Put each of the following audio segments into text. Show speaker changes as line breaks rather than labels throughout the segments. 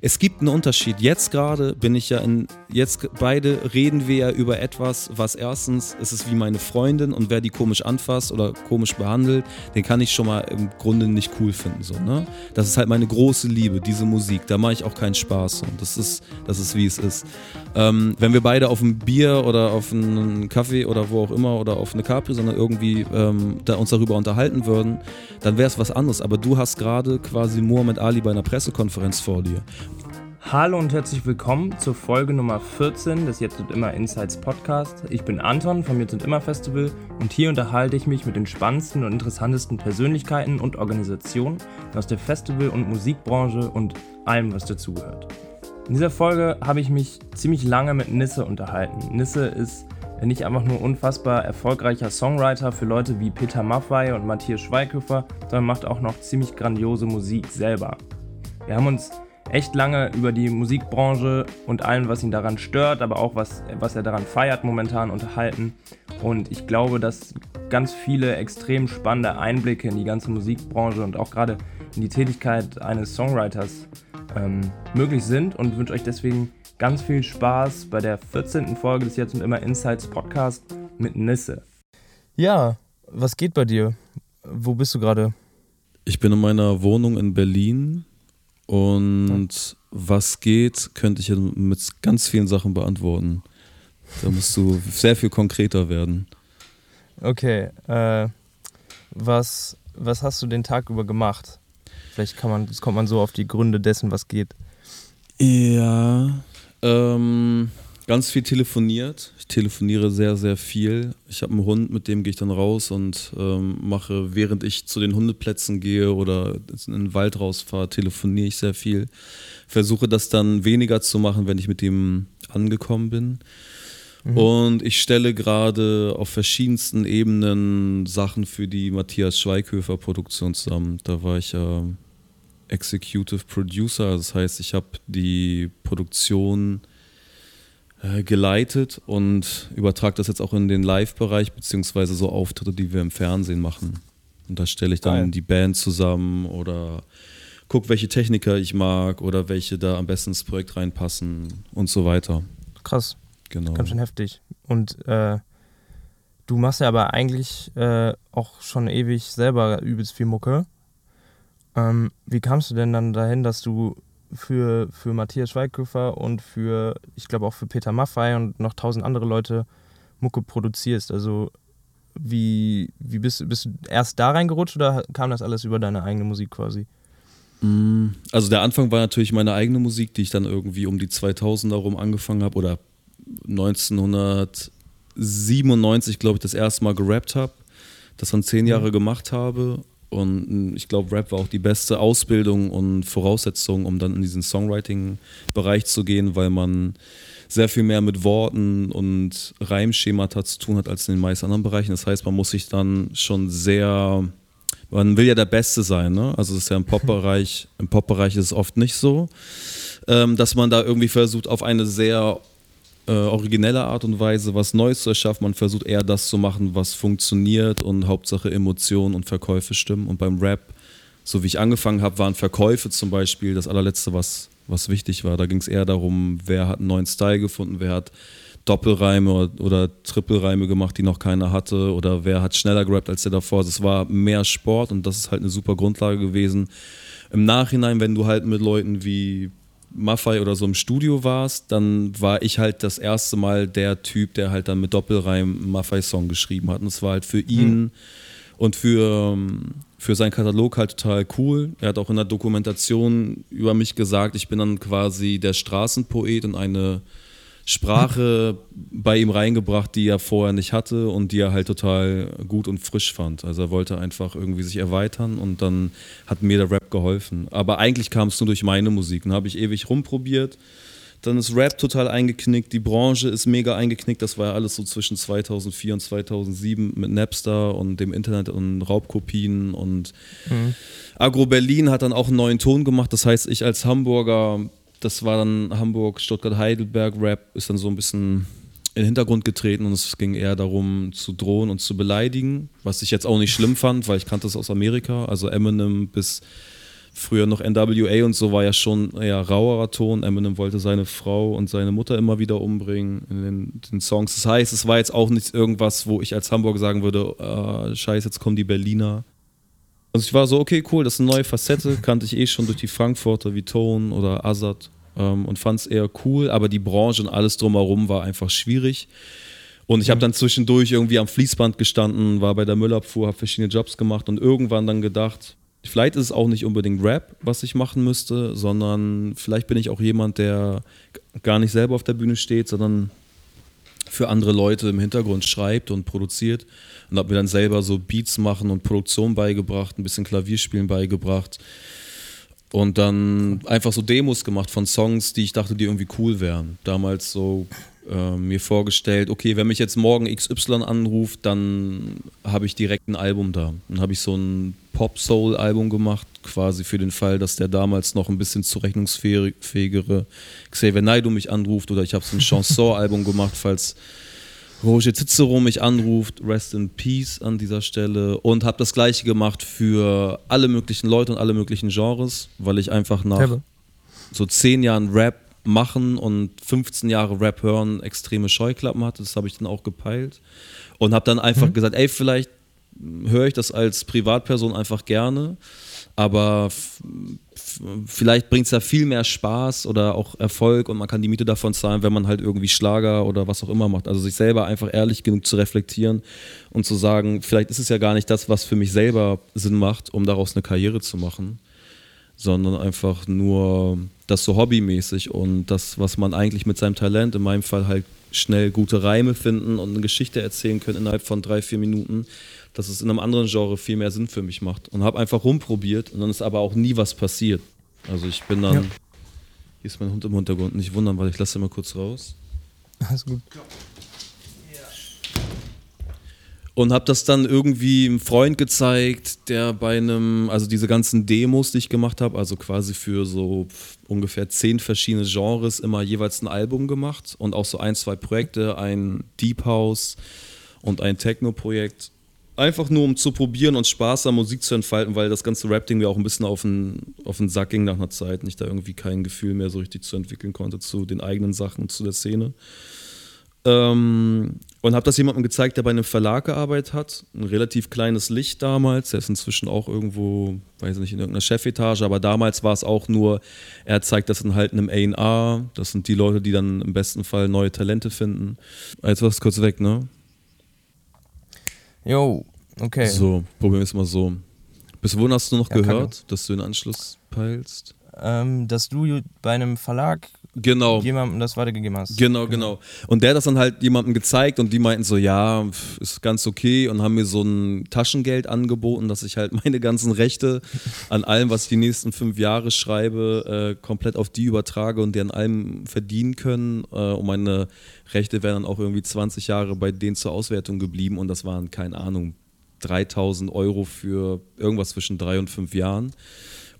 Es gibt einen Unterschied. Jetzt gerade bin ich ja in, jetzt beide reden wir ja über etwas, was erstens ist es wie meine Freundin und wer die komisch anfasst oder komisch behandelt, den kann ich schon mal im Grunde nicht cool finden. So, ne? Das ist halt meine große Liebe, diese Musik. Da mache ich auch keinen Spaß. Und das ist, das ist wie es ist. Ähm, wenn wir beide auf ein Bier oder auf einen Kaffee oder wo auch immer oder auf eine Capri, sondern irgendwie ähm, da uns darüber unterhalten würden, dann wäre es was anderes. Aber du hast gerade quasi Mohammed Ali bei einer Pressekonferenz vor dir.
Hallo und herzlich willkommen zur Folge Nummer 14 des Jetzt und Immer Insights Podcast. Ich bin Anton vom Jetzt und Immer Festival und hier unterhalte ich mich mit den spannendsten und interessantesten Persönlichkeiten und Organisationen aus der Festival- und Musikbranche und allem, was dazugehört. In dieser Folge habe ich mich ziemlich lange mit Nisse unterhalten. Nisse ist nicht einfach nur unfassbar erfolgreicher Songwriter für Leute wie Peter Maffay und Matthias Schweighöfer, sondern macht auch noch ziemlich grandiose Musik selber. Wir haben uns echt lange über die Musikbranche und allem, was ihn daran stört, aber auch was, was er daran feiert momentan unterhalten. Und ich glaube, dass ganz viele extrem spannende Einblicke in die ganze Musikbranche und auch gerade in die Tätigkeit eines Songwriters ähm, möglich sind und wünsche euch deswegen ganz viel Spaß bei der 14. Folge des Jetzt und Immer Insights Podcast mit Nisse. Ja, was geht bei dir? Wo bist du gerade?
Ich bin in meiner Wohnung in Berlin und was geht, könnte ich mit ganz vielen Sachen beantworten. Da musst du sehr viel konkreter werden.
Okay, äh, was, was hast du den Tag über gemacht? Vielleicht kann man, kommt man so auf die Gründe dessen, was geht.
Ja, ähm, ganz viel telefoniert. Ich telefoniere sehr, sehr viel. Ich habe einen Hund, mit dem gehe ich dann raus und ähm, mache, während ich zu den Hundeplätzen gehe oder in den Wald rausfahre, telefoniere ich sehr viel. Versuche das dann weniger zu machen, wenn ich mit dem angekommen bin. Mhm. Und ich stelle gerade auf verschiedensten Ebenen Sachen für die Matthias Schweighöfer Produktion zusammen. Da war ich äh, Executive Producer, das heißt, ich habe die Produktion äh, geleitet und übertrage das jetzt auch in den Live-Bereich, beziehungsweise so Auftritte, die wir im Fernsehen machen. Und da stelle ich dann Geil. die Band zusammen oder gucke, welche Techniker ich mag oder welche da am besten ins Projekt reinpassen und so weiter.
Krass. Genau. Ganz schön heftig. Und äh, du machst ja aber eigentlich äh, auch schon ewig selber übelst viel Mucke. Ähm, wie kamst du denn dann dahin, dass du für, für Matthias Schweighöfer und für, ich glaube auch für Peter Maffei und noch tausend andere Leute Mucke produzierst. Also wie, wie bist, bist du erst da reingerutscht oder kam das alles über deine eigene Musik quasi?
Mm, also der Anfang war natürlich meine eigene Musik, die ich dann irgendwie um die 2000er rum angefangen habe oder 1997, glaube ich, das erste Mal gerappt habe. Das dann zehn Jahre mhm. gemacht habe und ich glaube, Rap war auch die beste Ausbildung und Voraussetzung, um dann in diesen Songwriting-Bereich zu gehen, weil man sehr viel mehr mit Worten und Reimschemata zu tun hat als in den meisten anderen Bereichen. Das heißt, man muss sich dann schon sehr, man will ja der Beste sein, ne? Also das ist ja im Pop-Bereich, im Pop-Bereich ist es oft nicht so, ähm, dass man da irgendwie versucht, auf eine sehr äh, originelle Art und Weise was Neues zu erschaffen. Man versucht eher das zu machen, was funktioniert und Hauptsache Emotionen und Verkäufe stimmen. Und beim Rap, so wie ich angefangen habe, waren Verkäufe zum Beispiel das allerletzte, was, was wichtig war. Da ging es eher darum, wer hat einen neuen Style gefunden, wer hat Doppelreime oder, oder Trippelreime gemacht, die noch keiner hatte, oder wer hat schneller gerappt als der davor. Es war mehr Sport und das ist halt eine super Grundlage gewesen. Im Nachhinein, wenn du halt mit Leuten wie Maffei oder so im Studio warst, dann war ich halt das erste Mal der Typ, der halt dann mit Doppelreim Maffei-Song geschrieben hat. Und es war halt für ihn mhm. und für, für seinen Katalog halt total cool. Er hat auch in der Dokumentation über mich gesagt, ich bin dann quasi der Straßenpoet und eine Sprache bei ihm reingebracht, die er vorher nicht hatte und die er halt total gut und frisch fand. Also er wollte einfach irgendwie sich erweitern und dann hat mir der Rap geholfen. Aber eigentlich kam es nur durch meine Musik. Dann habe ich ewig rumprobiert. Dann ist Rap total eingeknickt, die Branche ist mega eingeknickt. Das war ja alles so zwischen 2004 und 2007 mit Napster und dem Internet und Raubkopien und mhm. Agro Berlin hat dann auch einen neuen Ton gemacht. Das heißt, ich als Hamburger das war dann Hamburg, Stuttgart, Heidelberg Rap, ist dann so ein bisschen in den Hintergrund getreten und es ging eher darum zu drohen und zu beleidigen, was ich jetzt auch nicht schlimm fand, weil ich kannte das aus Amerika, also Eminem bis früher noch NWA und so war ja schon eher rauerer Ton. Eminem wollte seine Frau und seine Mutter immer wieder umbringen in den, den Songs. Das heißt, es war jetzt auch nicht irgendwas, wo ich als Hamburg sagen würde, äh, scheiße, jetzt kommen die Berliner. Also ich war so, okay, cool, das ist eine neue Facette, kannte ich eh schon durch die Frankfurter wie Tone oder Azad ähm, und fand es eher cool, aber die Branche und alles drumherum war einfach schwierig. Und ich habe dann zwischendurch irgendwie am Fließband gestanden, war bei der Müllabfuhr, habe verschiedene Jobs gemacht und irgendwann dann gedacht, vielleicht ist es auch nicht unbedingt Rap, was ich machen müsste, sondern vielleicht bin ich auch jemand, der gar nicht selber auf der Bühne steht, sondern für andere Leute im Hintergrund schreibt und produziert und habe mir dann selber so Beats machen und Produktion beigebracht, ein bisschen Klavierspielen beigebracht und dann einfach so Demos gemacht von Songs, die ich dachte, die irgendwie cool wären. Damals so äh, mir vorgestellt, okay, wenn mich jetzt morgen XY anruft, dann habe ich direkt ein Album da. Dann habe ich so ein Pop-Soul-Album gemacht, quasi für den Fall, dass der damals noch ein bisschen zurechnungsfähigere Xavier Naidoo mich anruft oder ich habe so ein Chanson-Album gemacht, falls Roger Cicero mich anruft, Rest in Peace an dieser Stelle und habe das gleiche gemacht für alle möglichen Leute und alle möglichen Genres, weil ich einfach nach Hebe. so zehn Jahren Rap machen und 15 Jahre Rap hören extreme Scheuklappen hatte. Das habe ich dann auch gepeilt und habe dann einfach mhm. gesagt, ey, vielleicht höre ich das als Privatperson einfach gerne, aber vielleicht bringt es ja viel mehr Spaß oder auch Erfolg und man kann die Miete davon zahlen, wenn man halt irgendwie Schlager oder was auch immer macht. Also sich selber einfach ehrlich genug zu reflektieren und zu sagen, vielleicht ist es ja gar nicht das, was für mich selber Sinn macht, um daraus eine Karriere zu machen, sondern einfach nur das so hobbymäßig und das, was man eigentlich mit seinem Talent, in meinem Fall halt schnell gute Reime finden und eine Geschichte erzählen können innerhalb von drei, vier Minuten, dass es in einem anderen Genre viel mehr Sinn für mich macht. Und habe einfach rumprobiert und dann ist aber auch nie was passiert. Also ich bin dann, ja. hier ist mein Hund im Hintergrund, nicht wundern, weil ich lasse ihn mal kurz raus. Alles gut. Und habe das dann irgendwie einem Freund gezeigt, der bei einem, also diese ganzen Demos, die ich gemacht habe, also quasi für so ungefähr zehn verschiedene Genres immer jeweils ein Album gemacht und auch so ein, zwei Projekte, ein Deep House und ein Techno-Projekt. Einfach nur, um zu probieren und Spaß an Musik zu entfalten, weil das ganze Rap-Ding mir auch ein bisschen auf den, auf den Sack ging nach einer Zeit und ich da irgendwie kein Gefühl mehr so richtig zu entwickeln konnte zu den eigenen Sachen zu der Szene. Ähm, und habe das jemandem gezeigt, der bei einem Verlag gearbeitet hat. Ein relativ kleines Licht damals. Der ist inzwischen auch irgendwo, weiß nicht, in irgendeiner Chefetage. Aber damals war es auch nur, er zeigt das dann halt einem A&R. Das sind die Leute, die dann im besten Fall neue Talente finden. Jetzt war es kurz weg, ne?
Jo, okay.
So, probieren wir es mal so. Bis wohin hast du noch ja, gehört, dass du den Anschluss peilst?
Ähm, dass du bei einem Verlag
genau.
jemandem das weitergegeben hast.
Genau, genau, genau. Und der hat das dann halt jemandem gezeigt und die meinten so, ja, ist ganz okay und haben mir so ein Taschengeld angeboten, dass ich halt meine ganzen Rechte an allem, was ich die nächsten fünf Jahre schreibe, äh, komplett auf die übertrage und die an allem verdienen können. Äh, und meine Rechte wären dann auch irgendwie 20 Jahre bei denen zur Auswertung geblieben und das waren, keine Ahnung, 3000 Euro für irgendwas zwischen drei und fünf Jahren.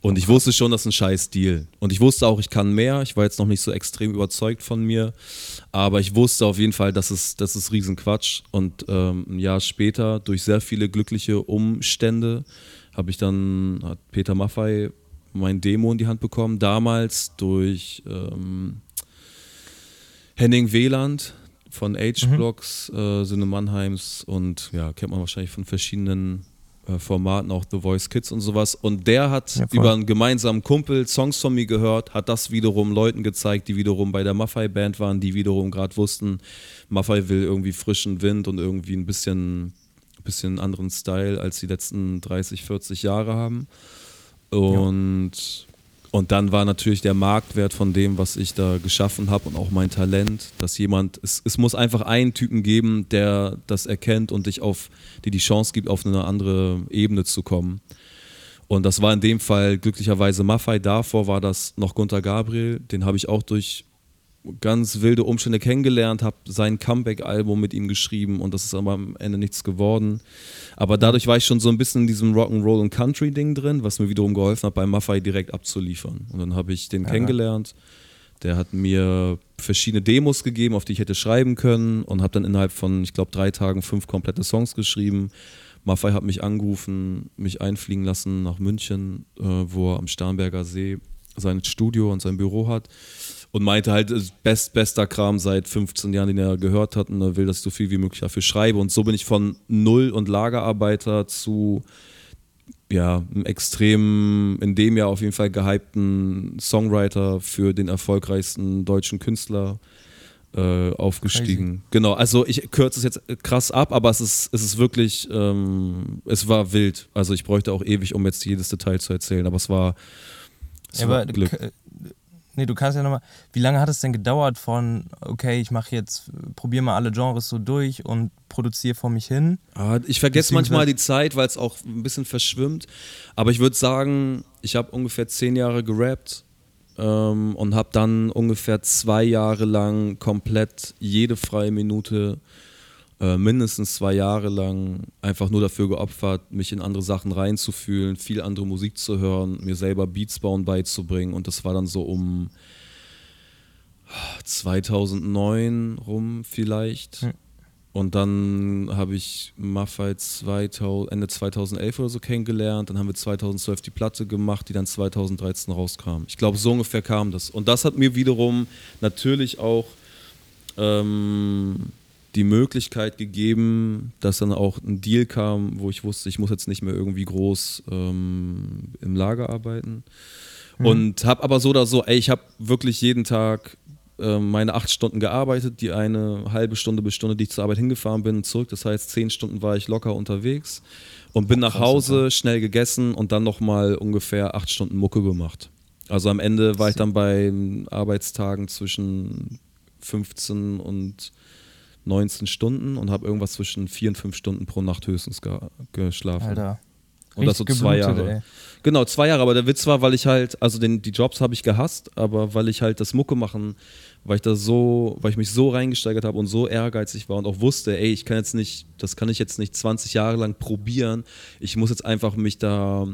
Und ich wusste schon, das ist ein scheiß Deal. Und ich wusste auch, ich kann mehr. Ich war jetzt noch nicht so extrem überzeugt von mir. Aber ich wusste auf jeden Fall, das ist, das ist Riesenquatsch. Und ähm, ein Jahr später, durch sehr viele glückliche Umstände, habe ich dann, hat Peter Maffei mein Demo in die Hand bekommen. Damals durch ähm, Henning Wieland von H-Blocks, mhm. äh, Sinne Mannheims und ja, kennt man wahrscheinlich von verschiedenen äh, Formaten, auch The Voice Kids und sowas. Und der hat ja, über einen gemeinsamen Kumpel Songs von mir gehört, hat das wiederum Leuten gezeigt, die wiederum bei der Maffei Band waren, die wiederum gerade wussten, Maffei will irgendwie frischen Wind und irgendwie ein bisschen, bisschen anderen Style als die letzten 30, 40 Jahre haben. Und ja. Und dann war natürlich der Marktwert von dem, was ich da geschaffen habe und auch mein Talent, dass jemand, es, es muss einfach einen Typen geben, der das erkennt und dich auf, dir die Chance gibt, auf eine andere Ebene zu kommen. Und das war in dem Fall glücklicherweise Maffei. Davor war das noch Gunter Gabriel. Den habe ich auch durch ganz wilde Umstände kennengelernt, habe sein Comeback-Album mit ihm geschrieben und das ist aber am Ende nichts geworden. Aber dadurch war ich schon so ein bisschen in diesem Rock'n'Roll und Country-Ding drin, was mir wiederum geholfen hat, bei Maffei direkt abzuliefern. Und dann habe ich den ja. kennengelernt. Der hat mir verschiedene Demos gegeben, auf die ich hätte schreiben können und habe dann innerhalb von, ich glaube, drei Tagen fünf komplette Songs geschrieben. Maffei hat mich angerufen, mich einfliegen lassen nach München, äh, wo er am Starnberger See sein Studio und sein Büro hat und meinte halt, best, bester Kram seit 15 Jahren, den er gehört hat und er will, dass ich so viel wie möglich dafür schreibe. Und so bin ich von Null und Lagerarbeiter zu ja, einem extrem, in dem Jahr auf jeden Fall gehypten Songwriter für den erfolgreichsten deutschen Künstler äh, aufgestiegen. Crazy. Genau, also ich kürze es jetzt krass ab, aber es ist, es ist wirklich, ähm, es war wild. Also ich bräuchte auch ewig, um jetzt jedes Detail zu erzählen, aber es war, es
ja, war Glück. Nee, du kannst ja nochmal. Wie lange hat es denn gedauert von, okay, ich mache jetzt, probiere mal alle Genres so durch und produziere vor mich hin?
Ah, ich vergesse manchmal die Zeit, weil es auch ein bisschen verschwimmt. Aber ich würde sagen, ich habe ungefähr zehn Jahre gerappt ähm, und habe dann ungefähr zwei Jahre lang komplett jede freie Minute äh, mindestens zwei Jahre lang einfach nur dafür geopfert, mich in andere Sachen reinzufühlen, viel andere Musik zu hören, mir selber Beats bauen beizubringen. Und das war dann so um 2009 rum vielleicht. Und dann habe ich Maffei 2000, Ende 2011 oder so kennengelernt. Dann haben wir 2012 die Platte gemacht, die dann 2013 rauskam. Ich glaube, so ungefähr kam das. Und das hat mir wiederum natürlich auch ähm, die Möglichkeit gegeben, dass dann auch ein Deal kam, wo ich wusste, ich muss jetzt nicht mehr irgendwie groß ähm, im Lager arbeiten. Mhm. Und habe aber so oder so, ey, ich habe wirklich jeden Tag äh, meine acht Stunden gearbeitet, die eine halbe Stunde bis Stunde, die ich zur Arbeit hingefahren bin, zurück. Das heißt, zehn Stunden war ich locker unterwegs und bin nach Hause, schnell gegessen und dann nochmal ungefähr acht Stunden Mucke gemacht. Also am Ende war ich dann bei Arbeitstagen zwischen 15 und 19 Stunden und habe irgendwas zwischen 4 und 5 Stunden pro Nacht höchstens ge geschlafen. Alter. Und das so zwei Jahre. Ey. Genau, zwei Jahre. Aber der Witz war, weil ich halt, also den, die Jobs habe ich gehasst, aber weil ich halt das Mucke machen, weil ich da so, weil ich mich so reingesteigert habe und so ehrgeizig war und auch wusste, ey, ich kann jetzt nicht, das kann ich jetzt nicht 20 Jahre lang probieren. Ich muss jetzt einfach mich da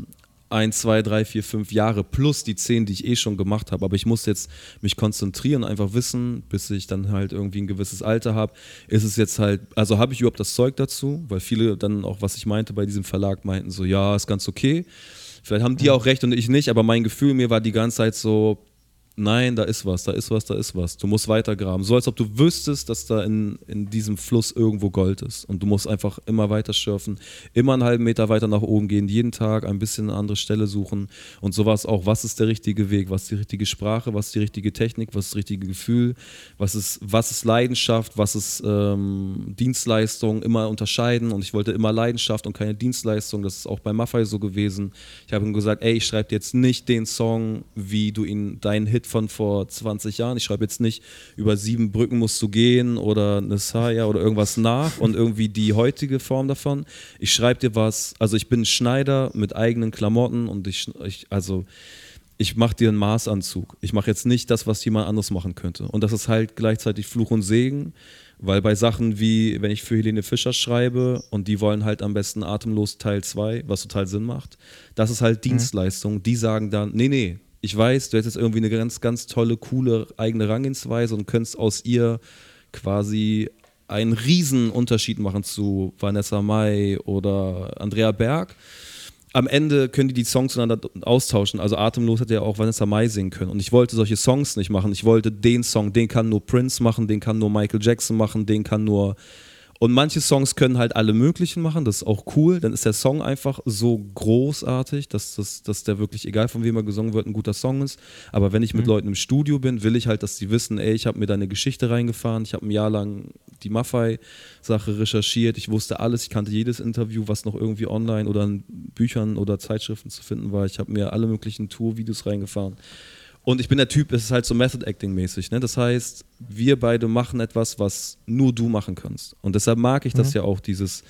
ein, zwei, drei, vier, fünf Jahre plus die zehn, die ich eh schon gemacht habe. Aber ich muss jetzt mich konzentrieren, einfach wissen, bis ich dann halt irgendwie ein gewisses Alter habe. Ist es jetzt halt, also habe ich überhaupt das Zeug dazu? Weil viele dann auch, was ich meinte bei diesem Verlag, meinten so, ja, ist ganz okay. Vielleicht haben die mhm. auch recht und ich nicht, aber mein Gefühl mir war die ganze Zeit so, nein, da ist was, da ist was, da ist was. Du musst weitergraben. So als ob du wüsstest, dass da in, in diesem Fluss irgendwo Gold ist. Und du musst einfach immer weiter schürfen, immer einen halben Meter weiter nach oben gehen, jeden Tag ein bisschen eine andere Stelle suchen. Und so war es auch, was ist der richtige Weg, was ist die richtige Sprache, was ist die richtige Technik, was ist das richtige Gefühl, was ist, was ist Leidenschaft, was ist ähm, Dienstleistung, immer unterscheiden. Und ich wollte immer Leidenschaft und keine Dienstleistung. Das ist auch bei Maffei so gewesen. Ich habe ihm gesagt, ey, ich schreibe jetzt nicht den Song, wie du ihn, deinen Hit von vor 20 Jahren. Ich schreibe jetzt nicht über sieben Brücken musst du gehen oder eine Saya oder irgendwas nach und irgendwie die heutige Form davon. Ich schreibe dir was, also ich bin Schneider mit eigenen Klamotten und ich, ich also ich mache dir einen Maßanzug. Ich mache jetzt nicht das, was jemand anderes machen könnte. Und das ist halt gleichzeitig Fluch und Segen, weil bei Sachen wie, wenn ich für Helene Fischer schreibe und die wollen halt am besten atemlos Teil 2, was total Sinn macht, das ist halt mhm. Dienstleistung. Die sagen dann, nee, nee, ich weiß, du hättest irgendwie eine ganz, ganz tolle, coole eigene Herangehensweise und könntest aus ihr quasi einen riesen Unterschied machen zu Vanessa Mai oder Andrea Berg. Am Ende können die die Songs zueinander austauschen. Also Atemlos hätte ja auch Vanessa Mai singen können. Und ich wollte solche Songs nicht machen. Ich wollte den Song, den kann nur Prince machen, den kann nur Michael Jackson machen, den kann nur und manche Songs können halt alle möglichen machen, das ist auch cool. Dann ist der Song einfach so großartig, dass, dass, dass der wirklich, egal von wem er gesungen wird, ein guter Song ist. Aber wenn ich mit mhm. Leuten im Studio bin, will ich halt, dass die wissen, ey, ich habe mir deine Geschichte reingefahren, ich habe ein Jahr lang die Maffei-Sache recherchiert, ich wusste alles, ich kannte jedes Interview, was noch irgendwie online oder in Büchern oder Zeitschriften zu finden war. Ich habe mir alle möglichen Tour-Videos reingefahren. Und ich bin der Typ, es ist halt so Method Acting mäßig. Ne? Das heißt, wir beide machen etwas, was nur du machen kannst. Und deshalb mag ich das mhm. ja auch, dieses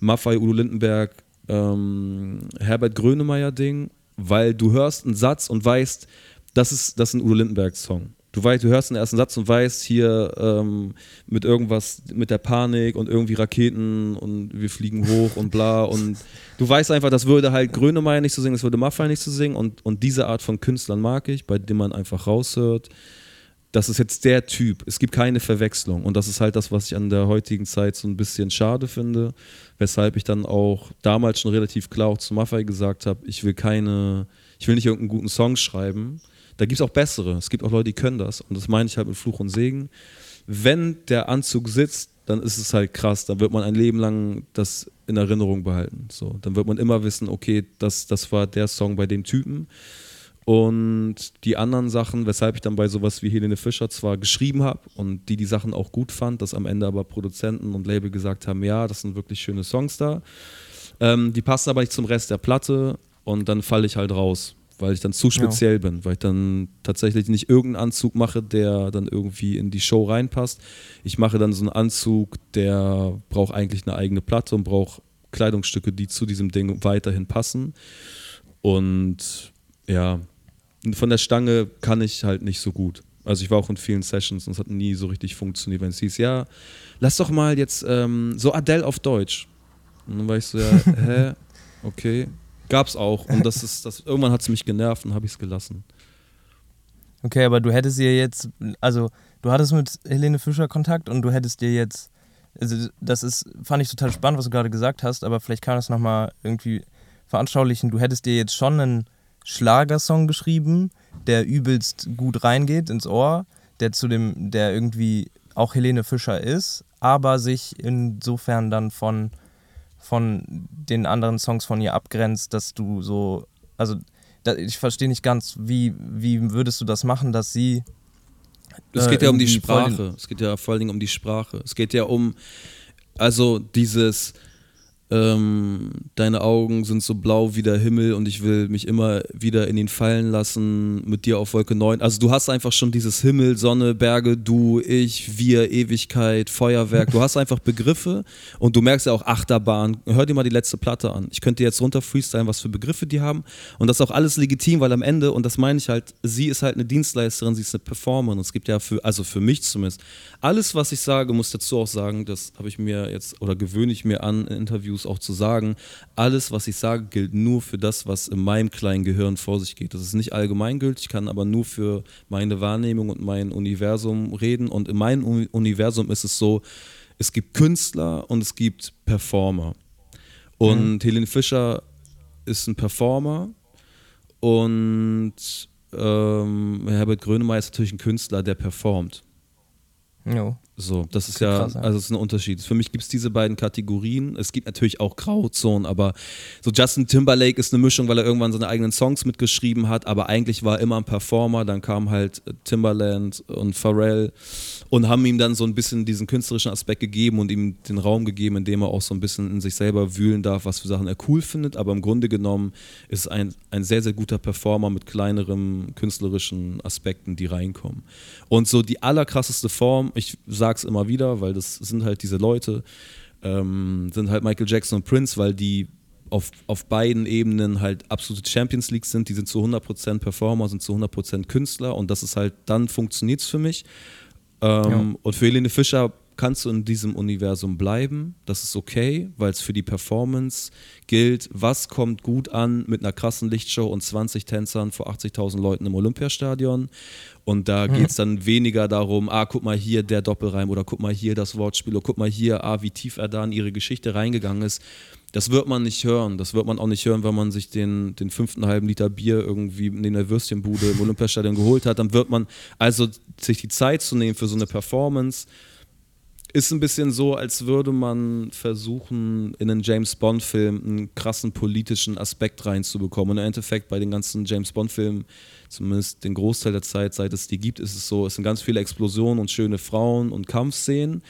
Maffei, Udo Lindenberg, ähm, Herbert Grönemeyer-Ding, weil du hörst einen Satz und weißt, das ist, das ist ein Udo Lindenberg-Song. Du, weißt, du hörst den ersten Satz und weißt hier ähm, mit irgendwas, mit der Panik und irgendwie Raketen und wir fliegen hoch und bla und du weißt einfach, das würde halt Grönemeyer nicht so singen, das würde Maffei nicht so singen und, und diese Art von Künstlern mag ich, bei dem man einfach raushört, das ist jetzt der Typ. Es gibt keine Verwechslung. Und das ist halt das, was ich an der heutigen Zeit so ein bisschen schade finde. Weshalb ich dann auch damals schon relativ klar auch zu Maffei gesagt habe, ich will keine, ich will nicht irgendeinen guten Song schreiben. Da gibt es auch bessere. Es gibt auch Leute, die können das. Und das meine ich halt mit Fluch und Segen. Wenn der Anzug sitzt, dann ist es halt krass. Dann wird man ein Leben lang das in Erinnerung behalten. So, dann wird man immer wissen, okay, das, das war der Song bei dem Typen. Und die anderen Sachen, weshalb ich dann bei sowas wie Helene Fischer zwar geschrieben habe und die die Sachen auch gut fand, dass am Ende aber Produzenten und Label gesagt haben, ja, das sind wirklich schöne Songs da. Ähm, die passen aber nicht zum Rest der Platte und dann falle ich halt raus, weil ich dann zu speziell ja. bin, weil ich dann tatsächlich nicht irgendeinen Anzug mache, der dann irgendwie in die Show reinpasst. Ich mache dann so einen Anzug, der braucht eigentlich eine eigene Platte und braucht Kleidungsstücke, die zu diesem Ding weiterhin passen. Und ja, von der Stange kann ich halt nicht so gut. Also ich war auch in vielen Sessions und es hat nie so richtig funktioniert, wenn es hieß, ja, lass doch mal jetzt ähm, so Adele auf Deutsch. Und dann war ich so, ja, hä? Okay. Gab's auch. Und das ist, das, irgendwann hat es mich genervt und habe ich es gelassen.
Okay, aber du hättest ihr jetzt, also du hattest mit Helene Fischer Kontakt und du hättest dir jetzt, also das ist, fand ich total spannend, was du gerade gesagt hast, aber vielleicht kann das nochmal irgendwie veranschaulichen. Du hättest dir jetzt schon einen Schlagersong geschrieben, der übelst gut reingeht ins Ohr, der zu dem, der irgendwie auch Helene Fischer ist, aber sich insofern dann von, von den anderen Songs von ihr abgrenzt, dass du so, also da, ich verstehe nicht ganz, wie, wie würdest du das machen, dass sie.
Es geht äh, ja um die Sprache. Es geht ja vor allen Dingen um die Sprache. Es geht ja um, also dieses ähm, deine Augen sind so blau wie der Himmel und ich will mich immer wieder in ihn fallen lassen mit dir auf Wolke 9. Also du hast einfach schon dieses Himmel, Sonne, Berge, du, ich, wir, Ewigkeit, Feuerwerk. Du hast einfach Begriffe und du merkst ja auch Achterbahn. Hör dir mal die letzte Platte an. Ich könnte jetzt runter freestylen, was für Begriffe die haben und das ist auch alles legitim, weil am Ende, und das meine ich halt, sie ist halt eine Dienstleisterin, sie ist eine Performerin. Es gibt ja für, also für mich zumindest, alles, was ich sage, muss dazu auch sagen, das habe ich mir jetzt oder gewöhne ich mir an in Interviews Interviews auch zu sagen, alles, was ich sage, gilt nur für das, was in meinem kleinen Gehirn vor sich geht. Das ist nicht allgemeingültig, ich kann aber nur für meine Wahrnehmung und mein Universum reden. Und in meinem Universum ist es so, es gibt Künstler und es gibt Performer. Und mhm. Helene Fischer ist ein Performer und ähm, Herbert Grönemeyer ist natürlich ein Künstler, der performt.
Jo.
So, das ist ja, krass, also es ist ein Unterschied. Für mich gibt es diese beiden Kategorien. Es gibt natürlich auch Grauzonen, aber so Justin Timberlake ist eine Mischung, weil er irgendwann seine eigenen Songs mitgeschrieben hat, aber eigentlich war er immer ein Performer. Dann kam halt Timberland und Pharrell und haben ihm dann so ein bisschen diesen künstlerischen Aspekt gegeben und ihm den Raum gegeben, in dem er auch so ein bisschen in sich selber wühlen darf, was für Sachen er cool findet. Aber im Grunde genommen ist ein, ein sehr, sehr guter Performer mit kleineren künstlerischen Aspekten, die reinkommen. Und so die allerkrasseste Form, ich sage sag's immer wieder, weil das sind halt diese Leute, ähm, sind halt Michael Jackson und Prince, weil die auf, auf beiden Ebenen halt absolute Champions League sind. Die sind zu 100% Performer, sind zu 100% Künstler und das ist halt, dann funktioniert es für mich. Ähm, ja. Und für Helene Fischer kannst du in diesem Universum bleiben. Das ist okay, weil es für die Performance gilt, was kommt gut an mit einer krassen Lichtshow und 20 Tänzern vor 80.000 Leuten im Olympiastadion. Und da mhm. geht es dann weniger darum, ah, guck mal hier der Doppelreim oder guck mal hier das Wortspiel oder guck mal hier, ah, wie tief er da in ihre Geschichte reingegangen ist. Das wird man nicht hören. Das wird man auch nicht hören, wenn man sich den, den fünften halben Liter Bier irgendwie in der Würstchenbude im Olympiastadion geholt hat. Dann wird man also sich die Zeit zu nehmen für so eine Performance ist ein bisschen so, als würde man versuchen, in einen James Bond-Film einen krassen politischen Aspekt reinzubekommen. Und im Endeffekt bei den ganzen James Bond-Filmen, zumindest den Großteil der Zeit, seit es die gibt, ist es so, es sind ganz viele Explosionen und schöne Frauen und Kampfszenen.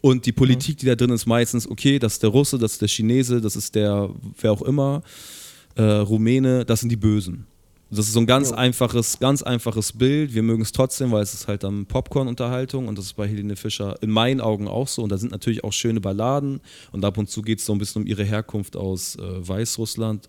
Und die Politik, die da drin ist, meistens, okay, das ist der Russe, das ist der Chinese, das ist der, wer auch immer, äh, Rumäne, das sind die Bösen. Das ist so ein ganz ja. einfaches, ganz einfaches Bild. Wir mögen es trotzdem, weil es ist halt dann Popcorn-Unterhaltung und das ist bei Helene Fischer in meinen Augen auch so. Und da sind natürlich auch schöne Balladen und ab und zu geht es so ein bisschen um ihre Herkunft aus äh, Weißrussland.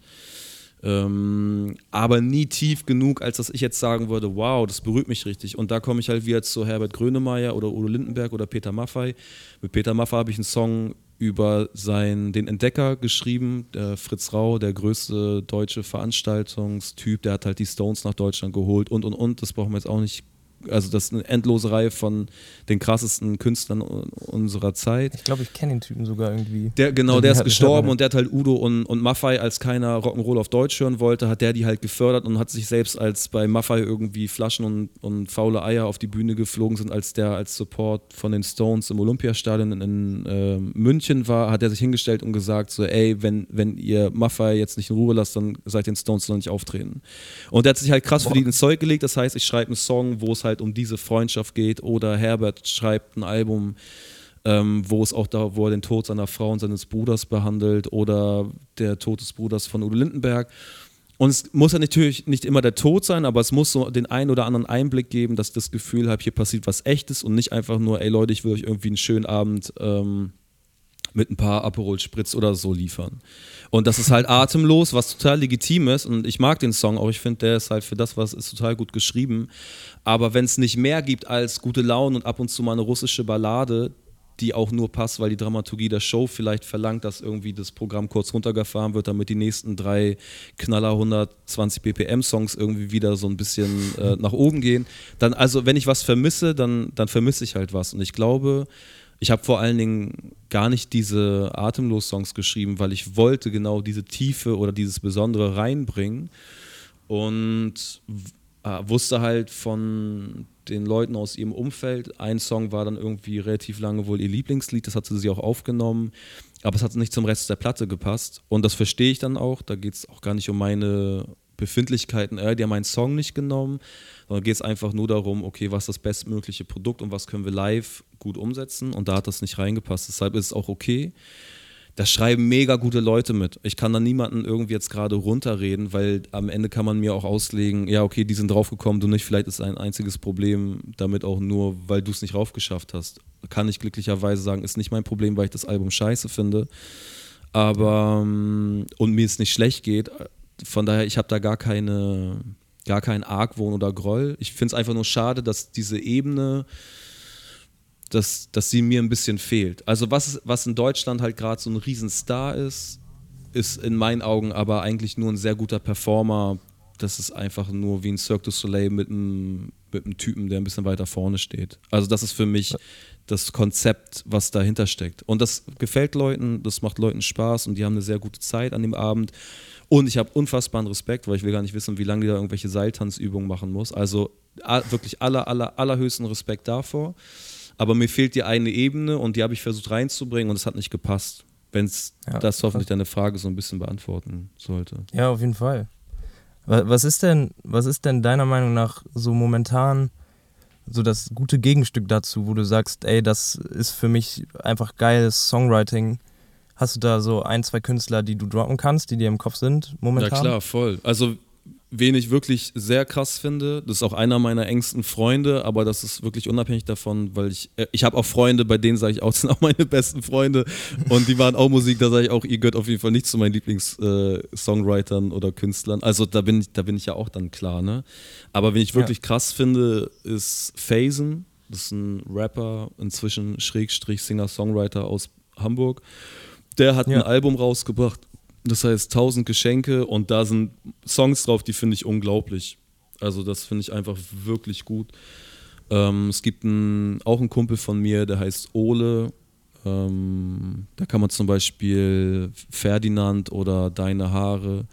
Ähm, aber nie tief genug, als dass ich jetzt sagen würde, wow, das berührt mich richtig. Und da komme ich halt wieder zu Herbert Grönemeyer oder Udo Lindenberg oder Peter Maffei. Mit Peter Maffei habe ich einen Song über sein, den Entdecker geschrieben, der Fritz Rau, der größte deutsche Veranstaltungstyp, der hat halt die Stones nach Deutschland geholt und und und, das brauchen wir jetzt auch nicht also das ist eine endlose Reihe von den krassesten Künstlern unserer Zeit.
Ich glaube, ich kenne den Typen sogar irgendwie.
Der, genau, der ist gestorben und der hat halt Udo und, und Maffei, als keiner Rock'n'Roll auf Deutsch hören wollte, hat der die halt gefördert und hat sich selbst als bei Maffei irgendwie Flaschen und, und faule Eier auf die Bühne geflogen sind, als der als Support von den Stones im Olympiastadion in, in äh, München war, hat er sich hingestellt und gesagt so, ey, wenn, wenn ihr Maffei jetzt nicht in Ruhe lasst, dann seid den Stones noch nicht auftreten. Und der hat sich halt krass Boah. für die ins Zeug gelegt, das heißt, ich schreibe einen Song, wo es halt um diese Freundschaft geht oder Herbert schreibt ein Album, ähm, wo es auch da, wo er den Tod seiner Frau und seines Bruders behandelt oder der Tod des Bruders von Udo Lindenberg. Und es muss ja natürlich nicht immer der Tod sein, aber es muss so den einen oder anderen Einblick geben, dass ich das Gefühl habe, hier passiert was Echtes und nicht einfach nur, ey Leute, ich will euch irgendwie einen schönen Abend ähm, mit ein paar Aperol Spritz oder so liefern. Und das ist halt atemlos, was total legitim ist. Und ich mag den Song auch. Ich finde, der ist halt für das, was ist, total gut geschrieben. Aber wenn es nicht mehr gibt als gute Laune und ab und zu mal eine russische Ballade, die auch nur passt, weil die Dramaturgie der Show vielleicht verlangt, dass irgendwie das Programm kurz runtergefahren wird, damit die nächsten drei Knaller 120 BPM Songs irgendwie wieder so ein bisschen äh, nach oben gehen. Dann, also wenn ich was vermisse, dann, dann vermisse ich halt was. Und ich glaube, ich habe vor allen Dingen gar nicht diese Atemlos-Songs geschrieben, weil ich wollte genau diese Tiefe oder dieses Besondere reinbringen und äh, wusste halt von den Leuten aus ihrem Umfeld, ein Song war dann irgendwie relativ lange wohl ihr Lieblingslied, das hatte sie auch aufgenommen, aber es hat nicht zum Rest der Platte gepasst und das verstehe ich dann auch, da geht es auch gar nicht um meine Befindlichkeiten, äh, die haben meinen Song nicht genommen, sondern geht es einfach nur darum, okay, was ist das bestmögliche Produkt und was können wir live gut umsetzen und da hat das nicht reingepasst. Deshalb ist es auch okay. Da schreiben mega gute Leute mit. Ich kann da niemanden irgendwie jetzt gerade runterreden, weil am Ende kann man mir auch auslegen, ja, okay, die sind draufgekommen, du nicht, vielleicht ist ein einziges Problem damit auch nur, weil du es nicht raufgeschafft hast. Kann ich glücklicherweise sagen, ist nicht mein Problem, weil ich das Album scheiße finde. Aber ähm, und mir es nicht schlecht geht, von daher, ich habe da gar keine, gar keinen Argwohn oder Groll. Ich finde es einfach nur schade, dass diese Ebene, dass, dass sie mir ein bisschen fehlt. Also was, was in Deutschland halt gerade so ein Riesenstar ist, ist in meinen Augen aber eigentlich nur ein sehr guter Performer. Das ist einfach nur wie ein Cirque du Soleil mit einem, mit einem Typen, der ein bisschen weiter vorne steht. Also das ist für mich das Konzept, was dahinter steckt. Und das gefällt Leuten, das macht Leuten Spaß und die haben eine sehr gute Zeit an dem Abend. Und ich habe unfassbaren Respekt, weil ich will gar nicht wissen, wie lange die da irgendwelche Seiltanzübungen machen muss. Also wirklich aller, aller, allerhöchsten Respekt davor. Aber mir fehlt die eine Ebene und die habe ich versucht reinzubringen und es hat nicht gepasst. Wenn es ja, das hoffentlich deine Frage so ein bisschen beantworten sollte.
Ja, auf jeden Fall. Was ist denn, was ist denn deiner Meinung nach so momentan so das gute Gegenstück dazu, wo du sagst, ey, das ist für mich einfach geiles Songwriting? Hast du da so ein, zwei Künstler, die du droppen kannst, die dir im Kopf sind momentan?
Ja klar, voll. Also wen ich wirklich sehr krass finde, das ist auch einer meiner engsten Freunde, aber das ist wirklich unabhängig davon, weil ich, äh, ich habe auch Freunde, bei denen sage ich auch, das sind auch meine besten Freunde und die waren auch Musik, da sage ich auch, ihr gehört auf jeden Fall nicht zu meinen Lieblings-Songwritern äh, oder Künstlern. Also da bin, ich, da bin ich ja auch dann klar, ne? Aber wen ich wirklich ja. krass finde, ist Phasen. Das ist ein Rapper, inzwischen Schrägstrich Singer-Songwriter aus Hamburg. Der hat ja. ein Album rausgebracht, das heißt 1000 Geschenke und da sind Songs drauf, die finde ich unglaublich. Also das finde ich einfach wirklich gut. Ähm, es gibt ein, auch einen Kumpel von mir, der heißt Ole. Ähm, da kann man zum Beispiel Ferdinand oder Deine Haare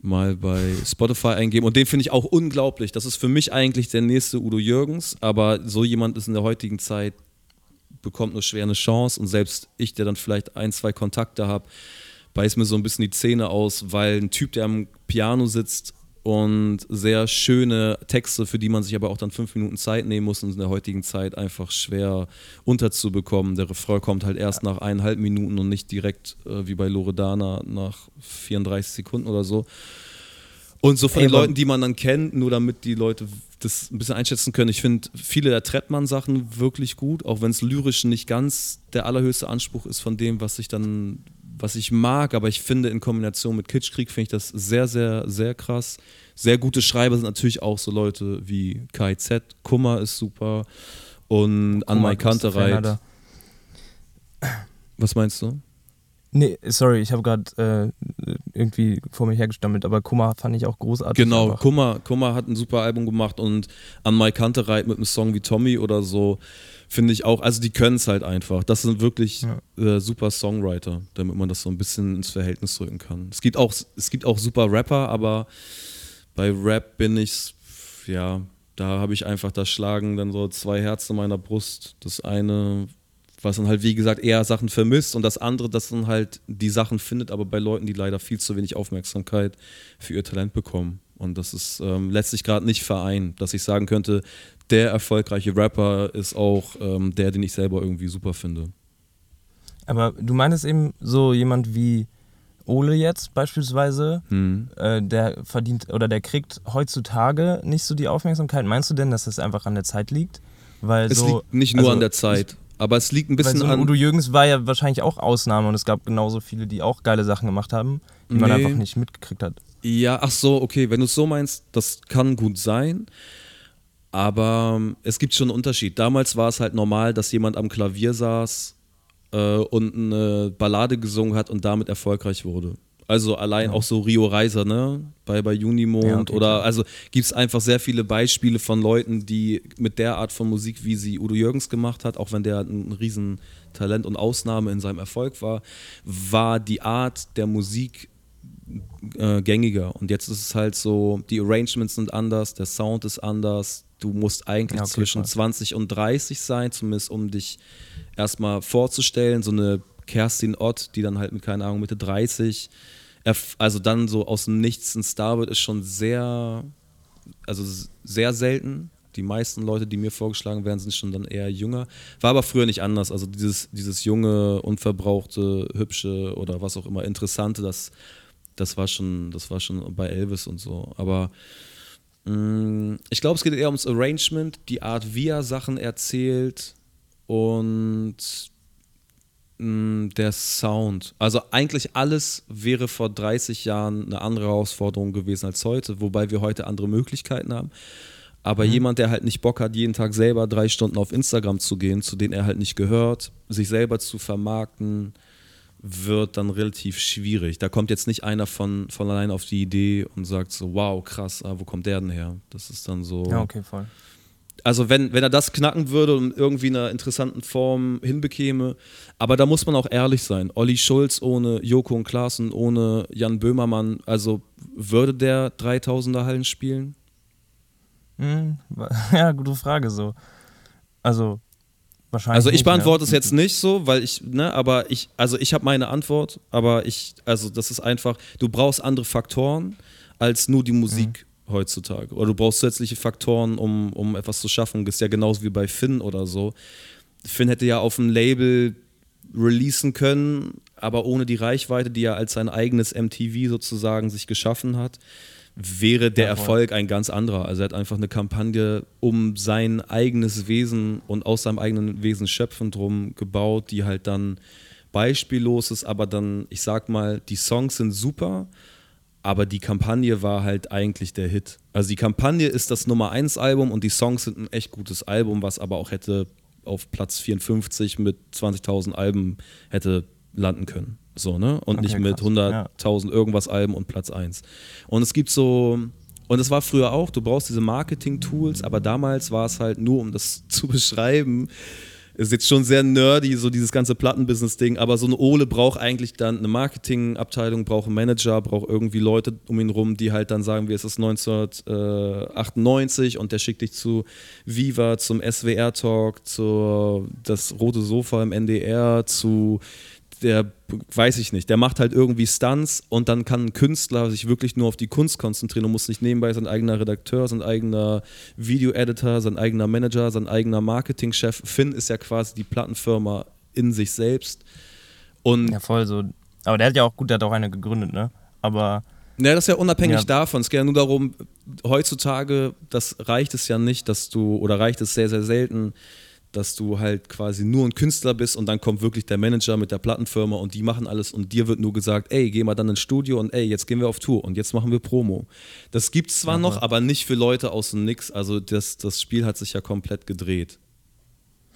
mal bei Spotify eingeben. Und den finde ich auch unglaublich. Das ist für mich eigentlich der nächste Udo Jürgens, aber so jemand ist in der heutigen Zeit bekommt nur schwer eine Chance und selbst ich, der dann vielleicht ein, zwei Kontakte habe, beißt mir so ein bisschen die Zähne aus, weil ein Typ, der am Piano sitzt und sehr schöne Texte, für die man sich aber auch dann fünf Minuten Zeit nehmen muss, und in der heutigen Zeit einfach schwer unterzubekommen. Der Refrain kommt halt erst nach eineinhalb Minuten und nicht direkt äh, wie bei Loredana nach 34 Sekunden oder so. Und so von Ey, den Leuten, die man dann kennt, nur damit die Leute das ein bisschen einschätzen können. Ich finde viele der Trettmann-Sachen wirklich gut, auch wenn es lyrisch nicht ganz der allerhöchste Anspruch ist von dem, was ich dann, was ich mag, aber ich finde in Kombination mit Kitschkrieg finde ich das sehr, sehr, sehr krass. Sehr gute Schreiber sind natürlich auch so Leute wie KZ, Kummer ist super und Anmai Kantereit. Was meinst du?
Nee, sorry, ich habe gerade äh, irgendwie vor mir hergestammelt, aber Kummer fand ich auch großartig.
Genau, Kummer, Kummer hat ein super Album gemacht und an Mai Kantereit mit einem Song wie Tommy oder so finde ich auch, also die können es halt einfach. Das sind wirklich ja. äh, super Songwriter, damit man das so ein bisschen ins Verhältnis drücken kann. Es gibt auch, es gibt auch super Rapper, aber bei Rap bin ich, ja, da habe ich einfach, da schlagen dann so zwei Herzen in meiner Brust. Das eine was dann halt, wie gesagt, eher Sachen vermisst und das andere, das dann halt die Sachen findet, aber bei Leuten, die leider viel zu wenig Aufmerksamkeit für ihr Talent bekommen. Und das ist ähm, letztlich gerade nicht vereint, dass ich sagen könnte, der erfolgreiche Rapper ist auch ähm, der, den ich selber irgendwie super finde.
Aber du meinst eben so jemand wie Ole jetzt beispielsweise, hm. äh, der verdient oder der kriegt heutzutage nicht so die Aufmerksamkeit. Meinst du denn, dass das einfach an der Zeit liegt?
Weil es so, liegt nicht nur also an der Zeit. Aber es liegt ein bisschen
so
an.
Udo Jürgens war ja wahrscheinlich auch Ausnahme und es gab genauso viele, die auch geile Sachen gemacht haben, die nee. man einfach nicht mitgekriegt hat.
Ja, ach so, okay, wenn du es so meinst, das kann gut sein. Aber ähm, es gibt schon einen Unterschied. Damals war es halt normal, dass jemand am Klavier saß äh, und eine Ballade gesungen hat und damit erfolgreich wurde. Also allein ja. auch so Rio Reiser, ne? Bei, bei Junimond ja, okay, oder also gibt es einfach sehr viele Beispiele von Leuten, die mit der Art von Musik, wie sie Udo Jürgens gemacht hat, auch wenn der ein Riesentalent und Ausnahme in seinem Erfolg war, war die Art der Musik äh, gängiger. Und jetzt ist es halt so, die Arrangements sind anders, der Sound ist anders. Du musst eigentlich ja, okay, zwischen klar. 20 und 30 sein, zumindest um dich erstmal vorzustellen. So eine Kerstin Ott, die dann halt mit, keine Ahnung, Mitte 30, also dann so aus dem Nichts ein Star wird, ist schon sehr, also sehr selten. Die meisten Leute, die mir vorgeschlagen werden, sind schon dann eher jünger. War aber früher nicht anders. Also dieses, dieses junge, unverbrauchte, hübsche oder was auch immer, interessante, das, das war schon, das war schon bei Elvis und so. Aber mh, mm, ich glaube, es geht eher ums Arrangement, die Art, wie er Sachen erzählt und der Sound. Also eigentlich alles wäre vor 30 Jahren eine andere Herausforderung gewesen als heute, wobei wir heute andere Möglichkeiten haben. Aber mhm. jemand, der halt nicht Bock hat, jeden Tag selber drei Stunden auf Instagram zu gehen, zu denen er halt nicht gehört, sich selber zu vermarkten, wird dann relativ schwierig. Da kommt jetzt nicht einer von, von allein auf die Idee und sagt so, wow, krass, ah, wo kommt der denn her? Das ist dann so.
Ja, okay, voll
also wenn, wenn er das knacken würde und irgendwie in einer interessanten Form hinbekäme, aber da muss man auch ehrlich sein. Olli Schulz ohne Joko und Klaassen, ohne Jan Böhmermann, also würde der 3000er Hallen spielen?
Hm, ja, gute Frage so. Also wahrscheinlich.
Also ich beantworte es jetzt nicht so, weil ich, ne, aber ich, also ich habe meine Antwort, aber ich, also das ist einfach, du brauchst andere Faktoren als nur die Musik. Mhm heutzutage. Oder du brauchst zusätzliche Faktoren, um, um etwas zu schaffen. Das ist ja genauso wie bei Finn oder so. Finn hätte ja auf ein Label releasen können, aber ohne die Reichweite, die er als sein eigenes MTV sozusagen sich geschaffen hat, wäre der ja, Erfolg ein ganz anderer. Also er hat einfach eine Kampagne um sein eigenes Wesen und aus seinem eigenen Wesen schöpfen drum gebaut, die halt dann beispiellos ist, aber dann, ich sag mal, die Songs sind super, aber die Kampagne war halt eigentlich der Hit. Also die Kampagne ist das Nummer 1 Album und die Songs sind ein echt gutes Album, was aber auch hätte auf Platz 54 mit 20.000 Alben hätte landen können. So, ne? Und okay, nicht mit 100.000 ja. irgendwas Alben und Platz 1. Und es gibt so, und es war früher auch, du brauchst diese Marketing-Tools, aber damals war es halt nur, um das zu beschreiben, ist jetzt schon sehr nerdy, so dieses ganze Plattenbusiness-Ding, aber so eine Ole braucht eigentlich dann eine Marketingabteilung, braucht einen Manager, braucht irgendwie Leute um ihn rum, die halt dann sagen, wie es ist 1998 und der schickt dich zu Viva, zum SWR-Talk, zu das rote Sofa im NDR, zu der, weiß ich nicht, der macht halt irgendwie Stunts und dann kann ein Künstler sich wirklich nur auf die Kunst konzentrieren und muss nicht nebenbei sein eigener Redakteur, sein eigener Video-Editor, sein eigener Manager, sein eigener Marketingchef. Finn ist ja quasi die Plattenfirma in sich selbst. Und
ja, voll so. Aber der hat ja auch, gut, der hat auch eine gegründet, ne? Aber.
Ja, das ist ja unabhängig ja. davon. Es geht ja nur darum, heutzutage, das reicht es ja nicht, dass du, oder reicht es sehr, sehr selten, dass du halt quasi nur ein Künstler bist und dann kommt wirklich der Manager mit der Plattenfirma und die machen alles und dir wird nur gesagt, ey, geh mal dann ins Studio und ey, jetzt gehen wir auf Tour und jetzt machen wir Promo. Das gibt es zwar Aha. noch, aber nicht für Leute aus dem Nix. Also das, das Spiel hat sich ja komplett gedreht.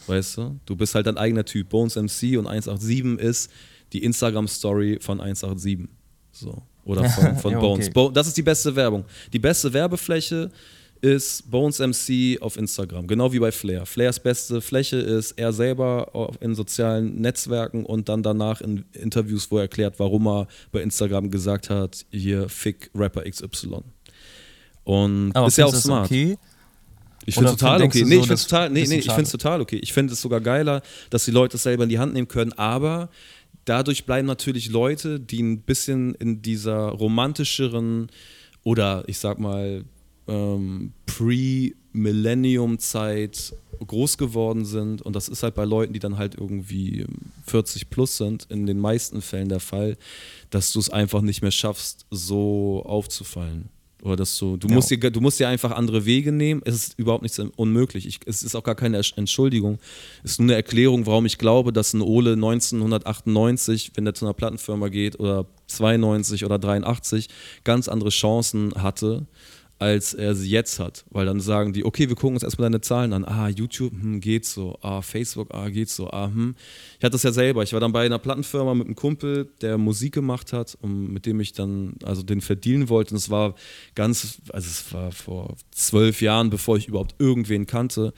Weißt du? Du bist halt dein eigener Typ. Bones MC und 187 ist die Instagram-Story von 187. So. Oder von, von
Ja,
Bones.
okay.
Bo das ist die beste Werbung. Die beste Werbefläche ist Bones MC auf Instagram, genau wie bei Flair. Flairs beste Fläche ist er selber in sozialen Netzwerken und dann danach in Interviews, wo er erklärt, warum er bei Instagram gesagt hat, hier fick Rapper XY. Und
Aber
ist ja auch smart.
okay?
Ich finde total okay. Nee,
so,
ich finde
das
total, nee, nee, ich finde es total okay. Ich finde es sogar geiler, dass die Leute es selber in die Hand nehmen können, aber dadurch bleiben natürlich Leute, die ein bisschen in dieser romantischeren oder ich sag mal ähm, Pre-Millennium-Zeit groß geworden sind und das ist halt bei Leuten, die dann halt irgendwie 40 plus sind, in den meisten Fällen der Fall, dass du es einfach nicht mehr schaffst, so aufzufallen. Oder dass du, du,
Ja.
musst dir, du musst dir einfach andere Wege nehmen. Es ist überhaupt nichts unmöglich. Ich, es ist auch gar keine Entschuldigung. Es ist nur eine Erklärung, warum ich glaube, dass ein Ole 1998, wenn der zu einer Plattenfirma geht, oder 92 oder 83, ganz andere Chancen hatte, als er sie jetzt hat. Weil dann sagen die, okay, wir gucken uns erstmal deine Zahlen an. Ah, YouTube, hm, geht so. Ah, Facebook, ah, geht so. Ah, hm. Ich hatte das ja selber. Ich war dann bei einer Plattenfirma mit einem Kumpel, der Musik gemacht hat und mit dem ich dann, also den verdienen wollte. Und es war ganz, also es war vor zwölf Jahren, bevor ich überhaupt irgendwen kannte.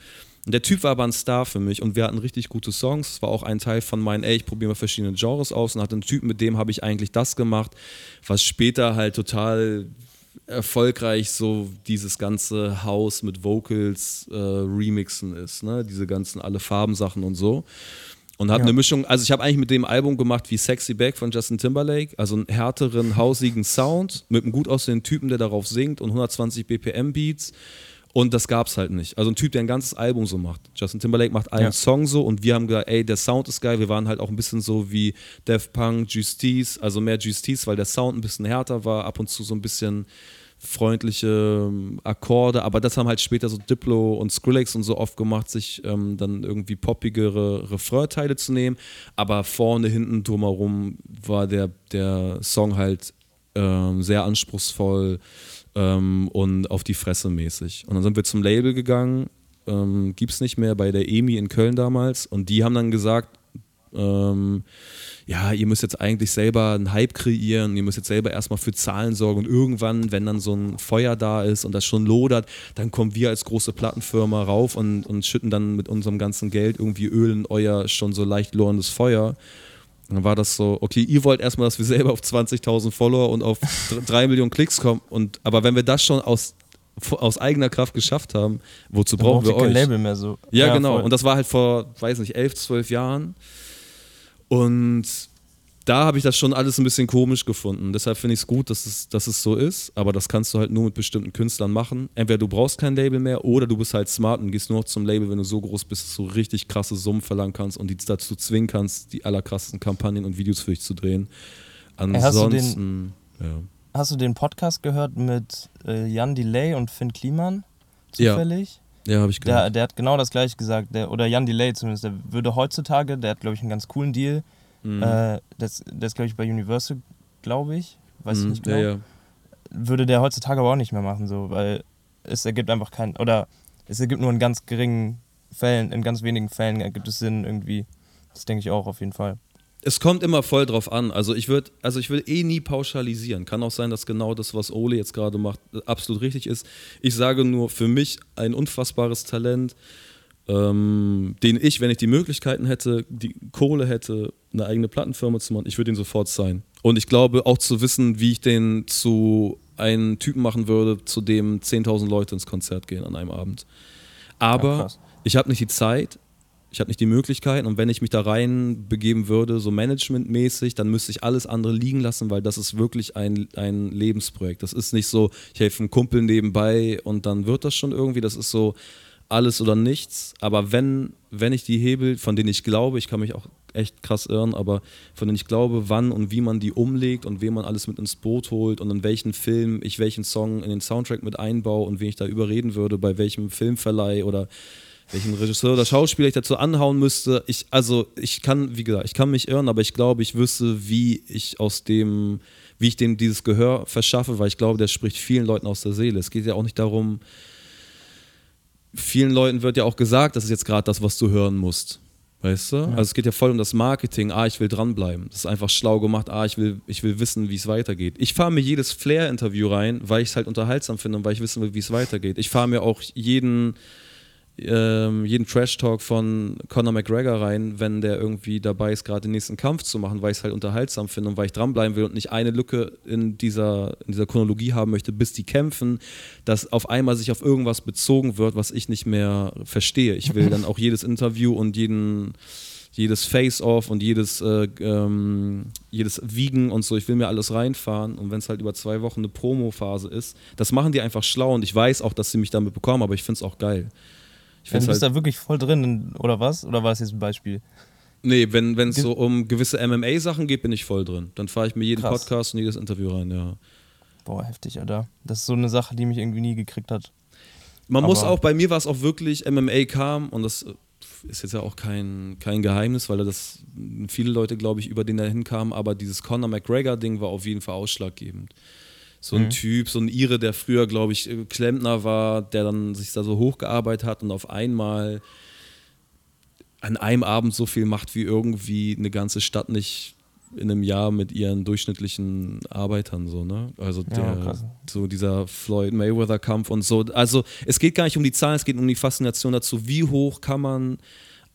Und der Typ war aber ein Star für mich und wir hatten richtig gute Songs. Es war auch ein Teil von meinen, ey, ich probiere mal verschiedene Genres aus und hatte einen Typen, mit dem habe ich eigentlich das gemacht, was später halt total erfolgreich so dieses ganze Haus mit Vocals äh, remixen ist, ne? Diese ganzen alle Farbensachen und so. Und habe
Ja.
eine Mischung, also ich habe eigentlich mit dem Album gemacht wie Sexy Back von Justin Timberlake, also einen härteren, hausigen Sound mit einem gut aussehenden Typen, der darauf singt und 120 BPM Beats. Und das gab's halt nicht. Also ein Typ, der ein ganzes Album so macht. Justin Timberlake macht einen
Ja.
Song so und wir haben gesagt, ey, der Sound ist geil. Wir waren halt auch ein bisschen so wie Def Punk, Justice, also mehr Justice, weil der Sound ein bisschen härter war, ab und zu so ein bisschen freundliche ähm, Akkorde, aber das haben halt später so Diplo und Skrillex und so oft gemacht, sich ähm, dann irgendwie poppigere Refrainteile zu nehmen, aber vorne, hinten, drumherum war der, der Song halt ähm, sehr anspruchsvoll ähm, und auf die Fresse mäßig. Und dann sind wir zum Label gegangen, ähm, gibt es nicht mehr, bei der EMI in Köln damals und die haben dann gesagt, ähm, ja, ihr müsst jetzt eigentlich selber einen Hype kreieren, ihr müsst jetzt selber erstmal für Zahlen sorgen und irgendwann, wenn dann so ein Feuer da ist und das schon lodert, dann kommen wir als große Plattenfirma rauf und, und schütten dann mit unserem ganzen Geld irgendwie Öl in euer schon so leicht loderndes Feuer. Und dann war das so, okay, ihr wollt erstmal, dass wir selber auf 20.000 Follower und auf 3 Millionen Klicks kommen. Und, aber wenn wir das schon aus, aus eigener Kraft geschafft haben, wozu brauchen wir
ihr kein
euch?
Label mehr so.
Ja, genau.
voll.
Und das war halt vor, weiß nicht, elf, zwölf Jahren. Und da habe ich das schon alles ein bisschen komisch gefunden. Deshalb finde ich es gut, dass es, dass es so ist. Aber das kannst du halt nur mit bestimmten Künstlern machen. Entweder du brauchst kein Label mehr oder du bist halt smart und gehst nur noch zum Label, wenn du so groß bist, dass du richtig krasse Summen verlangen kannst und die dazu zwingen kannst, die allerkrassesten Kampagnen und Videos für dich zu drehen.
hast du den-
Ansonsten, ja.
Hast du den Podcast gehört mit äh, Jan Delay und Finn Kliman? Zufällig?
Ja, habe ich
Der,
gehört.
der hat genau das gleiche gesagt. Der, oder Jan Delay zumindest. Der würde heutzutage, der hat, glaube ich, einen ganz coolen Deal.
Mhm.
Äh, das, der ist, glaube ich, bei Universal, glaube ich. Weiß ich
Mhm.
nicht genau.
Ja, ja.
Würde der heutzutage aber auch nicht mehr machen, so, weil es ergibt einfach keinen. Oder es ergibt nur in ganz geringen Fällen, in ganz wenigen Fällen ergibt es Sinn irgendwie. Das denke ich auch auf jeden Fall.
Es kommt immer voll drauf an. Also ich würde, also ich will eh nie pauschalisieren. Kann auch sein, dass genau das, was Ole jetzt gerade macht, absolut richtig ist. Ich sage nur, für mich ein unfassbares Talent, ähm, den ich, wenn ich die Möglichkeiten hätte, die Kohle hätte, eine eigene Plattenfirma zu machen, ich würde ihn sofort sein. Und ich glaube auch zu wissen, wie ich den zu einem Typen machen würde, zu dem 10.000 Leute ins Konzert gehen an einem Abend.
Ja,
Aber
krass.
ich habe nicht die Zeit, ich habe nicht die Möglichkeiten und wenn ich mich da rein begeben würde, so managementmäßig, dann müsste ich alles andere liegen lassen, weil das ist wirklich ein, ein Lebensprojekt. Das ist nicht so, ich helfe einem Kumpel nebenbei und dann wird das schon irgendwie, das ist so alles oder nichts. Aber wenn, wenn ich die Hebel, von denen ich glaube, ich kann mich auch echt krass irren, aber von denen ich glaube, wann und wie man die umlegt und wen man alles mit ins Boot holt und in welchen Film ich welchen Song in den Soundtrack mit einbaue und wen ich da überreden würde, bei welchem Filmverleih oder welchen Regisseur oder Schauspieler ich dazu anhauen müsste. Ich, also ich kann, wie gesagt, ich kann mich irren, aber ich glaube, ich wüsste, wie ich aus dem, wie ich dem dieses Gehör verschaffe, weil ich glaube, der spricht vielen Leuten aus der Seele. Es geht ja auch nicht darum, vielen Leuten wird ja auch gesagt, das ist jetzt gerade das, was du hören musst. Weißt du? Ja. Also es geht ja voll um das Marketing. Ah, ich will dranbleiben. Das ist einfach schlau gemacht. Ah, ich will, ich will wissen, wie es weitergeht. Ich fahre mir jedes Flair-Interview rein, weil ich es halt unterhaltsam finde und weil ich wissen will, wie es weitergeht. Ich fahre mir auch jeden, ähm, jeden Trash-Talk von Conor McGregor rein, wenn der irgendwie dabei ist, gerade den nächsten Kampf zu machen, weil ich es halt unterhaltsam finde und weil ich dranbleiben will und nicht eine Lücke in dieser, in dieser Chronologie haben möchte, bis die kämpfen, dass auf einmal sich auf irgendwas bezogen wird, was ich nicht mehr verstehe. Ich will dann auch jedes Interview und jeden jedes Face-Off und jedes, äh, ähm, jedes Wiegen und so. Ich will mir alles reinfahren. Und wenn es halt über zwei Wochen eine Promo-Phase ist, das machen die einfach schlau und ich weiß auch, dass sie mich damit bekommen, aber ich finde es auch geil.
Ich ja, du bist halt da wirklich voll drin, oder was? Oder war das jetzt ein Beispiel?
Nee, wenn es so um gewisse MMA-Sachen geht, bin ich voll drin. Dann fahre ich mir jeden Krass. Podcast und jedes Interview rein, ja.
Boah, heftig, Alter. Das ist so eine Sache, die mich irgendwie nie gekriegt hat.
Man Aber muss auch, bei mir war es auch wirklich, MMA kam und das ist jetzt ja auch kein, kein Geheimnis, weil das viele Leute, glaube ich, über den da hinkamen, aber dieses Conor McGregor-Ding war auf jeden Fall ausschlaggebend so ein mhm. Typ, so ein Ire, der früher, glaube ich, Klempner war, der dann sich da so hochgearbeitet hat und auf einmal an einem Abend so viel macht, wie irgendwie eine ganze Stadt nicht in einem Jahr mit ihren durchschnittlichen Arbeitern so, ne? Also der, ja, so dieser Floyd Mayweather Kampf und so. Also es geht gar nicht um die Zahlen, es geht um die Faszination dazu, wie hoch kann man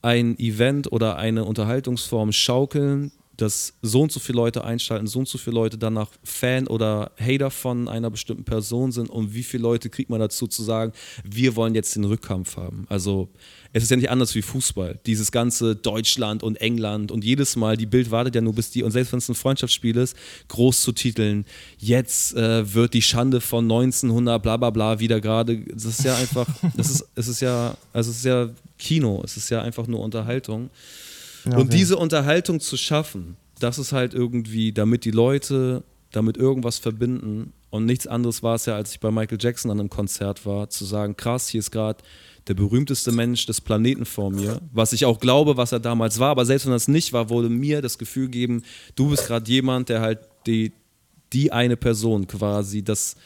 ein Event oder eine Unterhaltungsform schaukeln, dass so und so viele Leute einschalten, so und so viele Leute danach Fan oder Hater von einer bestimmten Person sind und wie viele Leute kriegt man dazu zu sagen, wir wollen jetzt den Rückkampf haben. Also es ist ja nicht anders wie Fußball. Dieses ganze Deutschland und England und jedes Mal, die Bild wartet ja nur bis die, und selbst wenn es ein Freundschaftsspiel ist, groß zu titeln, jetzt äh, wird die Schande von 1900 bla bla bla wieder gerade, das ist ja einfach, das ist, es ist ja, also es ist ja Kino, es ist ja einfach nur Unterhaltung. Ja, und diese Unterhaltung zu schaffen, das ist halt irgendwie, damit die Leute damit irgendwas verbinden. Und nichts anderes war es ja, als ich bei Michael Jackson an einem Konzert war, zu sagen, krass, hier ist gerade der berühmteste Mensch des Planeten vor mir, was ich auch glaube, was er damals war, aber selbst wenn das nicht war, wurde mir das Gefühl geben, du bist gerade jemand, der halt die, die eine Person quasi, das,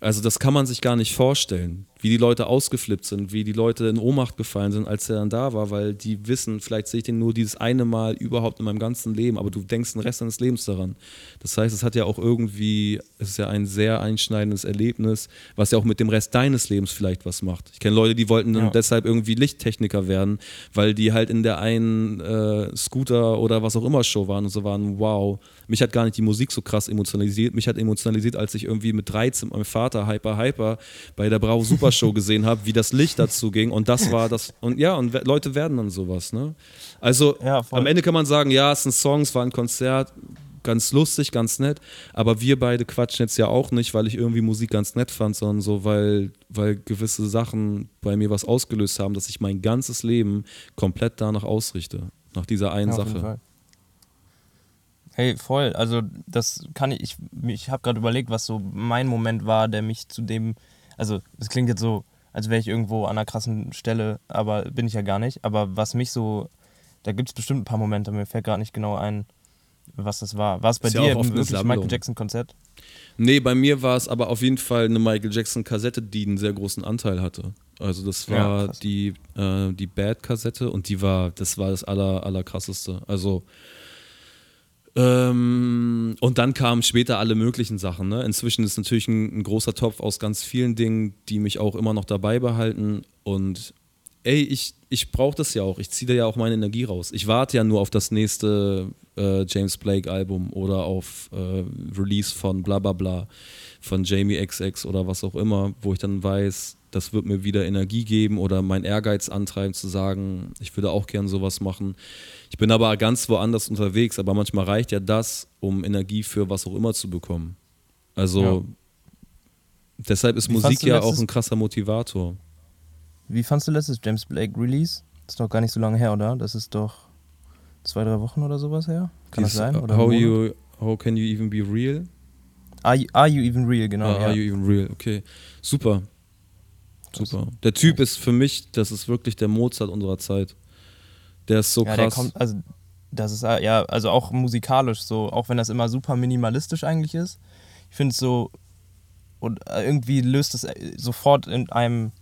also das kann man sich gar nicht vorstellen, wie die Leute ausgeflippt sind, wie die Leute in Ohnmacht gefallen sind, als er dann da war, weil die wissen, vielleicht sehe ich den nur dieses eine Mal überhaupt in meinem ganzen Leben, aber du denkst den Rest deines Lebens daran. Das heißt, es hat ja auch irgendwie, es ist ja ein sehr einschneidendes Erlebnis, was ja auch mit dem Rest deines Lebens vielleicht was macht. Ich kenne Leute, die wollten dann ja. deshalb irgendwie Lichttechniker werden, weil die halt in der einen äh, Scooter oder was auch immer Show waren und so waren, wow, mich hat gar nicht die Musik so krass emotionalisiert. Mich hat emotionalisiert, als ich irgendwie mit 13 mit meinem Vater Hyper Hyper bei der Bravo Super Show gesehen habe, wie das Licht dazu ging. Und das war das. Und ja, und Leute werden dann sowas, ne? Also ja, am Ende kann man sagen, ja, es sind Songs, war ein Konzert, ganz lustig, ganz nett. Aber wir beide quatschen jetzt ja auch nicht, weil ich irgendwie Musik ganz nett fand, sondern so, weil, weil gewisse Sachen bei mir was ausgelöst haben, dass ich mein ganzes Leben komplett danach ausrichte. Nach dieser einen ja, Sache.
Hey, voll. Also das kann ich, ich, ich habe gerade überlegt, was so mein Moment war, der mich zu dem, also es klingt jetzt so, als wäre ich irgendwo an einer krassen Stelle, aber bin ich ja gar nicht. Aber was mich so, da gibt es bestimmt ein paar Momente, mir fällt gerade nicht genau ein, was das war. War es bei ist dir ja wirklich ein Michael Jackson-Konzert?
Nee, bei mir war es aber auf jeden Fall eine Michael Jackson-Kassette, die einen sehr großen Anteil hatte. Also das war ja, die, äh, die Bad-Kassette und die war, das war das aller, allerkrasseste. Also ähm, und dann kamen später alle möglichen Sachen. Ne? Inzwischen ist natürlich ein, ein, großer Topf aus ganz vielen Dingen, die mich auch immer noch dabei behalten. Und ey, ich, ich brauche das ja auch. Ich ziehe da ja auch meine Energie raus. Ich warte ja nur auf das nächste äh, James Blake-Album oder auf äh, Release von bla bla bla, von Jamie XX oder was auch immer, wo ich dann weiß, das wird mir wieder Energie geben oder mein Ehrgeiz antreiben zu sagen, ich würde auch gern sowas machen. Ich bin aber ganz woanders unterwegs, aber manchmal reicht ja das, um Energie für was auch immer zu bekommen. Also ja. deshalb ist Wie Musik ja auch ein krasser Motivator.
Wie fandst du letztes James Blake Release? Das ist doch gar nicht so lange her, oder? Das ist doch zwei, drei Wochen oder sowas her? Kann Dies, das sein? Oder
how, you, how can you even be real?
Are you, are you even real, genau.
Ah, ja. Are you even real, okay. Super. Super. Der Typ ist für mich, das ist wirklich der Mozart unserer Zeit. Der ist so ja, krass. Kommt,
also, das ist ja, also auch musikalisch so, auch wenn das immer super minimalistisch eigentlich ist. Ich finde es so, und irgendwie löst es sofort in einem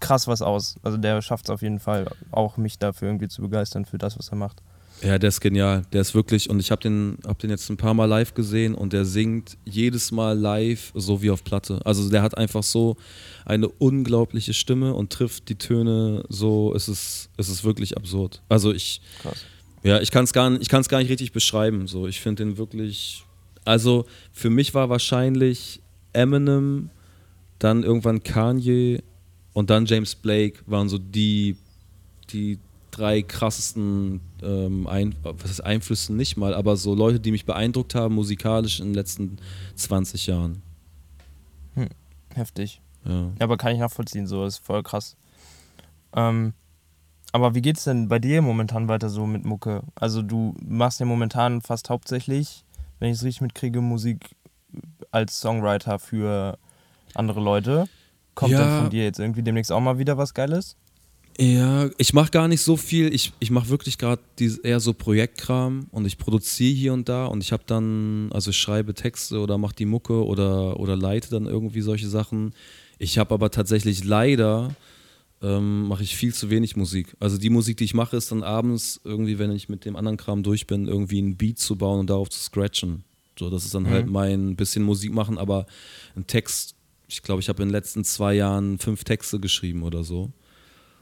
krass was aus. Also der schafft es auf jeden Fall, auch mich dafür irgendwie zu begeistern für das, was er macht.
Ja, der ist genial. Der ist wirklich, und ich habe den, hab den jetzt ein paar Mal live gesehen und der singt jedes Mal live so wie auf Platte. Also der hat einfach so eine unglaubliche Stimme und trifft die Töne so, es ist, es ist wirklich absurd. Also ich, Krass. ja, ich kann es gar, nicht, gar nicht richtig beschreiben. So. Ich finde den wirklich, also für mich war wahrscheinlich Eminem, dann irgendwann Kanye und dann James Blake waren so die, die drei krassesten ähm, Ein was ist Einflüsse nicht mal, aber so Leute, die mich beeindruckt haben musikalisch in den letzten 20 Jahren.
Hm, heftig. Ja. ja. aber kann ich nachvollziehen, so ist voll krass. Ähm, aber wie geht's denn bei dir momentan weiter so mit Mucke? Also du machst ja momentan fast hauptsächlich, wenn ich es richtig mitkriege, Musik als Songwriter für andere Leute. Kommt ja. dann von dir jetzt irgendwie demnächst auch mal wieder was Geiles?
Ja, ich mache gar nicht so viel. Ich, ich mache wirklich gerade eher so Projektkram und ich produziere hier und da und ich habe dann, also ich schreibe Texte oder mache die Mucke oder, oder leite dann irgendwie solche Sachen. Ich habe aber tatsächlich leider, ähm, mache ich viel zu wenig Musik. Also die Musik, die ich mache, ist dann abends irgendwie, wenn ich mit dem anderen Kram durch bin, irgendwie ein Beat zu bauen und darauf zu scratchen. So, das ist dann halt mhm. halt mein bisschen Musik machen, aber ein Text, ich glaube, ich habe in den letzten zwei Jahren fünf Texte geschrieben oder so.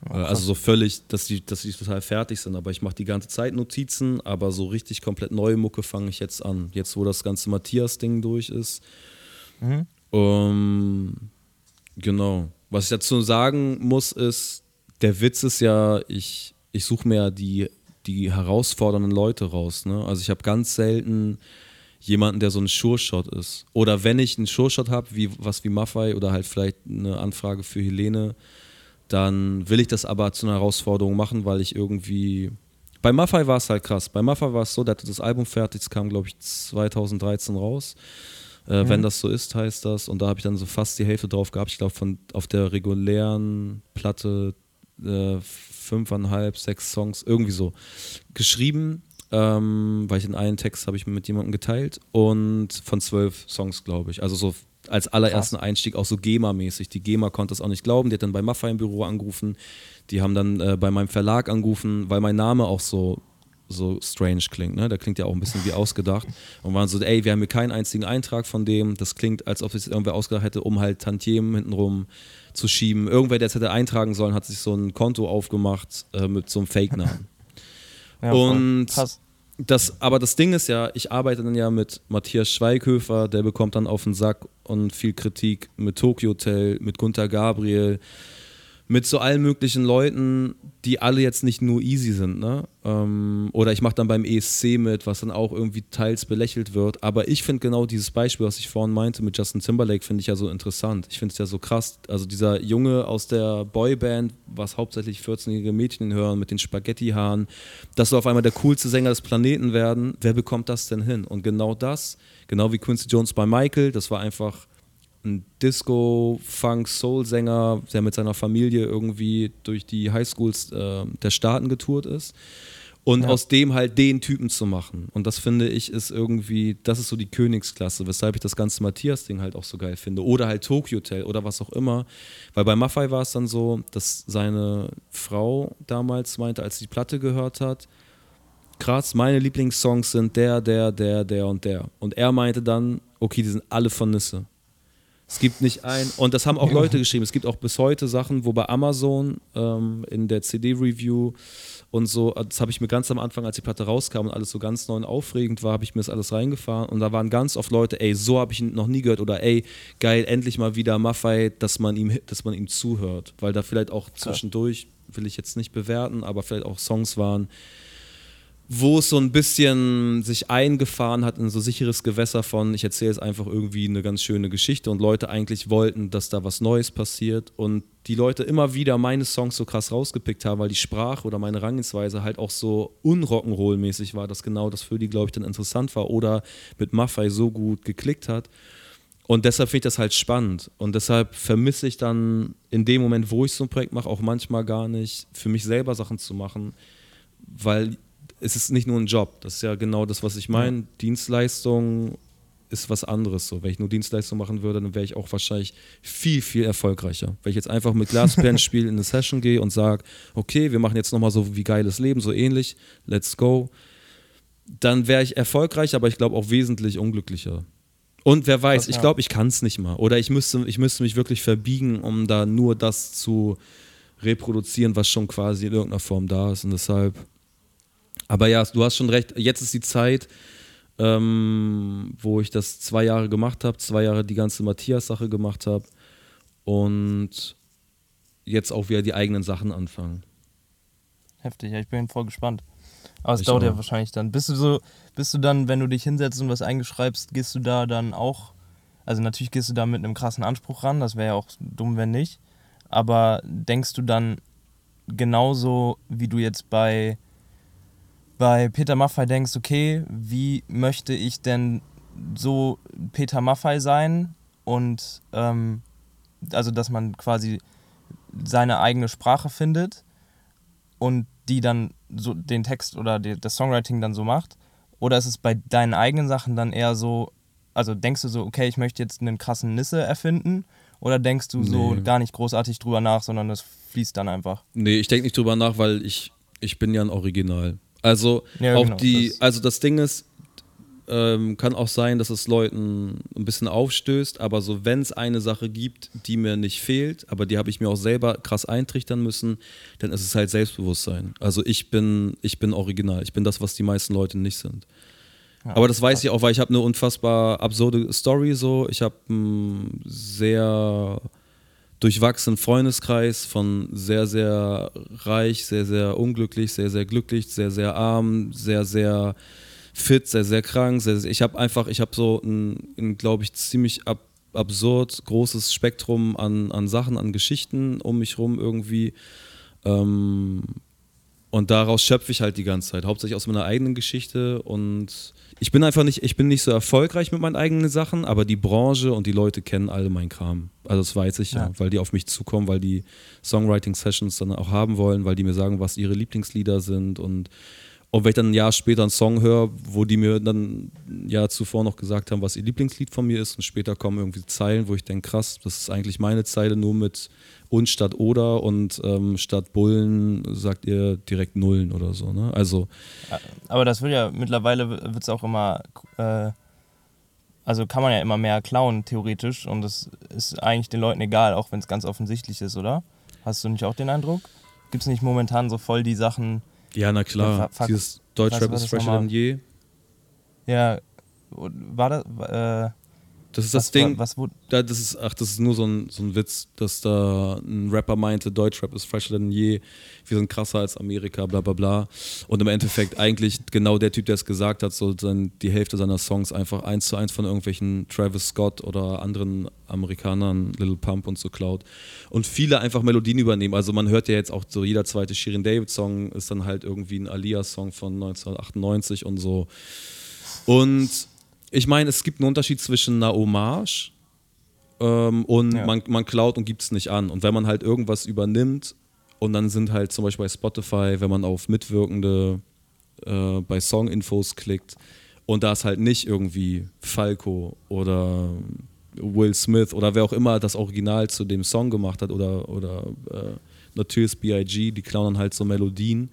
Oh, also so völlig, dass die, dass die total fertig sind. Aber ich mache die ganze Zeit Notizen, aber so richtig komplett neue Mucke fange ich jetzt an. Jetzt, wo das ganze Matthias-Ding durch ist. Mhm. Um, genau. Was ich dazu sagen muss, ist, der Witz ist ja, ich, ich suche mir ja die, die herausfordernden Leute raus. Ne? Also ich habe ganz selten jemanden, der so ein Sure-Shot ist. Oder wenn ich einen Sure-Shot habe, wie, was wie Maffei oder halt vielleicht eine Anfrage für Helene, dann will ich das aber zu einer Herausforderung machen, weil ich irgendwie. Bei Maffei war es halt krass. Bei Maffei war es so, der hatte das Album fertig, es kam, glaube ich, 2013 raus. Äh, mhm. Wenn das so ist, heißt das. Und da habe ich dann so fast die Hälfte drauf gehabt. Ich glaube, von auf der regulären Platte äh, fünfeinhalb, sechs Songs, irgendwie so. Geschrieben, ähm, weil ich den einen Text habe ich mit jemandem geteilt und von zwölf Songs, glaube ich. Also so als allerersten Krass. Einstieg auch so GEMA-mäßig. Die GEMA konnte es auch nicht glauben, die hat dann bei Maffei im Büro angerufen, die haben dann äh, bei meinem Verlag angerufen, weil mein Name auch so, so strange klingt, ne? Der klingt ja auch ein bisschen wie ausgedacht. Und waren so, ey, wir haben hier keinen einzigen Eintrag von dem. Das klingt, als ob es irgendwer ausgedacht hätte, um halt Tantiemen hintenrum zu schieben. Irgendwer, der es hätte eintragen sollen, hat sich so ein Konto aufgemacht äh, mit so einem Fake-Namen. ja, und Krass das, aber das Ding ist ja, ich arbeite dann ja mit Matthias Schweighöfer, der bekommt dann auf den Sack und viel Kritik mit Tokyo Hotel, mit Gunther Gabriel, mit so allen möglichen Leuten, die alle jetzt nicht nur easy sind. Ne? Ähm, oder ich mache dann beim ESC mit, was dann auch irgendwie teils belächelt wird. Aber ich finde genau dieses Beispiel, was ich vorhin meinte mit Justin Timberlake, finde ich ja so interessant. Ich finde es ja so krass. Also dieser Junge aus der Boyband, was hauptsächlich 14-jährige Mädchen hören mit den Spaghetti-Haaren, dass soll auf einmal der coolste Sänger des Planeten werden. Wer bekommt das denn hin? Und genau das, genau wie Quincy Jones bei Michael, das war einfach ein Disco, Funk, Soul-Sänger, der mit seiner Familie irgendwie durch die Highschools äh, der Staaten getourt ist. Und ja. aus dem halt den Typen zu machen. Und das finde ich ist irgendwie, das ist so die Königsklasse, weshalb ich das ganze Matthias-Ding halt auch so geil finde. Oder halt Tokyo Hotel oder was auch immer. Weil bei Maffei war es dann so, dass seine Frau damals meinte, als sie die Platte gehört hat, krass, meine Lieblingssongs sind der, der, der, der und der. Und er meinte dann, okay, die sind alle von Nisse. Es gibt nicht ein, und das haben auch Leute geschrieben, es gibt auch bis heute Sachen, wo bei Amazon ähm, in der CD-Review und so, das habe ich mir ganz am Anfang, als die Platte rauskam und alles so ganz neu und aufregend war, habe ich mir das alles reingefahren. Und da waren ganz oft Leute, ey, so habe ich ihn noch nie gehört. Oder ey, geil, endlich mal wieder Maffei, dass man ihm, dass man ihm zuhört, weil da vielleicht auch zwischendurch, will ich jetzt nicht bewerten, aber vielleicht auch Songs waren, wo es so ein bisschen sich eingefahren hat in so sicheres Gewässer von, ich erzähle jetzt einfach irgendwie eine ganz schöne Geschichte und Leute eigentlich wollten, dass da was Neues passiert und die Leute immer wieder meine Songs so krass rausgepickt haben, weil die Sprache oder meine Rangensweise halt auch so unrock'n'roll-mäßig war, dass genau das für die, glaube ich, dann interessant war oder mit Maffei so gut geklickt hat. Und deshalb finde ich das halt spannend. Und deshalb vermisse ich dann in dem Moment, wo ich so ein Projekt mache, auch manchmal gar nicht, für mich selber Sachen zu machen, weil es ist nicht nur ein Job. Das ist ja genau das, was ich meine. Ja. Dienstleistung ist was anderes. So, wenn ich nur Dienstleistung machen würde, dann wäre ich auch wahrscheinlich viel, viel erfolgreicher. Wenn ich jetzt einfach mit Glasplan spiele, in eine Session gehe und sage, okay, wir machen jetzt nochmal so wie geiles Leben, so ähnlich, let's go, dann wäre ich erfolgreich, aber ich glaube auch wesentlich unglücklicher. Und wer weiß, ich glaube, ich kann es nicht mal. Oder ich müsste, ich müsste mich wirklich verbiegen, um da nur das zu reproduzieren, was schon quasi in irgendeiner Form da ist. Und deshalb. Aber ja, du hast schon recht. Jetzt ist die Zeit, ähm, wo ich das zwei Jahre gemacht habe, zwei Jahre die ganze Matthias-Sache gemacht habe und jetzt auch wieder die eigenen Sachen anfangen.
Heftig, ja, ich bin voll gespannt. Aber es dauert auch. ja wahrscheinlich dann. Bist du so, bist du dann, wenn du dich hinsetzt und was eingeschreibst, gehst du da dann auch, also natürlich gehst du da mit einem krassen Anspruch ran, das wäre ja auch dumm, wenn nicht. Aber denkst du dann genauso, wie du jetzt bei bei Peter Maffei denkst, okay, wie möchte ich denn so Peter Maffei sein? Und ähm, also, dass man quasi seine eigene Sprache findet und die dann so den Text oder die, das Songwriting dann so macht? Oder ist es bei deinen eigenen Sachen dann eher so, also denkst du so, okay, ich möchte jetzt einen krassen Nisse erfinden? Oder denkst du nee. so gar nicht großartig drüber nach, sondern das fließt dann einfach?
Nee, ich denke nicht drüber nach, weil ich, ich bin ja ein Original. Also ja, auch genau, die, das also das Ding ist, ähm, kann auch sein, dass es Leuten ein bisschen aufstößt, aber so wenn es eine Sache gibt, die mir nicht fehlt, aber die habe ich mir auch selber krass eintrichtern müssen, dann ist es halt Selbstbewusstsein. Also ich bin, ich bin original, ich bin das, was die meisten Leute nicht sind. Ja, aber das weiß ich auch, weil ich habe eine unfassbar absurde Story so. Ich habe einen sehr durchwachsenen Freundeskreis von sehr, sehr reich, sehr, sehr unglücklich, sehr, sehr glücklich, sehr, sehr arm, sehr, sehr fit, sehr, sehr krank. Sehr, sehr, ich habe einfach, ich habe so ein, ein glaube ich, ziemlich ab, absurd großes Spektrum an, an Sachen, an Geschichten um mich rum irgendwie. Ähm, und daraus schöpfe ich halt die ganze Zeit, hauptsächlich aus meiner eigenen Geschichte und ich bin einfach nicht, ich bin nicht so erfolgreich mit meinen eigenen Sachen, aber die Branche und die Leute kennen alle meinen Kram. Also das weiß ich ja, ja weil die auf mich zukommen, weil die Songwriting-Sessions dann auch haben wollen, weil die mir sagen, was ihre Lieblingslieder sind und und wenn ich dann ein Jahr später einen Song höre, wo die mir dann ein Jahr zuvor noch gesagt haben, was ihr Lieblingslied von mir ist, und später kommen irgendwie Zeilen, wo ich denke, krass, das ist eigentlich meine Zeile, nur mit und statt oder und ähm, statt Bullen sagt ihr direkt Nullen oder so. Ne? Also.
Aber das wird ja mittlerweile wird es auch immer, äh, also kann man ja immer mehr klauen, theoretisch, und das ist eigentlich den Leuten egal, auch wenn es ganz offensichtlich ist, oder? Hast du nicht auch den Eindruck? Gibt es nicht momentan so voll die Sachen.
Ja, na klar. Dieses Deutschrap ist fresher denn je.
Ja, war das. Äh,
das ist das was, Ding. Was, was, das ist, ach, das ist nur so ein, so ein Witz, dass da ein Rapper meinte, Deutschrap ist fresher denn je, wir sind krasser als Amerika, bla bla bla. Und im Endeffekt eigentlich genau der Typ, der es gesagt hat, so dann die Hälfte seiner Songs einfach eins zu eins von irgendwelchen Travis Scott oder anderen Amerikanern, Little Pump und so klaut. Und viele einfach Melodien übernehmen. Also man hört ja jetzt auch so, jeder zweite Shirin David Song ist dann halt irgendwie ein Alia-Song von 1998 und so. Und ich meine, es gibt einen Unterschied zwischen einer Hommage ähm, und ja. man, man klaut und gibt es nicht an. Und wenn man halt irgendwas übernimmt und dann sind halt zum Beispiel bei Spotify, wenn man auf Mitwirkende äh, bei Song-Infos klickt und da ist halt nicht irgendwie Falco oder Will Smith oder wer auch immer das Original zu dem Song gemacht hat oder, oder äh, Notorious B.I.G., die klauen dann halt so Melodien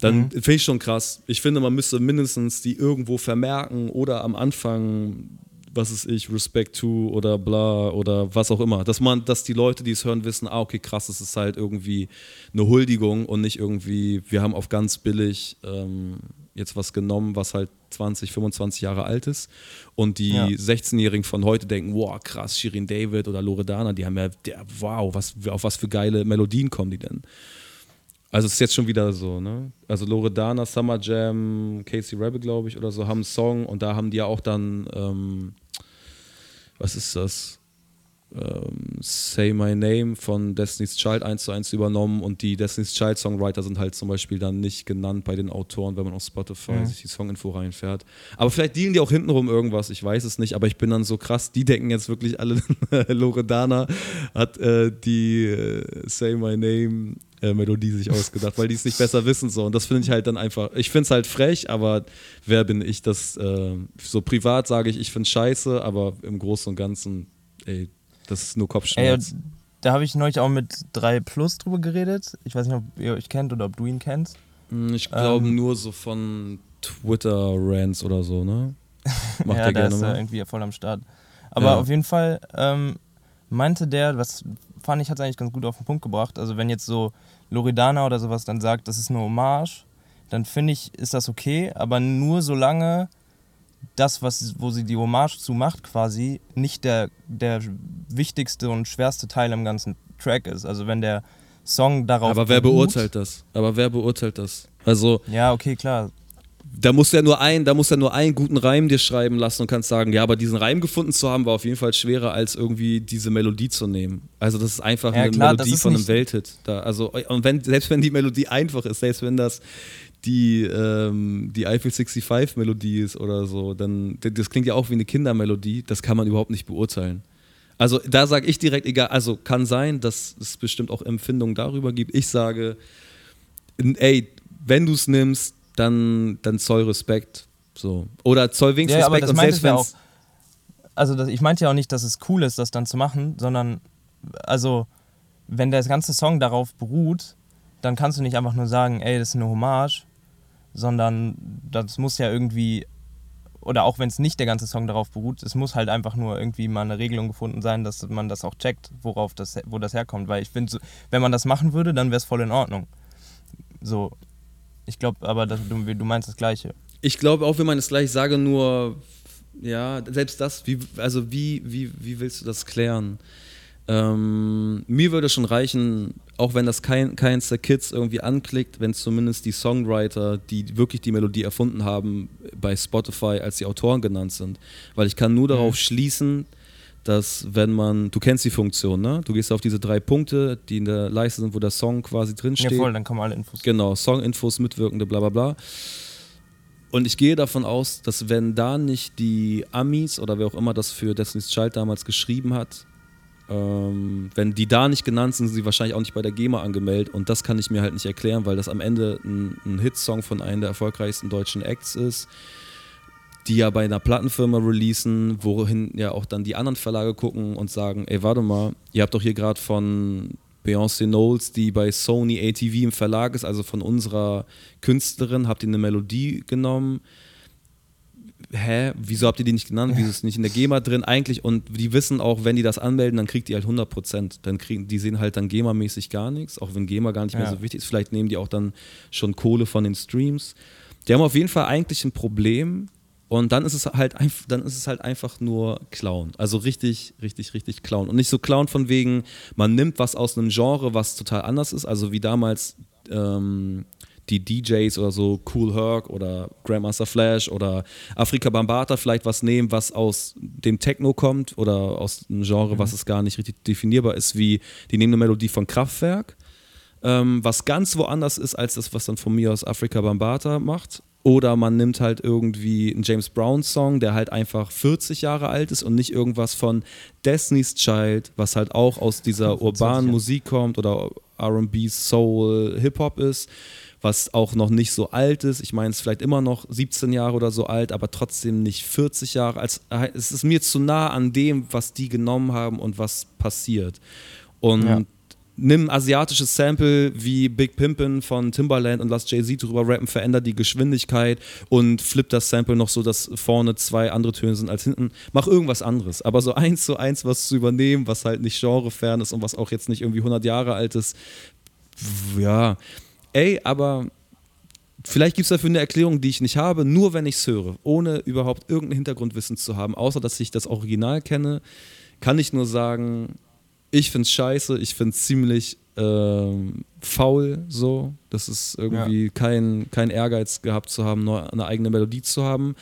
dann mhm. finde ich schon krass. Ich finde, man müsste mindestens die irgendwo vermerken oder am Anfang, was ist ich, Respect to oder bla oder was auch immer. Dass man, dass die Leute, die es hören, wissen, ah, okay, krass, es ist halt irgendwie eine Huldigung und nicht irgendwie, wir haben auf ganz billig ähm, jetzt was genommen, was halt 20, 25 Jahre alt ist. Und die ja. 16-Jährigen von heute denken, wow, krass, Shirin David oder Loredana, die haben ja, der, wow, was, auf was für geile Melodien kommen die denn? Also es ist jetzt schon wieder so, ne? Also Loredana, Summer Jam, Casey Rebel, glaube ich, oder so, haben einen Song und da haben die ja auch dann, ähm, was ist das? Ähm, Say My Name von Destiny's Child 1 zu 1 übernommen und die Destiny's Child Songwriter sind halt zum Beispiel dann nicht genannt bei den Autoren, wenn man auf Spotify mhm. sich die Songinfo reinfährt. Aber vielleicht dealen die auch hintenrum irgendwas, ich weiß es nicht, aber ich bin dann so krass, die denken jetzt wirklich alle, Loredana hat äh, die äh, Say My Name äh, Melodie sich ausgedacht, weil die es nicht besser wissen so. Und das finde ich halt dann einfach, ich finde es halt frech, aber wer bin ich, das äh, so privat sage ich, ich finde es scheiße, aber im Großen und Ganzen, ey, das ist nur Kopfschmerz. Ey,
da habe ich neulich auch mit 3 Plus drüber geredet. Ich weiß nicht, ob ihr euch kennt oder ob du ihn kennst.
Hm, ich glaube ähm, nur so von Twitter-Rants oder so, ne?
Macht ja, der da gerne ist er irgendwie voll am Start. Aber ja. auf jeden Fall ähm, meinte der, was fand ich, hat es eigentlich ganz gut auf den Punkt gebracht. Also wenn jetzt so Loredana oder sowas dann sagt, das ist eine Hommage, dann finde ich, ist das okay, aber nur solange das, was, wo sie die Hommage zu macht, quasi nicht der, der wichtigste und schwerste Teil im ganzen Track ist. Also wenn der Song darauf.
Aber wer beurteilt das? Aber wer beurteilt das? Also.
Ja, okay, klar.
Da musst du ja nur einen, da musst du ja nur einen guten Reim dir schreiben lassen und kannst sagen, ja, aber diesen Reim gefunden zu haben, war auf jeden Fall schwerer, als irgendwie diese Melodie zu nehmen. Also das ist einfach ja, eine klar, Melodie von einem Welthit. Da, also, und wenn, selbst wenn die Melodie einfach ist, selbst wenn das die, ähm, die Eiffel 65 Melodie ist oder so, dann das klingt ja auch wie eine Kindermelodie, das kann man überhaupt nicht beurteilen. Also da sage ich direkt, egal, also kann sein, dass es bestimmt auch Empfindungen darüber gibt. Ich sage, ey, wenn du es nimmst, dann, dann zoll Respekt. So. Oder zoll wenigstens
ja,
Respekt
und selbst auch, Also das, ich meinte ja auch nicht, dass es cool ist, das dann zu machen, sondern also wenn der ganze Song darauf beruht, dann kannst du nicht einfach nur sagen, ey, das ist eine Hommage, sondern das muss ja irgendwie, oder auch wenn es nicht der ganze Song darauf beruht, es muss halt einfach nur irgendwie mal eine Regelung gefunden sein, dass man das auch checkt, worauf das, wo das herkommt. Weil ich finde, wenn man das machen würde, dann wäre es voll in Ordnung. So, ich glaube aber, dass du, du meinst das Gleiche.
Ich glaube auch, wenn man das gleich sage, nur, ja, selbst das, wie, also wie, wie, wie willst du das klären? Ähm, mir würde schon reichen, auch wenn das kein, keins der Kids irgendwie anklickt, wenn zumindest die Songwriter, die wirklich die Melodie erfunden haben, bei Spotify als die Autoren genannt sind. Weil ich kann nur mhm. darauf schließen, dass wenn man, du kennst die Funktion, ne? Du gehst auf diese drei Punkte, die in der Leiste sind, wo der Song quasi drinsteht. Ja
voll, dann kommen alle Infos.
Genau, Song-Infos, mitwirkende, bla bla bla. Und ich gehe davon aus, dass wenn da nicht die Amis oder wer auch immer das für Destiny's Child damals geschrieben hat, ähm, wenn die da nicht genannt sind, sind sie wahrscheinlich auch nicht bei der GEMA angemeldet. Und das kann ich mir halt nicht erklären, weil das am Ende ein, ein Hitsong von einem der erfolgreichsten deutschen Acts ist, die ja bei einer Plattenfirma releasen, wohin ja auch dann die anderen Verlage gucken und sagen, ey, warte mal, ihr habt doch hier gerade von Beyoncé Knowles, die bei Sony ATV im Verlag ist, also von unserer Künstlerin, habt ihr eine Melodie genommen, hä, wieso habt ihr die nicht genannt? Wieso ist es nicht in der GEMA drin eigentlich? Und die wissen auch, wenn die das anmelden, dann kriegt die halt 100 Prozent. Dann kriegen, die sehen halt dann GEMA-mäßig gar nichts, auch wenn GEMA gar nicht mehr ja. so wichtig ist. Vielleicht nehmen die auch dann schon Kohle von den Streams. Die haben auf jeden Fall eigentlich ein Problem. Und dann ist es halt einfach, dann ist es halt einfach nur Clown. Also richtig, richtig, richtig Clown. Und nicht so Clown von wegen, man nimmt was aus einem Genre, was total anders ist. Also wie damals ähm, die DJs oder so Cool Herc oder Grandmaster Flash oder Afrika Bambata vielleicht was nehmen, was aus dem Techno kommt oder aus einem Genre, mhm. was es gar nicht richtig definierbar ist, wie die nehmen eine Melodie von Kraftwerk, ähm, was ganz woanders ist als das, was dann von mir aus Afrika Bambata macht. Oder man nimmt halt irgendwie einen James Brown-Song, der halt einfach 40 Jahre alt ist und nicht irgendwas von Destiny's Child, was halt auch aus dieser urbanen Musik kommt oder RB, Soul, Hip-Hop ist was auch noch nicht so alt ist. Ich meine, es ist vielleicht immer noch 17 Jahre oder so alt, aber trotzdem nicht 40 Jahre. Als, es ist mir zu nah an dem, was die genommen haben und was passiert. Und ja. nimm ein asiatisches Sample wie Big Pimpin von Timbaland und lass Jay-Z drüber rappen, veränder die Geschwindigkeit und flip das Sample noch so, dass vorne zwei andere Töne sind als hinten. Mach irgendwas anderes. Aber so eins zu eins was zu übernehmen, was halt nicht genrefern ist und was auch jetzt nicht irgendwie 100 Jahre alt ist, ja, ey, aber vielleicht gibt es dafür eine Erklärung, die ich nicht habe, nur wenn ich es höre, ohne überhaupt irgendein Hintergrundwissen zu haben, außer dass ich das Original kenne, kann ich nur sagen, ich finde es scheiße, ich finde es ziemlich ähm, faul so. Das ist irgendwie ja. kein, kein Ehrgeiz gehabt zu haben, eine eigene Melodie zu haben.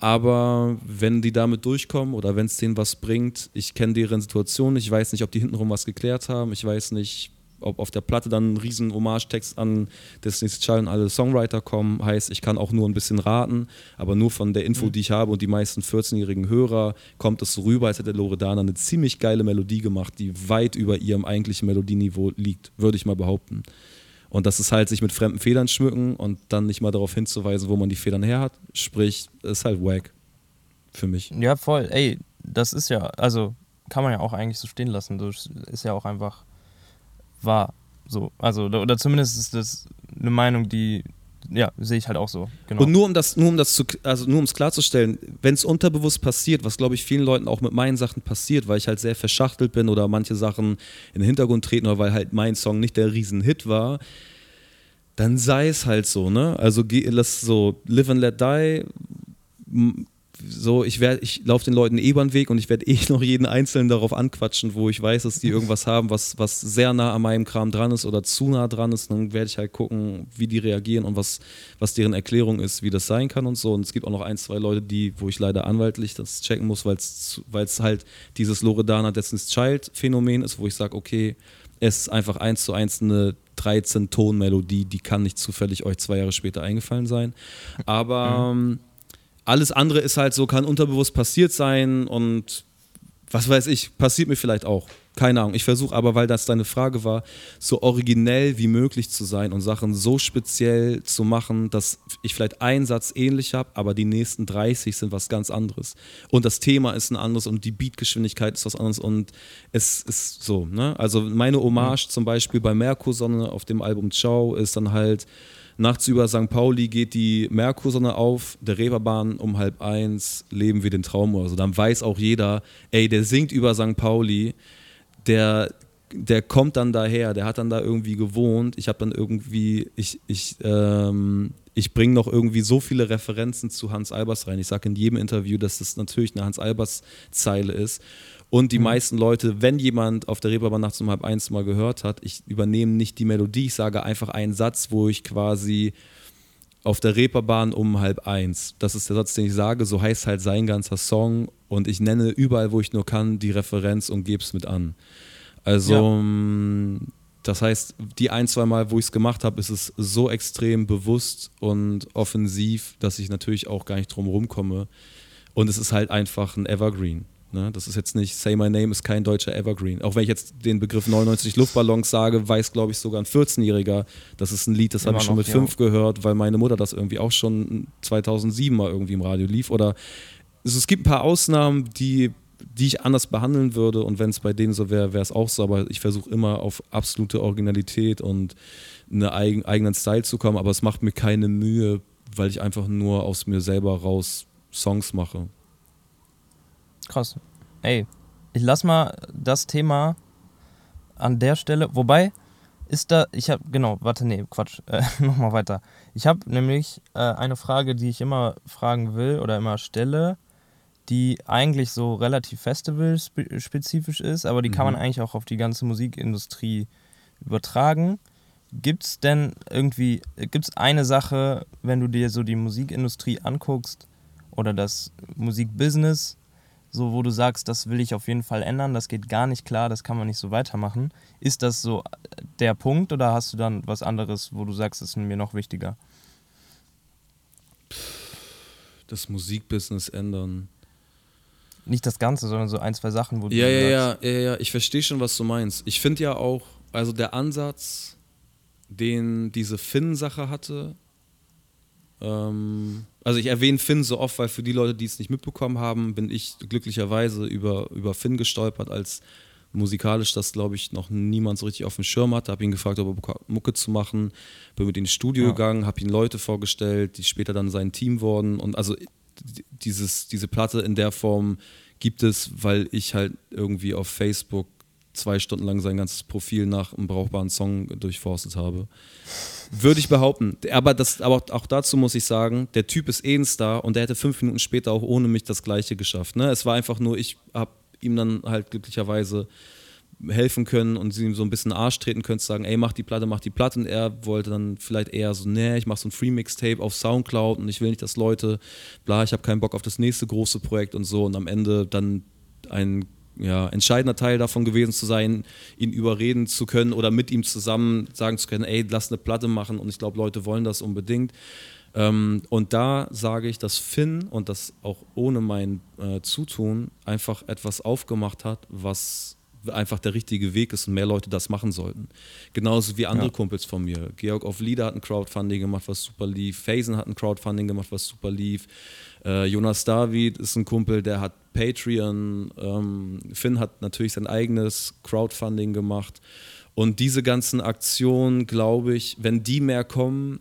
Aber wenn die damit durchkommen oder wenn es denen was bringt, ich kenne deren Situation, ich weiß nicht, ob die hintenrum was geklärt haben, ich weiß nicht, ob auf der Platte dann ein riesen Hommage-Text an Destiny's Child und alle Songwriter kommen, heißt, ich kann auch nur ein bisschen raten, aber nur von der Info, mhm. die ich habe und die meisten 14-jährigen Hörer, kommt es so rüber, als hätte Loredana eine ziemlich geile Melodie gemacht, die weit über ihrem eigentlichen Melodieniveau liegt, würde ich mal behaupten. Und das ist halt sich mit fremden Federn schmücken und dann nicht mal darauf hinzuweisen, wo man die Federn her hat. Sprich, ist halt wack. Für mich.
Ja, voll. Ey, das ist ja, also kann man ja auch eigentlich so stehen lassen. Das ist ja auch einfach wahr. So. Also, oder zumindest ist das eine Meinung, die, ja, sehe ich halt auch so.
Genau. Und nur um das, nur um das zu, also nur um es klarzustellen, wenn es unterbewusst passiert, was glaube ich vielen Leuten auch mit meinen Sachen passiert, weil ich halt sehr verschachtelt bin oder manche Sachen in den Hintergrund treten oder weil halt mein Song nicht der Riesenhit war, dann sei es halt so, ne? Also lass so Live and Let Die so, ich werde, ich laufe den Leuten eh über den Weg und ich werde eh noch jeden Einzelnen darauf anquatschen, wo ich weiß, dass die irgendwas haben, was, was sehr nah an meinem Kram dran ist oder zu nah dran ist. Dann werde ich halt gucken, wie die reagieren und was, was deren Erklärung ist, wie das sein kann und so. Und es gibt auch noch ein, zwei Leute, die, wo ich leider anwaltlich das checken muss, weil es halt dieses Loredana Destiny's Child Phänomen ist, wo ich sage, okay, es ist einfach eins zu eins eine 13-Ton-Melodie, die kann nicht zufällig euch zwei Jahre später eingefallen sein. Aber mhm. Alles andere ist halt so, kann unterbewusst passiert sein und was weiß ich, passiert mir vielleicht auch. Keine Ahnung. Ich versuche aber, weil das deine Frage war, so originell wie möglich zu sein und Sachen so speziell zu machen, dass ich vielleicht einen Satz ähnlich habe, aber die nächsten 30 sind was ganz anderes. Und das Thema ist ein anderes und die Beatgeschwindigkeit ist was anderes und es ist so. Ne? Also meine Hommage zum Beispiel bei Merkursonne auf dem Album Ciao ist dann halt Nachts über St. Pauli geht die Merkursonne auf, der Reeperbahn um halb eins, leben wir den Traum oder so. Dann weiß auch jeder, ey, der singt über St. Pauli, der, der kommt dann daher, der hat dann da irgendwie gewohnt. Ich habe dann irgendwie, ich, ich, ähm, ich bringe noch irgendwie so viele Referenzen zu Hans Albers rein. Ich sage in jedem Interview, dass das natürlich eine Hans Albers Zeile ist. Und die mhm. meisten Leute, wenn jemand auf der Reeperbahn nachts um halb eins mal gehört hat, ich übernehme nicht die Melodie, ich sage einfach einen Satz, wo ich quasi auf der Reeperbahn um halb eins. Das ist der Satz, den ich sage. So heißt halt sein ganzer Song. Und ich nenne überall, wo ich nur kann, die Referenz und gebe es mit an. Also, ja. Mm, das heißt, die ein, zwei Mal, wo ich es gemacht habe, ist es so extrem bewusst und offensiv, dass ich natürlich auch gar nicht drum rumkomme. Und es ist halt einfach ein Evergreen. Ne? Das ist jetzt nicht, Say My Name ist kein deutscher Evergreen. Auch wenn ich jetzt den Begriff 99 Luftballons sage, weiß, glaube ich, sogar ein 14-Jähriger, das ist ein Lied, das habe ich schon mit fünf ja. gehört, weil meine Mutter das irgendwie auch schon 2007 mal irgendwie im Radio lief. Oder also es gibt ein paar Ausnahmen, die, die ich anders behandeln würde und wenn es bei denen so wäre, wäre es auch so. Aber ich versuche immer auf absolute Originalität und einen eigen, eigenen Style zu kommen, aber es macht mir keine Mühe, weil ich einfach nur aus mir selber raus Songs mache.
Krass. Ey, ich lass mal das Thema an der Stelle. Wobei, ist da, ich habe, genau, warte, nee, Quatsch, äh, nochmal weiter. Ich habe nämlich äh, eine Frage, die ich immer fragen will oder immer stelle, die eigentlich so relativ festivalspezifisch ist, aber die mhm. kann man mhm. eigentlich auch auf die ganze Musikindustrie übertragen. Gibt es denn irgendwie, gibt es eine Sache, wenn du dir so die Musikindustrie anguckst oder das Musikbusiness, so wo du sagst, das will ich auf jeden Fall ändern, das geht gar nicht klar, das kann man nicht so weitermachen. Ist das so der Punkt oder hast du dann was anderes, wo du sagst, das ist mir noch wichtiger?
Das Musikbusiness ändern.
Nicht das Ganze, sondern so ein, zwei Sachen, wo
du. Ja, ja, sagst, ja, ja, ja, ich verstehe schon, was du meinst. Ich finde ja auch, also der Ansatz, den diese Finn-Sache hatte, ähm, also ich erwähne Finn so oft, weil für die Leute, die es nicht mitbekommen haben, bin ich glücklicherweise über, über Finn gestolpert, als musikalisch das, glaube ich, noch niemand so richtig auf dem Schirm hatte. Habe ihn gefragt, ob er Mucke zu machen. Bin mit ihm ins Studio ja. gegangen, habe ihn Leute vorgestellt, die später dann sein Team wurden. Und also dieses, diese Platte in der Form gibt es, weil ich halt irgendwie auf Facebook zwei Stunden lang sein ganzes Profil nach einem brauchbaren Song durchforstet habe. Würde ich behaupten. Aber, das, aber auch dazu muss ich sagen, der Typ ist eh ein Star und der hätte fünf Minuten später auch ohne mich das Gleiche geschafft. Ne? Es war einfach nur, ich habe ihm dann halt glücklicherweise helfen können und sie ihm so ein bisschen Arsch treten können, zu sagen, ey, mach die Platte, mach die Platte. Und er wollte dann vielleicht eher so, nee, ich mach so ein Free-Mixtape auf Soundcloud und ich will nicht, dass Leute, bla, ich habe keinen Bock auf das nächste große Projekt und so. Und am Ende dann ein ja, entscheidender Teil davon gewesen zu sein, ihn überreden zu können oder mit ihm zusammen sagen zu können, ey, lass eine Platte machen und ich glaube, Leute wollen das unbedingt. Ähm, und da sage ich, dass Finn und das auch ohne mein äh, Zutun einfach etwas aufgemacht hat, was einfach der richtige Weg ist und mehr Leute das machen sollten. Genauso wie andere ja. Kumpels von mir. Georg auf Lieder hat ein Crowdfunding gemacht, was super lief. Phasen hat ein Crowdfunding gemacht, was super lief. Äh, Jonas David ist ein Kumpel, der hat Patreon. Ähm, Finn hat natürlich sein eigenes Crowdfunding gemacht. Und diese ganzen Aktionen, glaube ich, wenn die mehr kommen,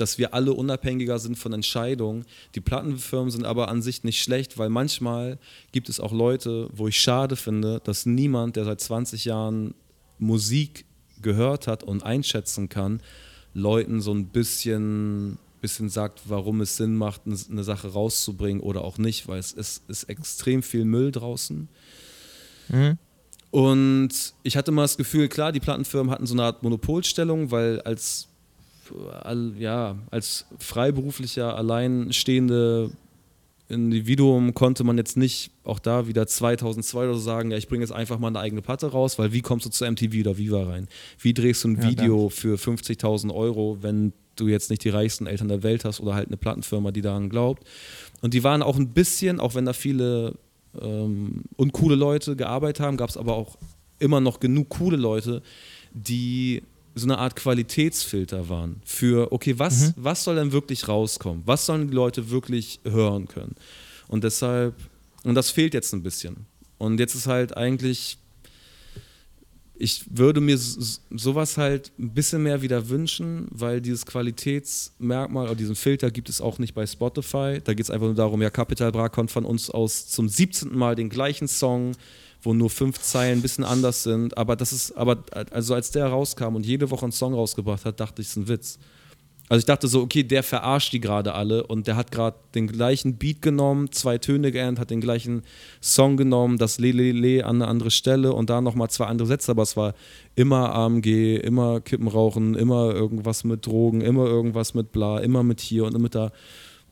dass wir alle unabhängiger sind von Entscheidungen. Die Plattenfirmen sind aber an sich nicht schlecht, weil manchmal gibt es auch Leute, wo ich schade finde, dass niemand, der seit 20 Jahren Musik gehört hat und einschätzen kann, Leuten so ein bisschen, bisschen sagt, warum es Sinn macht, eine Sache rauszubringen oder auch nicht, weil es ist, ist extrem viel Müll draußen. Mhm. Und ich hatte mal das Gefühl, klar, die Plattenfirmen hatten so eine Art Monopolstellung, weil als ja, als freiberuflicher, alleinstehende Individuum konnte man jetzt nicht auch da wieder 2002 oder so sagen, ja, ich bringe jetzt einfach mal eine eigene Platte raus, weil wie kommst du zu MTV oder Viva rein? Wie drehst du ein ja, Video für 50.000 Euro, wenn du jetzt nicht die reichsten Eltern der Welt hast oder halt eine Plattenfirma, die daran glaubt? Und die waren auch ein bisschen, auch wenn da viele ähm, uncoole Leute gearbeitet haben, gab es aber auch immer noch genug coole Leute, die so eine Art Qualitätsfilter waren für, okay, was, mhm. was soll denn wirklich rauskommen? Was sollen die Leute wirklich hören können? Und deshalb, und das fehlt jetzt ein bisschen. Und jetzt ist halt eigentlich, ich würde mir sowas halt ein bisschen mehr wieder wünschen, weil dieses Qualitätsmerkmal oder diesen Filter gibt es auch nicht bei Spotify. Da geht es einfach nur darum, ja, Capital Bra kommt von uns aus zum 17. Mal den gleichen Song wo nur fünf Zeilen ein bisschen anders sind. Aber das ist, aber also als der rauskam und jede Woche einen Song rausgebracht hat, dachte ich, es ist ein Witz. Also ich dachte so, okay, der verarscht die gerade alle und der hat gerade den gleichen Beat genommen, zwei Töne geändert, hat den gleichen Song genommen, das Lelele an eine andere Stelle und da nochmal zwei andere Sätze, aber es war immer AMG, immer Kippen rauchen, immer irgendwas mit Drogen, immer irgendwas mit bla, immer mit hier und mit da.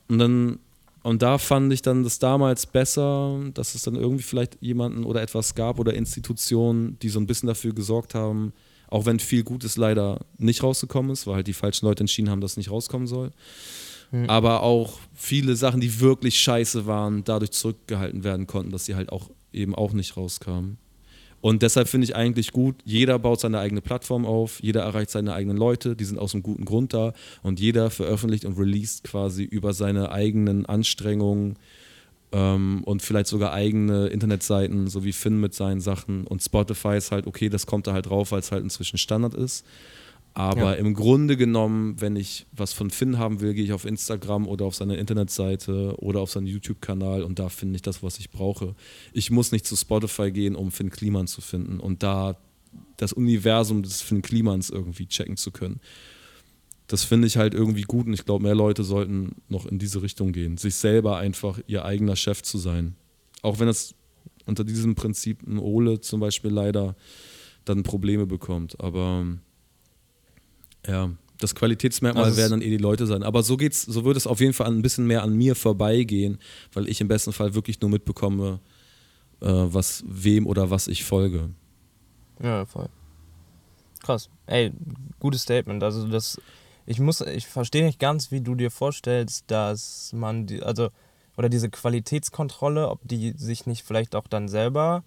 Und dann und da fand ich dann das damals besser, dass es dann irgendwie vielleicht jemanden oder etwas gab oder Institutionen, die so ein bisschen dafür gesorgt haben, auch wenn viel Gutes leider nicht rausgekommen ist, weil halt die falschen Leute entschieden haben, dass es nicht rauskommen soll. Mhm. Aber auch viele Sachen, die wirklich scheiße waren, dadurch zurückgehalten werden konnten, dass sie halt auch eben auch nicht rauskamen. Und deshalb finde ich eigentlich gut, jeder baut seine eigene Plattform auf, jeder erreicht seine eigenen Leute, die sind aus einem guten Grund da und jeder veröffentlicht und released quasi über seine eigenen Anstrengungen ähm, und vielleicht sogar eigene Internetseiten, so wie Finn mit seinen Sachen. Und Spotify ist halt okay, das kommt da halt drauf, weil es halt inzwischen Standard ist. Aber ja. im Grunde genommen, wenn ich was von Finn haben will, gehe ich auf Instagram oder auf seine Internetseite oder auf seinen YouTube-Kanal und da finde ich das, was ich brauche. Ich muss nicht zu Spotify gehen, um Finn Kliman zu finden und da das Universum des Finn Klimans irgendwie checken zu können. Das finde ich halt irgendwie gut und ich glaube, mehr Leute sollten noch in diese Richtung gehen, sich selber einfach ihr eigener Chef zu sein. Auch wenn es unter diesem Prinzip ein Ole zum Beispiel leider dann Probleme bekommt. Aber ja, das Qualitätsmerkmal also werden dann eh die Leute sein. Aber so geht's, so wird es auf jeden Fall ein bisschen mehr an mir vorbeigehen, weil ich im besten Fall wirklich nur mitbekomme, äh, was wem oder was ich folge.
Ja, voll. Krass. Ey, gutes Statement. Also das, ich muss, ich verstehe nicht ganz, wie du dir vorstellst, dass man die, also oder diese Qualitätskontrolle, ob die sich nicht vielleicht auch dann selber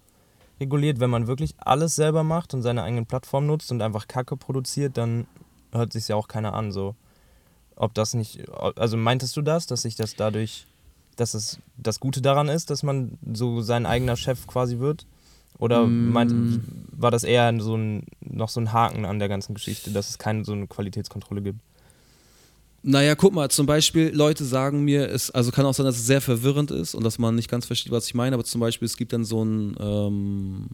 reguliert, wenn man wirklich alles selber macht und seine eigenen Plattformen nutzt und einfach Kacke produziert, dann hört sich ja auch keiner an. So, ob das nicht, also meintest du das, dass sich das dadurch, dass es das Gute daran ist, dass man so sein eigener Chef quasi wird? Oder mm. meint, war das eher so ein, noch so ein Haken an der ganzen Geschichte, dass es keine so eine Qualitätskontrolle gibt?
Naja, guck mal, zum Beispiel, Leute sagen mir, es, also kann auch sein, dass es sehr verwirrend ist und dass man nicht ganz versteht, was ich meine, aber zum Beispiel, es gibt dann so ein, ähm,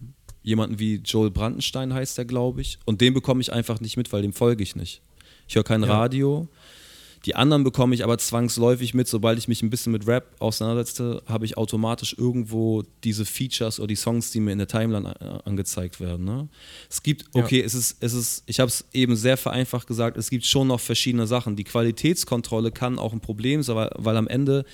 jemanden wie Joel Brandenstein heißt der, glaube ich. Und den bekomme ich einfach nicht mit, weil dem folge ich nicht. Ich höre kein ja. Radio. Die anderen bekomme ich aber zwangsläufig mit, sobald ich mich ein bisschen mit Rap auseinandersetze, habe ich automatisch irgendwo diese Features oder die Songs, die mir in der Timeline angezeigt werden. Ne? Es gibt, okay, ja. es ist, es ist, ich habe es eben sehr vereinfacht gesagt, es gibt schon noch verschiedene Sachen. Die Qualitätskontrolle kann auch ein Problem sein, weil, weil am Ende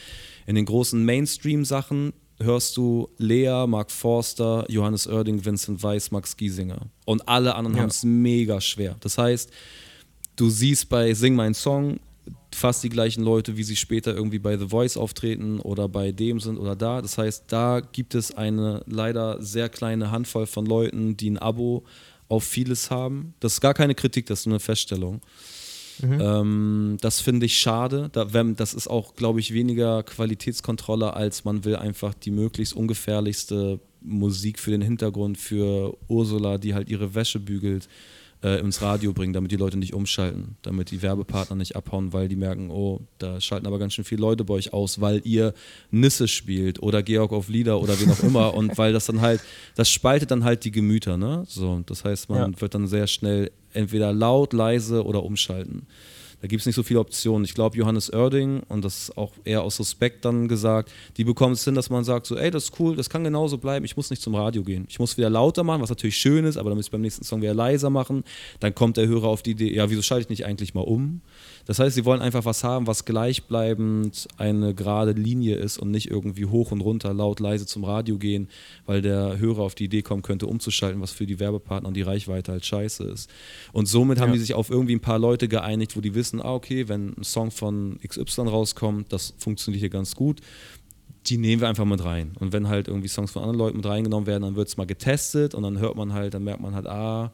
in den großen Mainstream-Sachen hörst du Lea, Mark Forster, Johannes Oerding, Vincent Weiss, Max Giesinger. Und alle anderen ja. haben es mega schwer. Das heißt, du siehst bei Sing Mein Song fast die gleichen Leute, wie sie später irgendwie bei The Voice auftreten oder bei dem sind oder da. Das heißt, da gibt es eine leider sehr kleine Handvoll von Leuten, die ein Abo auf vieles haben. Das ist gar keine Kritik, das ist nur eine Feststellung. Mhm. Ähm, das finde ich schade. Da, wenn, das ist auch, glaube ich, weniger Qualitätskontrolle, als man will einfach die möglichst ungefährlichste Musik für den Hintergrund für Ursula, die halt ihre Wäsche bügelt, äh, ins Radio bringen, damit die Leute nicht umschalten, damit die Werbepartner nicht abhauen, weil die merken, oh, da schalten aber ganz schön viele Leute bei euch aus, weil ihr Nisse spielt oder Georg auf Lieder oder wie auch immer und weil das dann halt, das spaltet dann halt die Gemüter, ne? So, das heißt, man ja. wird dann sehr schnell entweder laut, leise oder umschalten. Da gibt es nicht so viele Optionen. Ich glaube, Johannes Oerding, und das ist auch eher aus Suspekt dann gesagt, die bekommen es hin, dass man sagt, so, ey, das ist cool, das kann genauso bleiben, ich muss nicht zum Radio gehen. Ich muss wieder lauter machen, was natürlich schön ist, aber dann muss ich beim nächsten Song wieder leiser machen. Dann kommt der Hörer auf die Idee, ja, wieso schalte ich nicht eigentlich mal um? Das heißt, sie wollen einfach was haben, was gleichbleibend eine gerade Linie ist und nicht irgendwie hoch und runter, laut, leise zum Radio gehen, weil der Hörer auf die Idee kommen könnte, umzuschalten, was für die Werbepartner und die Reichweite halt scheiße ist. Und somit ja. haben die sich auf irgendwie ein paar Leute geeinigt, wo die wissen, ah, okay, wenn ein Song von XY rauskommt, das funktioniert hier ganz gut die nehmen wir einfach mit rein. Und wenn halt irgendwie Songs von anderen Leuten mit reingenommen werden, dann wird es mal getestet und dann hört man halt, dann merkt man halt, ah,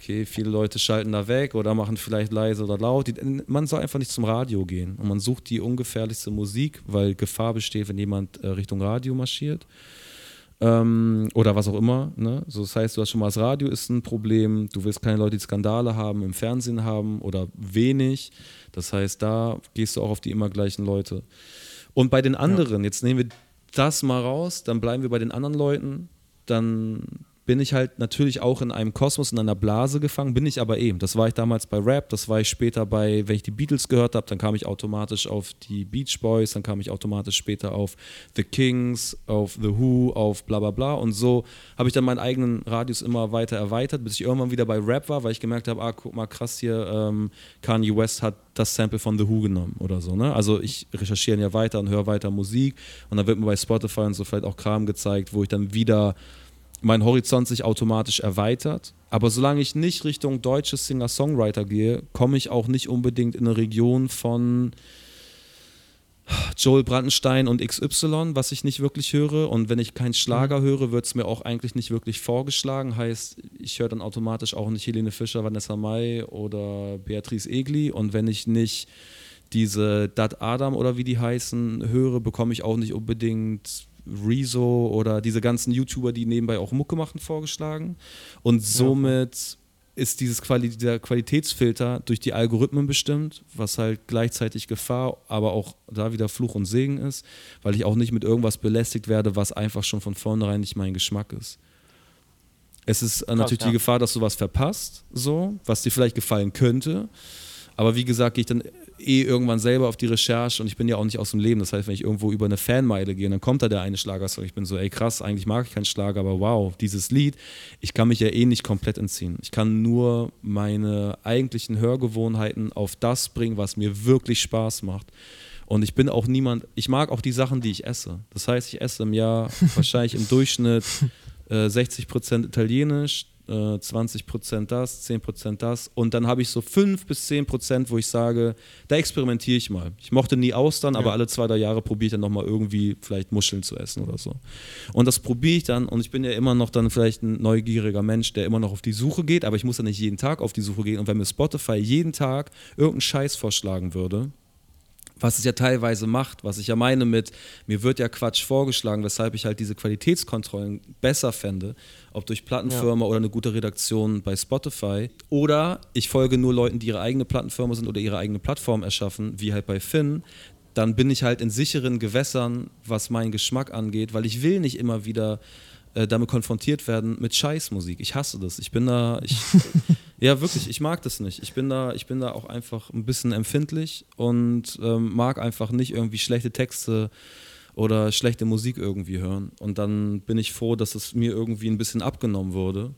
okay, viele Leute schalten da weg oder machen vielleicht leise oder laut. Man soll einfach nicht zum Radio gehen und man sucht die ungefährlichste Musik, weil Gefahr besteht, wenn jemand äh, Richtung Radio marschiert. Ähm, oder was auch immer. Ne? So, das heißt, du hast schon mal das Radio ist ein Problem, du willst keine Leute, die Skandale haben, im Fernsehen haben oder wenig. Das heißt, da gehst du auch auf die immer gleichen Leute. Und bei den anderen, ja. jetzt nehmen wir das mal raus, dann bleiben wir bei den anderen Leuten, dann bin ich halt natürlich auch in einem Kosmos, in einer Blase gefangen, bin ich aber eben. Das war ich damals bei Rap, das war ich später bei, wenn ich die Beatles gehört habe, dann kam ich automatisch auf die Beach Boys, dann kam ich automatisch später auf The Kings, auf The Who, auf bla bla bla. Und so habe ich dann meinen eigenen Radius immer weiter erweitert, bis ich irgendwann wieder bei Rap war, weil ich gemerkt habe, ah, guck mal, krass hier, ähm, Kanye West hat das Sample von The Who genommen oder so. Ne? Also ich recherchiere ja weiter und höre weiter Musik und dann wird mir bei Spotify und so vielleicht auch Kram gezeigt, wo ich dann wieder mein Horizont sich automatisch erweitert. Aber solange ich nicht Richtung deutsche Singer-Songwriter gehe, komme ich auch nicht unbedingt in eine Region von Joel Brandenstein und XY, was ich nicht wirklich höre. Und wenn ich keinen Schlager mhm. höre, wird es mir auch eigentlich nicht wirklich vorgeschlagen. Heißt, ich höre dann automatisch auch nicht Helene Fischer, Vanessa Mai oder Beatrice Egli. Und wenn ich nicht diese Dat Adam oder wie die heißen höre, bekomme ich auch nicht unbedingt Rezo oder diese ganzen YouTuber, die nebenbei auch Mucke machen, vorgeschlagen. Und somit ja. ist dieses Quali dieser Qualitätsfilter durch die Algorithmen bestimmt, was halt gleichzeitig Gefahr, aber auch da wieder Fluch und Segen ist, weil ich auch nicht mit irgendwas belästigt werde, was einfach schon von vornherein nicht mein Geschmack ist. Es ist Krass, natürlich ja. die Gefahr, dass du was verpasst, so, was dir vielleicht gefallen könnte. Aber wie gesagt, gehe ich dann eh irgendwann selber auf die Recherche und ich bin ja auch nicht aus dem Leben. Das heißt, wenn ich irgendwo über eine Fanmeile gehe, dann kommt da der eine Schlagersong. Ich bin so, ey krass, eigentlich mag ich keinen Schlager, aber wow, dieses Lied, ich kann mich ja eh nicht komplett entziehen. Ich kann nur meine eigentlichen Hörgewohnheiten auf das bringen, was mir wirklich Spaß macht. Und ich bin auch niemand, ich mag auch die Sachen, die ich esse. Das heißt, ich esse im Jahr wahrscheinlich im Durchschnitt äh, 60% Italienisch, 20% äh, das, 10% das und dann habe ich so 5 bis 10% wo ich sage, da experimentiere ich mal. Ich mochte nie Austern, ja. aber alle zwei, drei Jahre probiere ich dann nochmal irgendwie vielleicht Muscheln zu essen oder so. Und das probiere ich dann und ich bin ja immer noch dann vielleicht ein neugieriger Mensch, der immer noch auf die Suche geht, aber ich muss ja nicht jeden Tag auf die Suche gehen und wenn mir Spotify jeden Tag irgendeinen Scheiß vorschlagen würde, was es ja teilweise macht, was ich ja meine mit, mir wird ja Quatsch vorgeschlagen, weshalb ich halt diese Qualitätskontrollen besser fände, ob durch Plattenfirma ja. oder eine gute Redaktion bei Spotify. Oder ich folge nur Leuten, die ihre eigene Plattenfirma sind oder ihre eigene Plattform erschaffen, wie halt bei Finn. Dann bin ich halt in sicheren Gewässern, was meinen Geschmack angeht, weil ich will nicht immer wieder äh, damit konfrontiert werden mit Scheißmusik. Ich hasse das. Ich bin da, ich, Ja, wirklich, ich mag das nicht. Ich bin da, ich bin da auch einfach ein bisschen empfindlich und ähm, mag einfach nicht irgendwie schlechte Texte oder schlechte Musik irgendwie hören. Und dann bin ich froh, dass es mir irgendwie ein bisschen abgenommen wurde.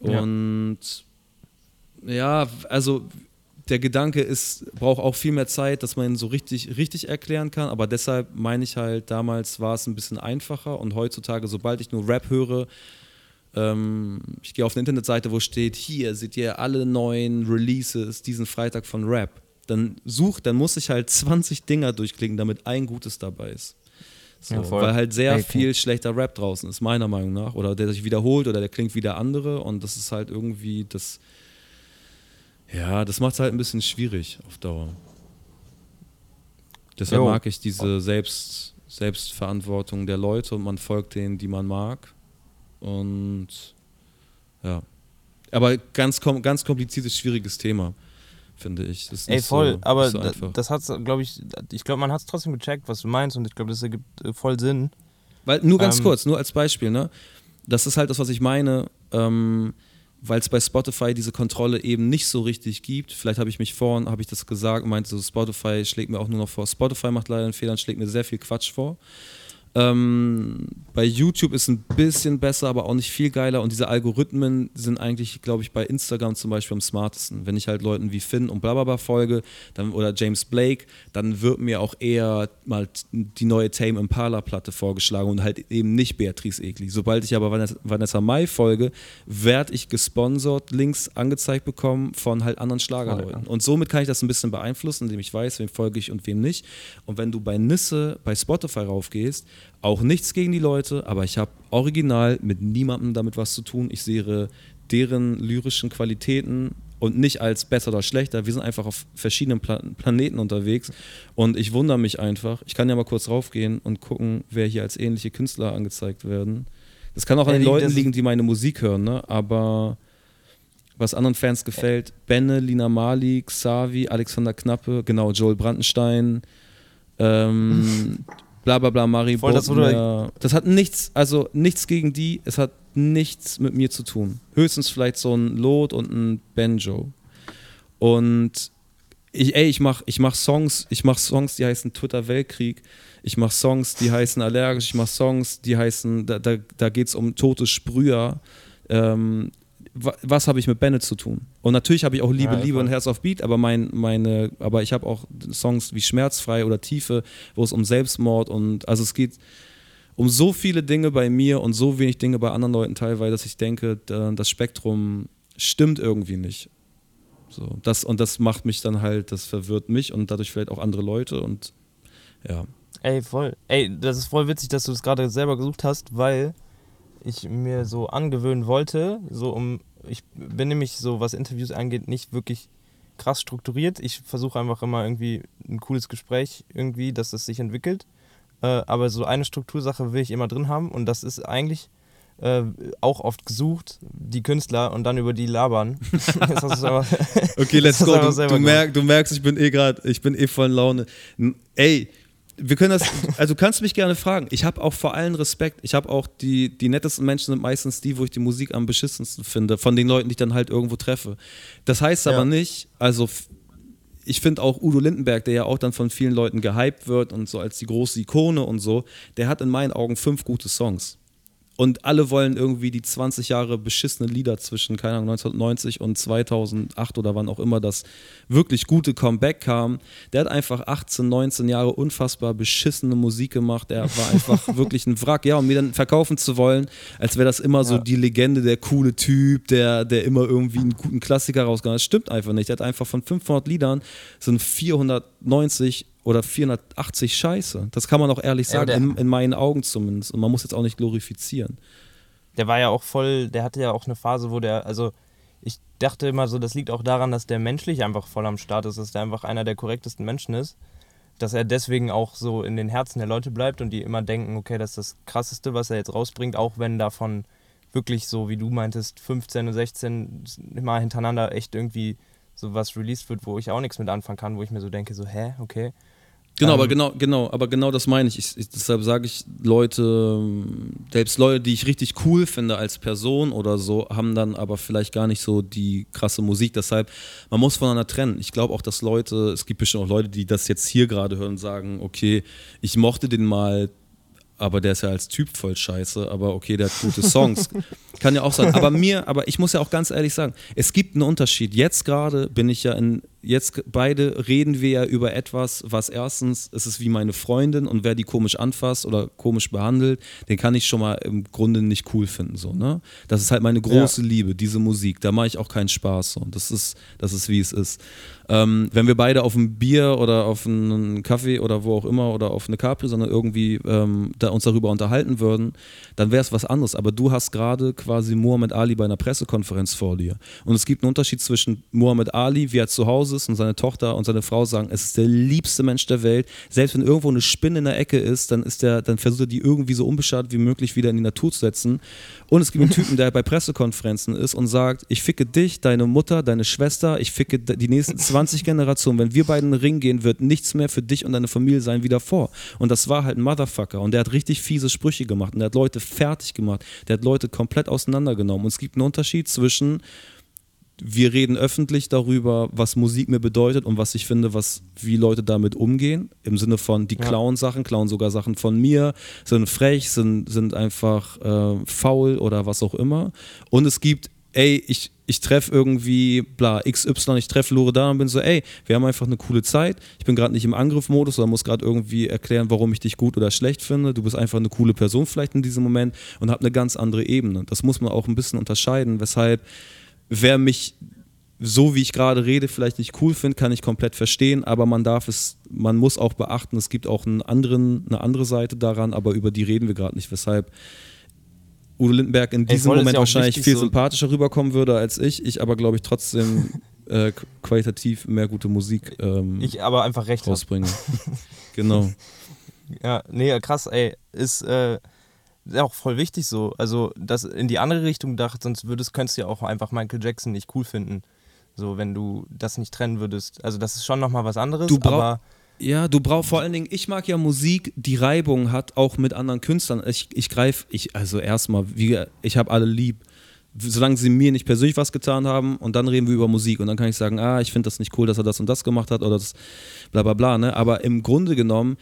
Und ja, ja also der Gedanke ist, braucht auch viel mehr Zeit, dass man ihn so richtig, richtig erklären kann. Aber deshalb meine ich halt, damals war es ein bisschen einfacher und heutzutage, sobald ich nur Rap höre, ähm, ich gehe auf eine Internetseite, wo steht, hier seht ihr alle neuen Releases diesen Freitag von Rap. Dann sucht, dann muss ich halt 20 Dinger durchklicken, damit ein gutes dabei ist. So, ja, weil halt sehr okay. viel schlechter Rap draußen ist, meiner Meinung nach. Oder der sich wiederholt oder der klingt wie der andere. Und das ist halt irgendwie das ja, das macht es halt ein bisschen schwierig auf Dauer. Deshalb jo. mag ich diese Selbst, Selbstverantwortung der Leute und man folgt denen, die man mag. Und ja. Aber ganz, ganz kompliziertes, schwieriges Thema, finde ich.
Das Ey, voll, so, aber so das hat glaube ich, ich glaube, man hat es trotzdem gecheckt, was du meinst und ich glaube, das ergibt äh, voll Sinn.
Weil, nur ganz ähm, kurz, nur als Beispiel, ne? Das ist halt das, was ich meine. Ähm, weil es bei Spotify diese Kontrolle eben nicht so richtig gibt. Vielleicht habe ich mich vorhin, habe ich das gesagt, meinte so, Spotify schlägt mir auch nur noch vor. Spotify macht leider einen Fehler und schlägt mir sehr viel Quatsch vor. Ähm, bei YouTube ist ein bisschen besser, aber auch nicht viel geiler. Und diese Algorithmen sind eigentlich, glaube ich, bei Instagram zum Beispiel am smartesten. Wenn ich halt Leuten wie Finn und blablabla folge dann, oder James Blake, dann wird mir auch eher mal die neue Tame Impala-Platte vorgeschlagen und halt eben nicht Beatrice Egli. Sobald ich aber Vanessa, Vanessa Mai folge, werde ich gesponsert, Links angezeigt bekommen von halt anderen Schlagerleuten. Und somit kann ich das ein bisschen beeinflussen, indem ich weiß, wem folge ich und wem nicht. Und wenn du bei Nisse bei Spotify raufgehst, auch nichts gegen die Leute, aber ich habe original mit niemandem damit was zu tun. Ich sehe deren lyrischen Qualitäten und nicht als besser oder schlechter. Wir sind einfach auf verschiedenen Pla Planeten unterwegs und ich wundere mich einfach. Ich kann ja mal kurz raufgehen und gucken, wer hier als ähnliche Künstler angezeigt werden. Das kann auch an den Leuten liegen, die meine Musik hören, ne? aber was anderen Fans gefällt, Benne, Lina Mali, Xavi, Alexander Knappe, genau, Joel Brandenstein, ähm, bla bla bla, Mari Voll, das, das hat nichts, also nichts gegen die, es hat nichts mit mir zu tun. Höchstens vielleicht so ein Lot und ein Banjo. Und ich, ey, ich mach, ich mach Songs, ich mach Songs, die heißen Twitter Weltkrieg. Ich mach Songs, die heißen allergisch. Ich mach Songs, die heißen, da, da, da geht es um tote Sprüher. Ähm, was habe ich mit Bennett zu tun? Und natürlich habe ich auch Liebe, ja, Liebe und Herz auf Beat, aber mein, meine, aber ich habe auch Songs wie Schmerzfrei oder Tiefe, wo es um Selbstmord und also es geht um so viele Dinge bei mir und so wenig Dinge bei anderen Leuten teilweise, dass ich denke, das Spektrum stimmt irgendwie nicht. So, das, und das macht mich dann halt, das verwirrt mich und dadurch vielleicht auch andere Leute und ja.
Ey, voll. Ey, das ist voll witzig, dass du das gerade selber gesucht hast, weil ich mir so angewöhnen wollte, so um, ich bin nämlich so, was Interviews angeht, nicht wirklich krass strukturiert. Ich versuche einfach immer irgendwie ein cooles Gespräch irgendwie, dass es sich entwickelt. Äh, aber so eine Struktursache will ich immer drin haben und das ist eigentlich äh, auch oft gesucht, die Künstler und dann über die labern.
okay, let's go. Du, du, merk, du, merkst, ich bin eh gerade, ich bin eh voll in Laune. Ey, wir können das, also du kannst mich gerne fragen. Ich habe auch vor allem Respekt. Ich habe auch die, die nettesten Menschen sind meistens die, wo ich die Musik am beschissensten finde, von den Leuten, die ich dann halt irgendwo treffe. Das heißt aber ja. nicht, also ich finde auch Udo Lindenberg, der ja auch dann von vielen Leuten gehypt wird und so als die große Ikone und so, der hat in meinen Augen fünf gute Songs. Und alle wollen irgendwie die 20 Jahre beschissene Lieder zwischen, keine Ahnung, 1990 und 2008 oder wann auch immer das wirklich gute Comeback kam. Der hat einfach 18, 19 Jahre unfassbar beschissene Musik gemacht. Der war einfach wirklich ein Wrack. Ja, um mir dann verkaufen zu wollen, als wäre das immer so die Legende, der coole Typ, der, der immer irgendwie einen guten Klassiker rausgehauen hat. Das stimmt einfach nicht. Der hat einfach von 500 Liedern sind 490 oder 480 Scheiße. Das kann man auch ehrlich sagen, ja, in, in, meinen Augen zumindest. Und man muss jetzt auch nicht glorifizieren.
Der war ja auch voll, der hatte ja auch eine Phase, wo der, also ich dachte immer so, das liegt auch daran, dass der menschlich einfach voll am Start ist, dass der einfach einer der korrektesten Menschen ist. Dass er deswegen auch so in den Herzen der Leute bleibt und die immer denken, okay, das ist das Krasseste, was er jetzt rausbringt, auch wenn davon wirklich so, wie du meintest, 15 und 16 Mal hintereinander echt irgendwie so was released wird, wo ich auch nichts mit anfangen kann, wo ich mir so denke, so, hä, okay.
Genau, ähm, aber genau, genau, aber genau das meine ich. ich, ich deshalb sage ich, Leute, selbst Leute, die ich richtig cool finde als Person oder so, haben dann aber vielleicht gar nicht so die krasse Musik. Deshalb, man muss voneinander trennen. Ich glaube auch, dass Leute, es gibt bestimmt auch Leute, die das jetzt hier gerade hören und sagen, okay, ich mochte den mal aber der ist ja als Typ voll scheiße, aber okay, der hat gute Songs. Kann ja auch sein. Aber mir, aber ich muss ja auch ganz ehrlich sagen, es gibt einen Unterschied. Jetzt gerade bin ich ja in jetzt beide reden wir ja über etwas, was erstens, es ist wie meine Freundin und wer die komisch anfasst oder komisch behandelt, den kann ich schon mal im Grunde nicht cool finden. So, ne? Das ist halt meine große ja. Liebe, diese Musik. Da mache ich auch keinen Spaß. So. Das, ist, das ist, wie es ist. Ähm, wenn wir beide auf ein Bier oder auf einen Kaffee oder wo auch immer oder auf eine Capri, sondern irgendwie ähm, da uns darüber unterhalten würden, dann wäre es was anderes. Aber du hast gerade quasi Muhammad Ali bei einer Pressekonferenz vor dir. Und es gibt einen Unterschied zwischen Muhammad Ali, wie er zu Hause ist und seine Tochter und seine Frau sagen, es ist der liebste Mensch der Welt. Selbst wenn irgendwo eine Spinne in der Ecke ist, dann ist der, dann versucht er die irgendwie so unbeschadet wie möglich wieder in die Natur zu setzen. Und es gibt einen Typen, der bei Pressekonferenzen ist und sagt, ich ficke dich, deine Mutter, deine Schwester, ich ficke die nächsten 20 Generationen. Wenn wir beiden in den Ring gehen, wird nichts mehr für dich und deine Familie sein wie davor. Und das war halt ein Motherfucker. Und der hat richtig fiese Sprüche gemacht und der hat Leute fertig gemacht. Der hat Leute komplett auseinandergenommen. Und es gibt einen Unterschied zwischen wir reden öffentlich darüber, was Musik mir bedeutet und was ich finde, was wie Leute damit umgehen. Im Sinne von, die klauen Sachen, klauen sogar Sachen von mir, sind frech, sind, sind einfach äh, faul oder was auch immer. Und es gibt, ey, ich, ich treffe irgendwie, bla, XY, ich treffe Loredana und bin so, ey, wir haben einfach eine coole Zeit. Ich bin gerade nicht im Angriffmodus oder muss gerade irgendwie erklären, warum ich dich gut oder schlecht finde. Du bist einfach eine coole Person vielleicht in diesem Moment und hab eine ganz andere Ebene. Das muss man auch ein bisschen unterscheiden, weshalb wer mich so wie ich gerade rede, vielleicht nicht cool findet, kann ich komplett verstehen, aber man darf es, man muss auch beachten, es gibt auch einen anderen, eine andere Seite daran, aber über die reden wir gerade nicht, weshalb Udo Lindenberg in diesem Moment ja wahrscheinlich viel so sympathischer rüberkommen würde als ich, ich aber glaube ich trotzdem äh, qualitativ mehr gute Musik ähm,
ich aber einfach recht
rausbringe. genau.
Ja, nee, krass, ey, ist äh, auch voll wichtig so. Also, das in die andere Richtung gedacht, sonst würdest, könntest du ja auch einfach Michael Jackson nicht cool finden. So, wenn du das nicht trennen würdest. Also, das ist schon nochmal was anderes,
du
aber.
Ja, du brauchst vor allen Dingen, ich mag ja Musik, die Reibung hat, auch mit anderen Künstlern. Ich, ich greife, ich, also erstmal, ich habe alle lieb. Solange sie mir nicht persönlich was getan haben und dann reden wir über Musik und dann kann ich sagen, ah, ich finde das nicht cool, dass er das und das gemacht hat oder das bla bla bla, ne? Aber im Grunde genommen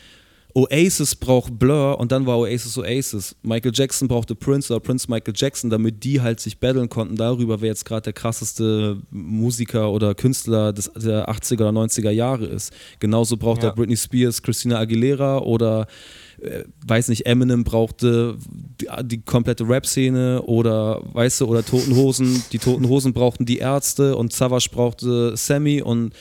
Oasis braucht Blur und dann war Oasis Oasis. Michael Jackson brauchte Prince oder Prince Michael Jackson, damit die halt sich battlen konnten darüber, wer jetzt gerade der krasseste Musiker oder Künstler des, der 80er oder 90er Jahre ist. Genauso braucht ja. er Britney Spears, Christina Aguilera oder äh, weiß nicht, Eminem brauchte die, die komplette Rap-Szene oder weißt du, oder Toten Hosen, die Toten Hosen brauchten die Ärzte und Savage brauchte Sammy und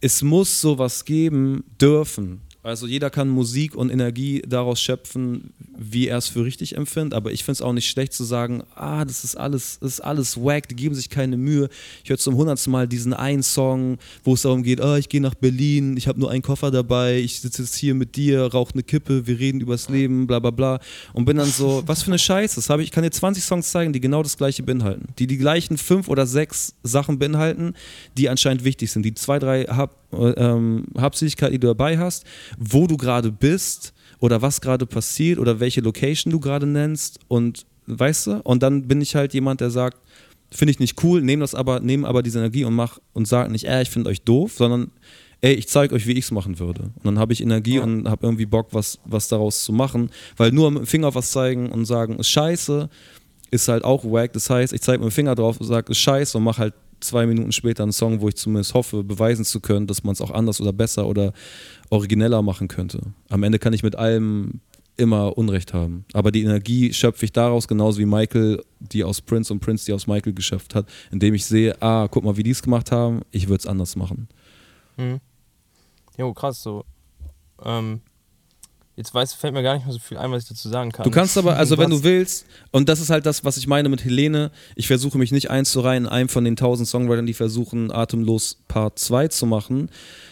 es muss sowas geben dürfen also jeder kann Musik und Energie daraus schöpfen, wie er es für richtig empfindet. Aber ich finde es auch nicht schlecht zu sagen, ah, das ist alles, das ist alles wack, die geben sich keine Mühe. Ich höre zum hundertsten Mal diesen einen Song, wo es darum geht, ah, ich gehe nach Berlin, ich habe nur einen Koffer dabei, ich sitze jetzt hier mit dir, rauche eine Kippe, wir reden übers Leben, bla bla bla. Und bin dann so, was für eine Scheiße. Das ich, ich kann dir 20 Songs zeigen, die genau das gleiche beinhalten. Die die gleichen fünf oder sechs Sachen beinhalten, die anscheinend wichtig sind. Die zwei, drei hab, ähm, Hauptsächlichkeit, die du dabei hast, wo du gerade bist oder was gerade passiert oder welche Location du gerade nennst und weißt du, und dann bin ich halt jemand, der sagt, finde ich nicht cool, nehme das aber, nehme aber diese Energie und mach und sag nicht, äh, ich finde euch doof, sondern ey, ich zeige euch, wie ich es machen würde. Und dann habe ich Energie ja. und habe irgendwie Bock, was, was daraus zu machen. Weil nur mit dem Finger was zeigen und sagen, ist scheiße, ist halt auch wack. Das heißt, ich zeige mit dem Finger drauf und sage, ist scheiße und mache halt zwei Minuten später einen Song, wo ich zumindest hoffe, beweisen zu können, dass man es auch anders oder besser oder origineller machen könnte. Am Ende kann ich mit allem immer Unrecht haben. Aber die Energie schöpfe ich daraus, genauso wie Michael die aus Prince und Prince die aus Michael geschöpft hat, indem ich sehe, ah, guck mal, wie die es gemacht haben, ich würde es anders machen.
Mhm. Jo, krass, so. Ähm, Jetzt weiß, fällt mir gar nicht mehr so viel ein, was ich dazu sagen kann.
Du kannst aber, also wenn du willst, und das ist halt das, was ich meine mit Helene, ich versuche mich nicht einzureihen in einem von den tausend Songwritern, die versuchen, Atemlos Part 2 zu machen,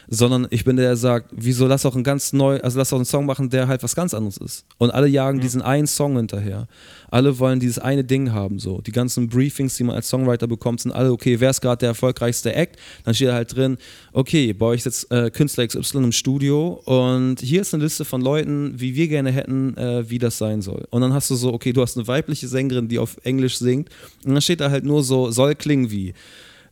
sondern ich bin der, der sagt, wieso lass auch ein ganz neu, also lass auch einen Song machen, der halt was ganz anderes ist. Und alle jagen mhm. diesen einen Song hinterher. Alle wollen dieses eine Ding haben, so. Die ganzen Briefings, die man als Songwriter bekommt, sind alle, okay, wer ist gerade der erfolgreichste Act? Dann steht halt drin, okay, bei euch sitzt äh, Künstler XY im Studio und hier ist eine Liste von Leuten, wie wir gerne hätten, äh, wie das sein soll. Und dann hast du so, okay, du hast eine weibliche Sängerin, die auf Englisch singt und dann steht da halt nur so, soll klingen wie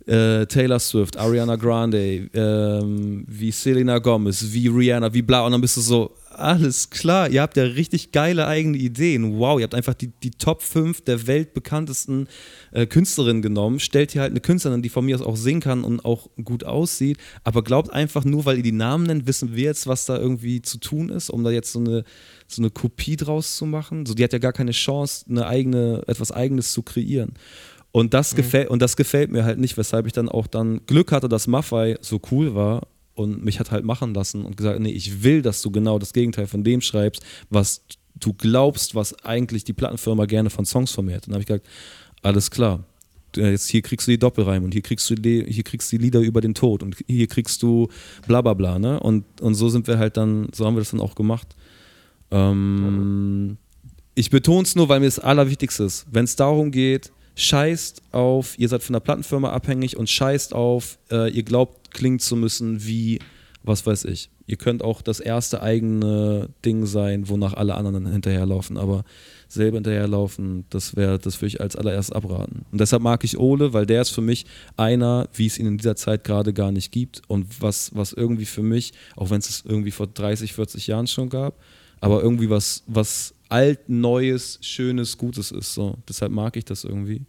äh, Taylor Swift, Ariana Grande, ähm, wie Selena Gomez, wie Rihanna, wie bla. Und dann bist du so, alles klar, ihr habt ja richtig geile eigene Ideen. Wow, ihr habt einfach die, die Top 5 der weltbekanntesten äh, Künstlerinnen genommen. Stellt hier halt eine Künstlerin, die von mir aus auch singen kann und auch gut aussieht. Aber glaubt einfach nur, weil ihr die Namen nennt, wissen wir jetzt, was da irgendwie zu tun ist, um da jetzt so eine, so eine Kopie draus zu machen. So, die hat ja gar keine Chance, eine eigene, etwas Eigenes zu kreieren. Und das, mhm. gefällt, und das gefällt mir halt nicht, weshalb ich dann auch dann Glück hatte, dass Maffei so cool war und mich hat halt machen lassen und gesagt, nee, ich will, dass du genau das Gegenteil von dem schreibst, was du glaubst, was eigentlich die Plattenfirma gerne von Songs von mir hätte. Dann habe ich gesagt, alles klar, jetzt hier kriegst du die Doppelreime und hier kriegst du die, hier kriegst du die Lieder über den Tod und hier kriegst du bla bla bla, ne? Und, und so sind wir halt dann, so haben wir das dann auch gemacht. Ähm, ich betone es nur, weil mir das Allerwichtigste ist. Wenn es darum geht, scheißt auf, ihr seid von der Plattenfirma abhängig und scheißt auf, äh, ihr glaubt klingen zu müssen wie, was weiß ich. Ihr könnt auch das erste eigene Ding sein, wonach alle anderen hinterherlaufen, aber selber hinterherlaufen, das wäre, das würde ich als allererst abraten. Und deshalb mag ich Ole, weil der ist für mich einer, wie es ihn in dieser Zeit gerade gar nicht gibt und was, was irgendwie für mich, auch wenn es es irgendwie vor 30, 40 Jahren schon gab, aber irgendwie was, was alt, neues, schönes, gutes ist. So. Deshalb mag ich das irgendwie.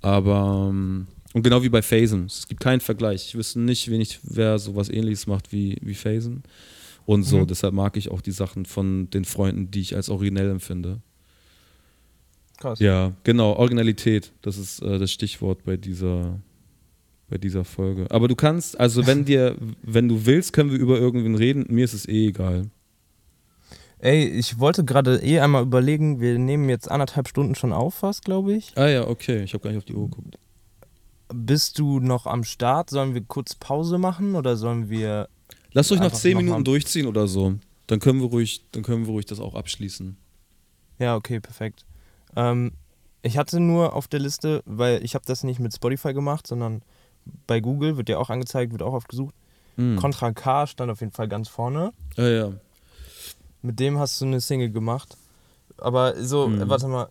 Aber ähm, und genau wie bei Phasen. Es gibt keinen Vergleich. Ich wüsste nicht, wen ich, wer sowas ähnliches macht wie, wie Phasen. Und so, mhm. deshalb mag ich auch die Sachen von den Freunden, die ich als originell empfinde. Krass. Ja, genau, Originalität, das ist äh, das Stichwort bei dieser, bei dieser Folge. Aber du kannst, also wenn dir, wenn du willst, können wir über irgendwen reden. Mir ist es eh egal.
Ey, ich wollte gerade eh einmal überlegen, wir nehmen jetzt anderthalb Stunden schon auf, fast, glaube ich.
Ah ja, okay, ich habe gar nicht auf die Uhr geguckt.
Bist du noch am Start? Sollen wir kurz Pause machen oder sollen wir.
Lasst euch noch zehn Minuten durchziehen oder so. Dann können wir ruhig, dann können wir ruhig das auch abschließen.
Ja, okay, perfekt. Ähm, ich hatte nur auf der Liste, weil ich habe das nicht mit Spotify gemacht, sondern bei Google wird ja auch angezeigt, wird auch oft gesucht. Mhm. Contra K stand auf jeden Fall ganz vorne.
Ja, ja.
Mit dem hast du eine Single gemacht. Aber so, mhm. warte mal.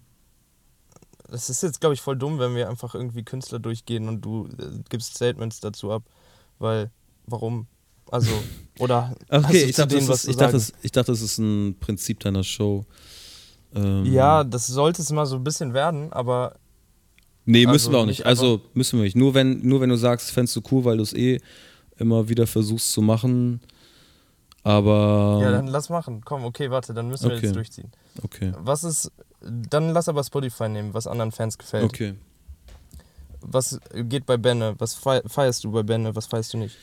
Das ist jetzt, glaube ich, voll dumm, wenn wir einfach irgendwie Künstler durchgehen und du äh, gibst Statements dazu ab. Weil, warum? Also, oder.
okay, ich dachte, denen, ist, ich, dachte, das, ich dachte, das ist ein Prinzip deiner Show.
Ähm ja, das sollte es mal so ein bisschen werden, aber.
Nee, müssen also wir auch nicht. Also müssen wir nicht. Nur wenn, nur wenn du sagst, fändest du cool, weil du es eh immer wieder versuchst zu machen, aber.
Ja, dann lass machen. Komm, okay, warte, dann müssen wir okay. jetzt durchziehen.
Okay.
Was ist. Dann lass aber Spotify nehmen, was anderen Fans gefällt.
Okay.
Was geht bei Benne? Was feierst du bei Benne? Was feierst du nicht?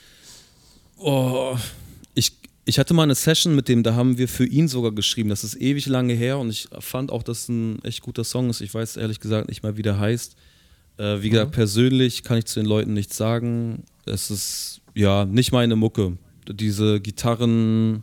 Oh, ich, ich hatte mal eine Session mit dem, da haben wir für ihn sogar geschrieben. Das ist ewig lange her und ich fand auch, dass es ein echt guter Song ist. Ich weiß ehrlich gesagt nicht mal, wie der heißt. Äh, wie gesagt, mhm. persönlich kann ich zu den Leuten nichts sagen. Es ist ja nicht meine Mucke diese Gitarren,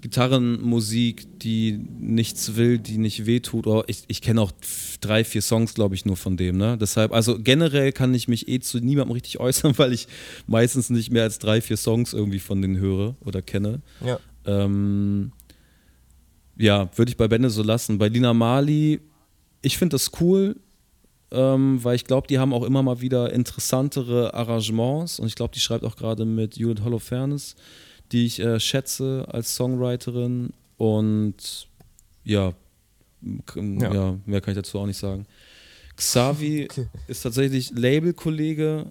Gitarrenmusik, die nichts will, die nicht wehtut. Oh, ich, ich kenne auch drei, vier Songs, glaube ich, nur von dem. Ne? Deshalb, also generell kann ich mich eh zu niemandem richtig äußern, weil ich meistens nicht mehr als drei, vier Songs irgendwie von denen höre oder kenne.
Ja.
Ähm, ja, würde ich bei Benne so lassen. Bei Lina Mali, ich finde das cool ähm, weil ich glaube, die haben auch immer mal wieder interessantere Arrangements und ich glaube, die schreibt auch gerade mit Judith Holofernes, die ich äh, schätze als Songwriterin und ja, ja, ja. mehr kann ich dazu auch nicht sagen. Xavi okay. ist tatsächlich Labelkollege,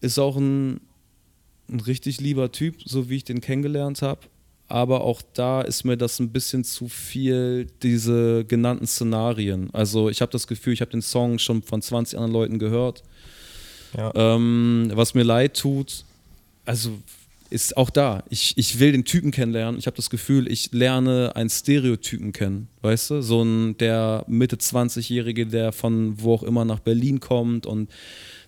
ist auch ein, ein richtig lieber Typ, so wie ich den kennengelernt habe aber auch da ist mir das ein bisschen zu viel, diese genannten Szenarien. Also ich habe das Gefühl, ich habe den Song schon von 20 anderen Leuten gehört. Ja. Ähm, was mir leid tut, also ist auch da. Ich, ich will den Typen kennenlernen. Ich habe das Gefühl, ich lerne einen Stereotypen kennen. Weißt du? So ein der Mitte 20-Jährige, der von wo auch immer nach Berlin kommt und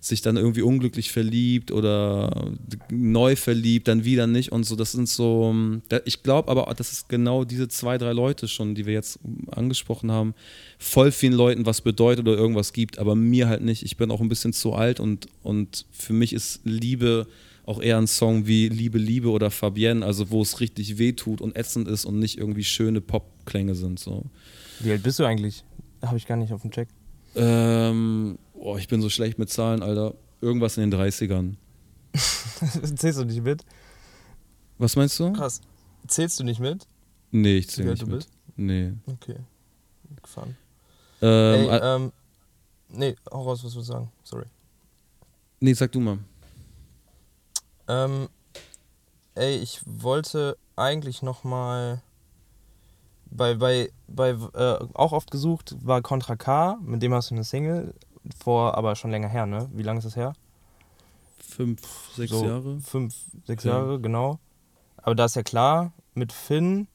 sich dann irgendwie unglücklich verliebt oder neu verliebt, dann wieder nicht und so. Das sind so, ich glaube aber, das ist genau diese zwei, drei Leute schon, die wir jetzt angesprochen haben, voll vielen Leuten was bedeutet oder irgendwas gibt, aber mir halt nicht. Ich bin auch ein bisschen zu alt und, und für mich ist Liebe auch eher ein Song wie Liebe, Liebe oder Fabienne, also wo es richtig wehtut und ätzend ist und nicht irgendwie schöne Popklänge sind. So.
Wie alt bist du eigentlich? Habe ich gar nicht auf dem Check.
Ähm, oh, ich bin so schlecht mit Zahlen, Alter. Irgendwas in den 30ern.
Zählst du nicht mit?
Was meinst du?
Krass. Zählst du nicht mit?
Nee, ich zähle nicht du mit. Bist? Nee.
Okay. Gefahren. Ähm, Ey, ähm, nee, hau raus, was du sagen. Sorry.
Nee, sag du mal.
Ähm, ey, ich wollte eigentlich noch mal bei, bei, bei äh, auch oft gesucht war Contra K, mit dem hast du eine Single, vor aber schon länger her, ne? Wie lange ist das her?
Fünf, sechs so Jahre.
Fünf, sechs ja. Jahre, genau. Aber da ist ja klar, mit Finn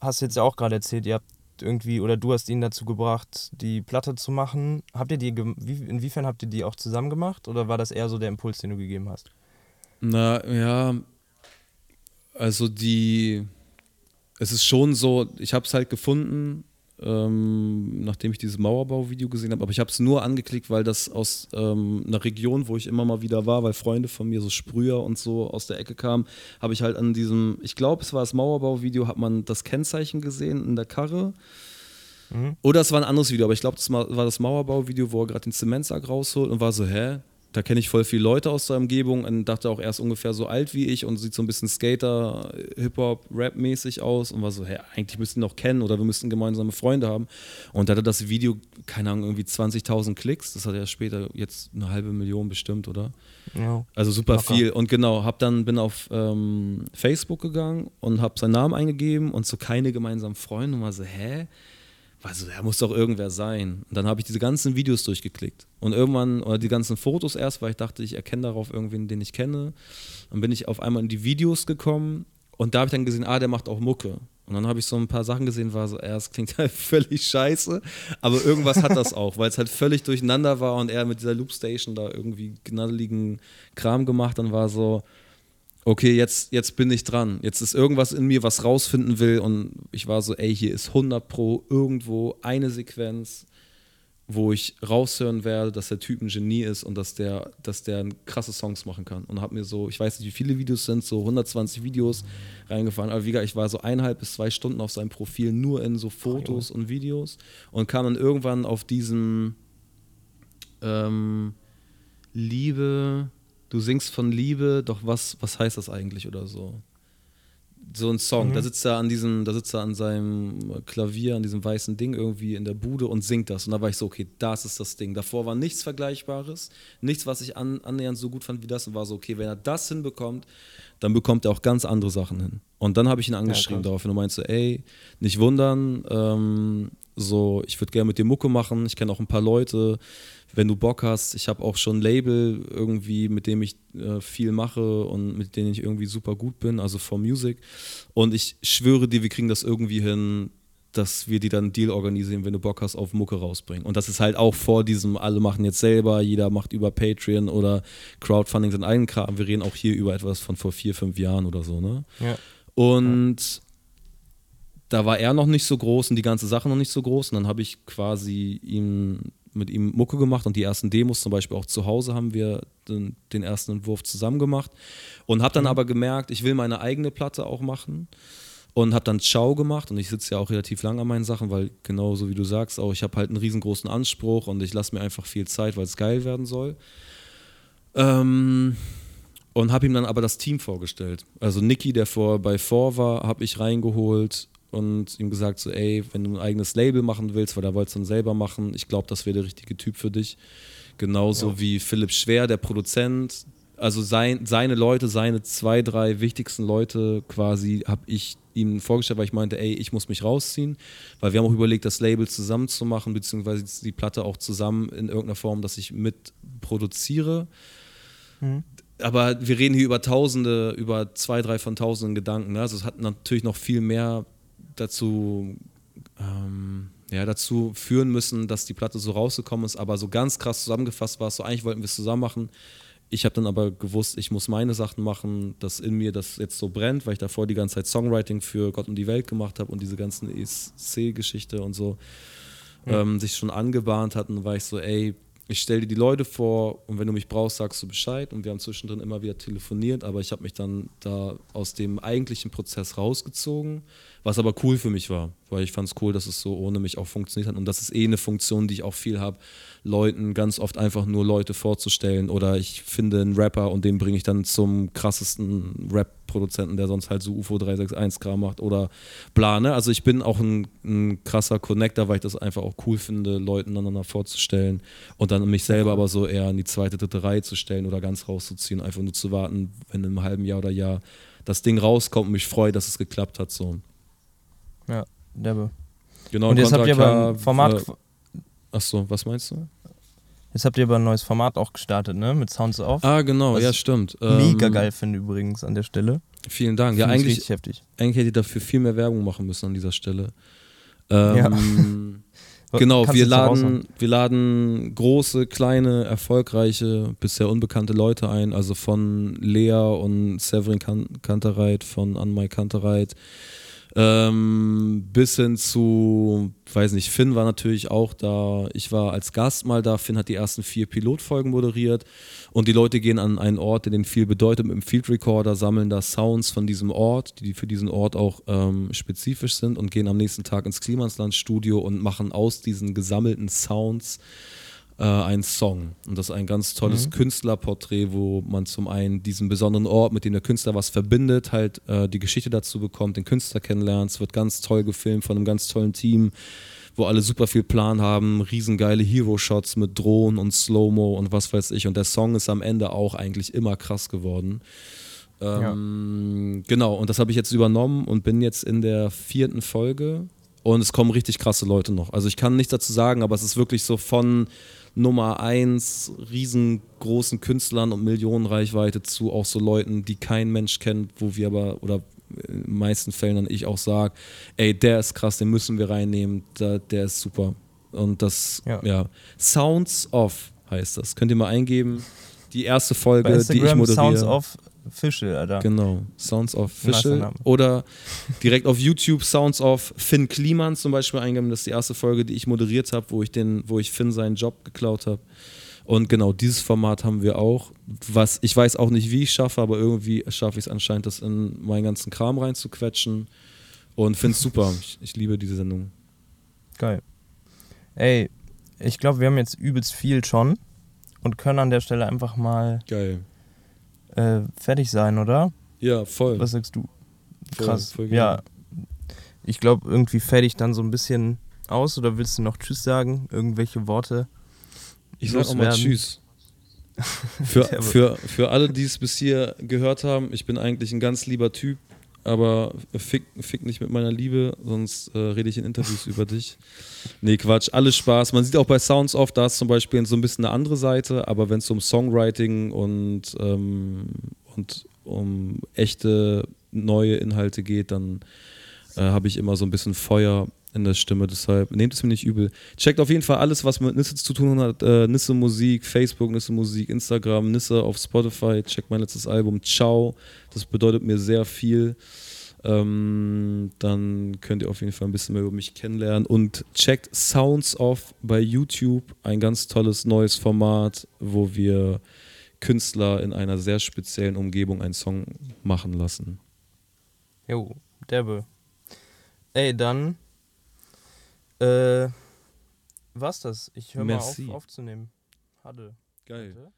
hast du jetzt ja auch gerade erzählt, ihr habt irgendwie, oder du hast ihn dazu gebracht, die Platte zu machen. Habt ihr die, wie, inwiefern habt ihr die auch zusammen gemacht oder war das eher so der Impuls, den du gegeben hast?
Na ja, also die, es ist schon so, ich habe es halt gefunden, ähm, nachdem ich dieses Mauerbau-Video gesehen habe, aber ich habe es nur angeklickt, weil das aus ähm, einer Region, wo ich immer mal wieder war, weil Freunde von mir, so Sprüher und so aus der Ecke kamen, habe ich halt an diesem, ich glaube, es war das Mauerbau-Video, hat man das Kennzeichen gesehen in der Karre. Mhm. Oder es war ein anderes Video, aber ich glaube, das war das Mauerbau-Video, wo er gerade den Zementsack rausholt und war so, hä? Da kenne ich voll viele Leute aus der Umgebung und dachte auch, er ist ungefähr so alt wie ich und sieht so ein bisschen Skater, Hip-Hop, Rap-mäßig aus und war so, hey, eigentlich müssten ihn noch kennen oder wir müssten gemeinsame Freunde haben. Und da hatte das Video, keine Ahnung, irgendwie 20.000 Klicks. Das hat er später jetzt eine halbe Million bestimmt, oder? Ja. Also super Locker. viel. Und genau, hab dann, bin auf ähm, Facebook gegangen und habe seinen Namen eingegeben und so keine gemeinsamen Freunde und war so, hä? Also er muss doch irgendwer sein. Und dann habe ich diese ganzen Videos durchgeklickt. Und irgendwann, oder die ganzen Fotos erst, weil ich dachte, ich erkenne darauf irgendwen, den ich kenne. Dann bin ich auf einmal in die Videos gekommen und da habe ich dann gesehen, ah, der macht auch Mucke. Und dann habe ich so ein paar Sachen gesehen, war so, er, es klingt halt völlig scheiße, aber irgendwas hat das auch, weil es halt völlig durcheinander war und er mit dieser Loopstation da irgendwie gnadeligen Kram gemacht, dann war so, okay, jetzt, jetzt bin ich dran. Jetzt ist irgendwas in mir, was rausfinden will. Und ich war so, ey, hier ist 100 Pro irgendwo eine Sequenz, wo ich raushören werde, dass der Typ ein Genie ist und dass der, dass der krasse Songs machen kann. Und habe mir so, ich weiß nicht, wie viele Videos sind, so 120 Videos reingefahren. Aber wie gesagt, ich war so eineinhalb bis zwei Stunden auf seinem Profil nur in so Fotos und Videos und kam dann irgendwann auf diesen ähm, Liebe du singst von Liebe, doch was, was heißt das eigentlich oder so? So ein Song, mhm. da sitzt er an diesem, da sitzt er an seinem Klavier, an diesem weißen Ding irgendwie in der Bude und singt das. Und da war ich so, okay, das ist das Ding. Davor war nichts Vergleichbares, nichts, was ich an, annähernd so gut fand wie das und war so, okay, wenn er das hinbekommt, dann bekommt er auch ganz andere Sachen hin. Und dann habe ich ihn angeschrieben ja, daraufhin und meinte so, ey, nicht wundern, ähm, so, ich würde gerne mit dir Mucke machen, ich kenne auch ein paar Leute, wenn du Bock hast, ich habe auch schon ein Label irgendwie, mit dem ich äh, viel mache und mit denen ich irgendwie super gut bin, also for Music. Und ich schwöre dir, wir kriegen das irgendwie hin, dass wir dir dann einen Deal organisieren, wenn du Bock hast, auf Mucke rausbringen. Und das ist halt auch vor diesem, alle machen jetzt selber, jeder macht über Patreon oder Crowdfunding seinen eigenen Kram. Wir reden auch hier über etwas von vor vier, fünf Jahren oder so, ne? Ja. Und da war er noch nicht so groß und die ganze Sache noch nicht so groß. Und dann habe ich quasi ihm mit ihm Mucke gemacht und die ersten Demos zum Beispiel auch zu Hause haben wir den, den ersten Entwurf zusammen gemacht und habe dann mhm. aber gemerkt, ich will meine eigene Platte auch machen und habe dann Ciao gemacht und ich sitze ja auch relativ lang an meinen Sachen, weil genauso wie du sagst, auch ich habe halt einen riesengroßen Anspruch und ich lasse mir einfach viel Zeit, weil es geil werden soll. Ähm, und habe ihm dann aber das Team vorgestellt. Also Niki, der vor bei Vor war, habe ich reingeholt und ihm gesagt, so, ey, wenn du ein eigenes Label machen willst, weil er wollte es dann selber machen, ich glaube, das wäre der richtige Typ für dich. Genauso ja. wie Philipp Schwer, der Produzent. Also sein, seine Leute, seine zwei, drei wichtigsten Leute quasi, habe ich ihm vorgestellt, weil ich meinte, ey, ich muss mich rausziehen, weil wir haben auch überlegt, das Label zusammen zu machen, beziehungsweise die Platte auch zusammen in irgendeiner Form, dass ich mit produziere. Mhm aber wir reden hier über Tausende, über zwei, drei von Tausenden Gedanken. Ne? Also es hat natürlich noch viel mehr dazu, ähm, ja, dazu führen müssen, dass die Platte so rausgekommen ist. Aber so ganz krass zusammengefasst war es so, eigentlich wollten wir es zusammen machen. Ich habe dann aber gewusst, ich muss meine Sachen machen, dass in mir das jetzt so brennt, weil ich davor die ganze Zeit Songwriting für Gott und die Welt gemacht habe und diese ganzen ESC-Geschichte und so ja. ähm, sich schon angebahnt hatten, war ich so, ey, ich stelle dir die Leute vor und wenn du mich brauchst, sagst du Bescheid. Und wir haben zwischendrin immer wieder telefoniert, aber ich habe mich dann da aus dem eigentlichen Prozess rausgezogen, was aber cool für mich war, weil ich fand es cool, dass es so ohne mich auch funktioniert hat. Und das ist eh eine Funktion, die ich auch viel habe, Leuten ganz oft einfach nur Leute vorzustellen. Oder ich finde einen Rapper und den bringe ich dann zum krassesten Rap Produzenten, der sonst halt so UFO 361 Kram macht oder bla, ne? Also ich bin auch ein, ein, krasser Connector, weil ich das einfach auch cool finde, Leuten aneinander vorzustellen und dann mich selber aber so eher in die zweite, dritte Reihe zu stellen oder ganz rauszuziehen, einfach nur zu warten, wenn einem halben Jahr oder Jahr das Ding rauskommt und mich freue, dass es geklappt hat, so.
Ja, derbe.
Genau,
und jetzt habt ihr beim Format...
Äh, Achso, was meinst du?
Jetzt habt ihr aber ein neues Format auch gestartet, ne? Mit Sounds Off.
Ah, genau, ja, stimmt.
Mega ähm, geil finde übrigens an der Stelle.
Vielen Dank.
Find
ja, eigentlich,
heftig.
eigentlich hätte ich dafür viel mehr Werbung machen müssen an dieser Stelle. Ähm, ja. genau, wir laden, wir laden große, kleine, erfolgreiche, bisher unbekannte Leute ein, also von Lea und Severin Kantereit, von Anmai Kantereit ähm, bis hin zu, weiß nicht, Finn war natürlich auch da. Ich war als Gast mal da. Finn hat die ersten vier Pilotfolgen moderiert. Und die Leute gehen an einen Ort, der denen viel bedeutet, mit dem Field Recorder, sammeln da Sounds von diesem Ort, die für diesen Ort auch ähm, spezifisch sind und gehen am nächsten Tag ins Klimansland Studio und machen aus diesen gesammelten Sounds äh, ein Song. Und das ist ein ganz tolles mhm. Künstlerporträt, wo man zum einen diesen besonderen Ort, mit dem der Künstler was verbindet, halt äh, die Geschichte dazu bekommt, den Künstler kennenlernt. Es wird ganz toll gefilmt von einem ganz tollen Team wo alle super viel Plan haben, riesengeile Hero-Shots mit Drohnen und Slow-Mo und was weiß ich. Und der Song ist am Ende auch eigentlich immer krass geworden. Ähm, ja. Genau, und das habe ich jetzt übernommen und bin jetzt in der vierten Folge und es kommen richtig krasse Leute noch. Also ich kann nichts dazu sagen, aber es ist wirklich so von Nummer eins riesengroßen Künstlern und Millionenreichweite zu auch so Leuten, die kein Mensch kennt, wo wir aber, oder in den meisten Fällen dann ich auch sage, ey, der ist krass, den müssen wir reinnehmen, der, der ist super. Und das, ja. ja. Sounds Off heißt das. Könnt ihr mal eingeben. Die erste Folge, die ich moderiere.
Sounds Off Official, Alter.
Genau, Sounds of Official. Oder direkt auf YouTube Sounds of Finn Kliman zum Beispiel eingeben. Das ist die erste Folge, die ich moderiert habe, wo ich den, wo ich Finn seinen Job geklaut habe. Und genau dieses Format haben wir auch. Was ich weiß auch nicht, wie ich schaffe, aber irgendwie schaffe ich es anscheinend, das in meinen ganzen Kram reinzuquetschen. Und finde es super. Ich, ich liebe diese Sendung.
Geil. Ey, ich glaube, wir haben jetzt übelst viel schon und können an der Stelle einfach mal
Geil
äh, fertig sein, oder?
Ja, voll.
Was sagst du? Krass. Voll, voll ja. Ich glaube, irgendwie fertig dann so ein bisschen aus oder willst du noch Tschüss sagen? Irgendwelche Worte?
Ich sag auch mal Tschüss. für, für, für alle, die es bis hier gehört haben, ich bin eigentlich ein ganz lieber Typ, aber fick, fick nicht mit meiner Liebe, sonst äh, rede ich in Interviews über dich. Nee, Quatsch, alles Spaß. Man sieht auch bei Sounds oft, da ist zum Beispiel so ein bisschen eine andere Seite, aber wenn es um Songwriting und, ähm, und um echte neue Inhalte geht, dann äh, habe ich immer so ein bisschen Feuer in der Stimme, deshalb nehmt es mir nicht übel. Checkt auf jeden Fall alles, was mit Nisse zu tun hat. Äh, Nisse Musik, Facebook, Nisse Musik, Instagram, Nisse auf Spotify. Checkt mein letztes Album. Ciao. Das bedeutet mir sehr viel. Ähm, dann könnt ihr auf jeden Fall ein bisschen mehr über mich kennenlernen. Und checkt Sounds Off bei YouTube. Ein ganz tolles neues Format, wo wir Künstler in einer sehr speziellen Umgebung einen Song machen lassen.
Jo, derbe. Ey, dann äh, was das? Ich höre mal auf aufzunehmen. Hatte.
Geil. Hatte.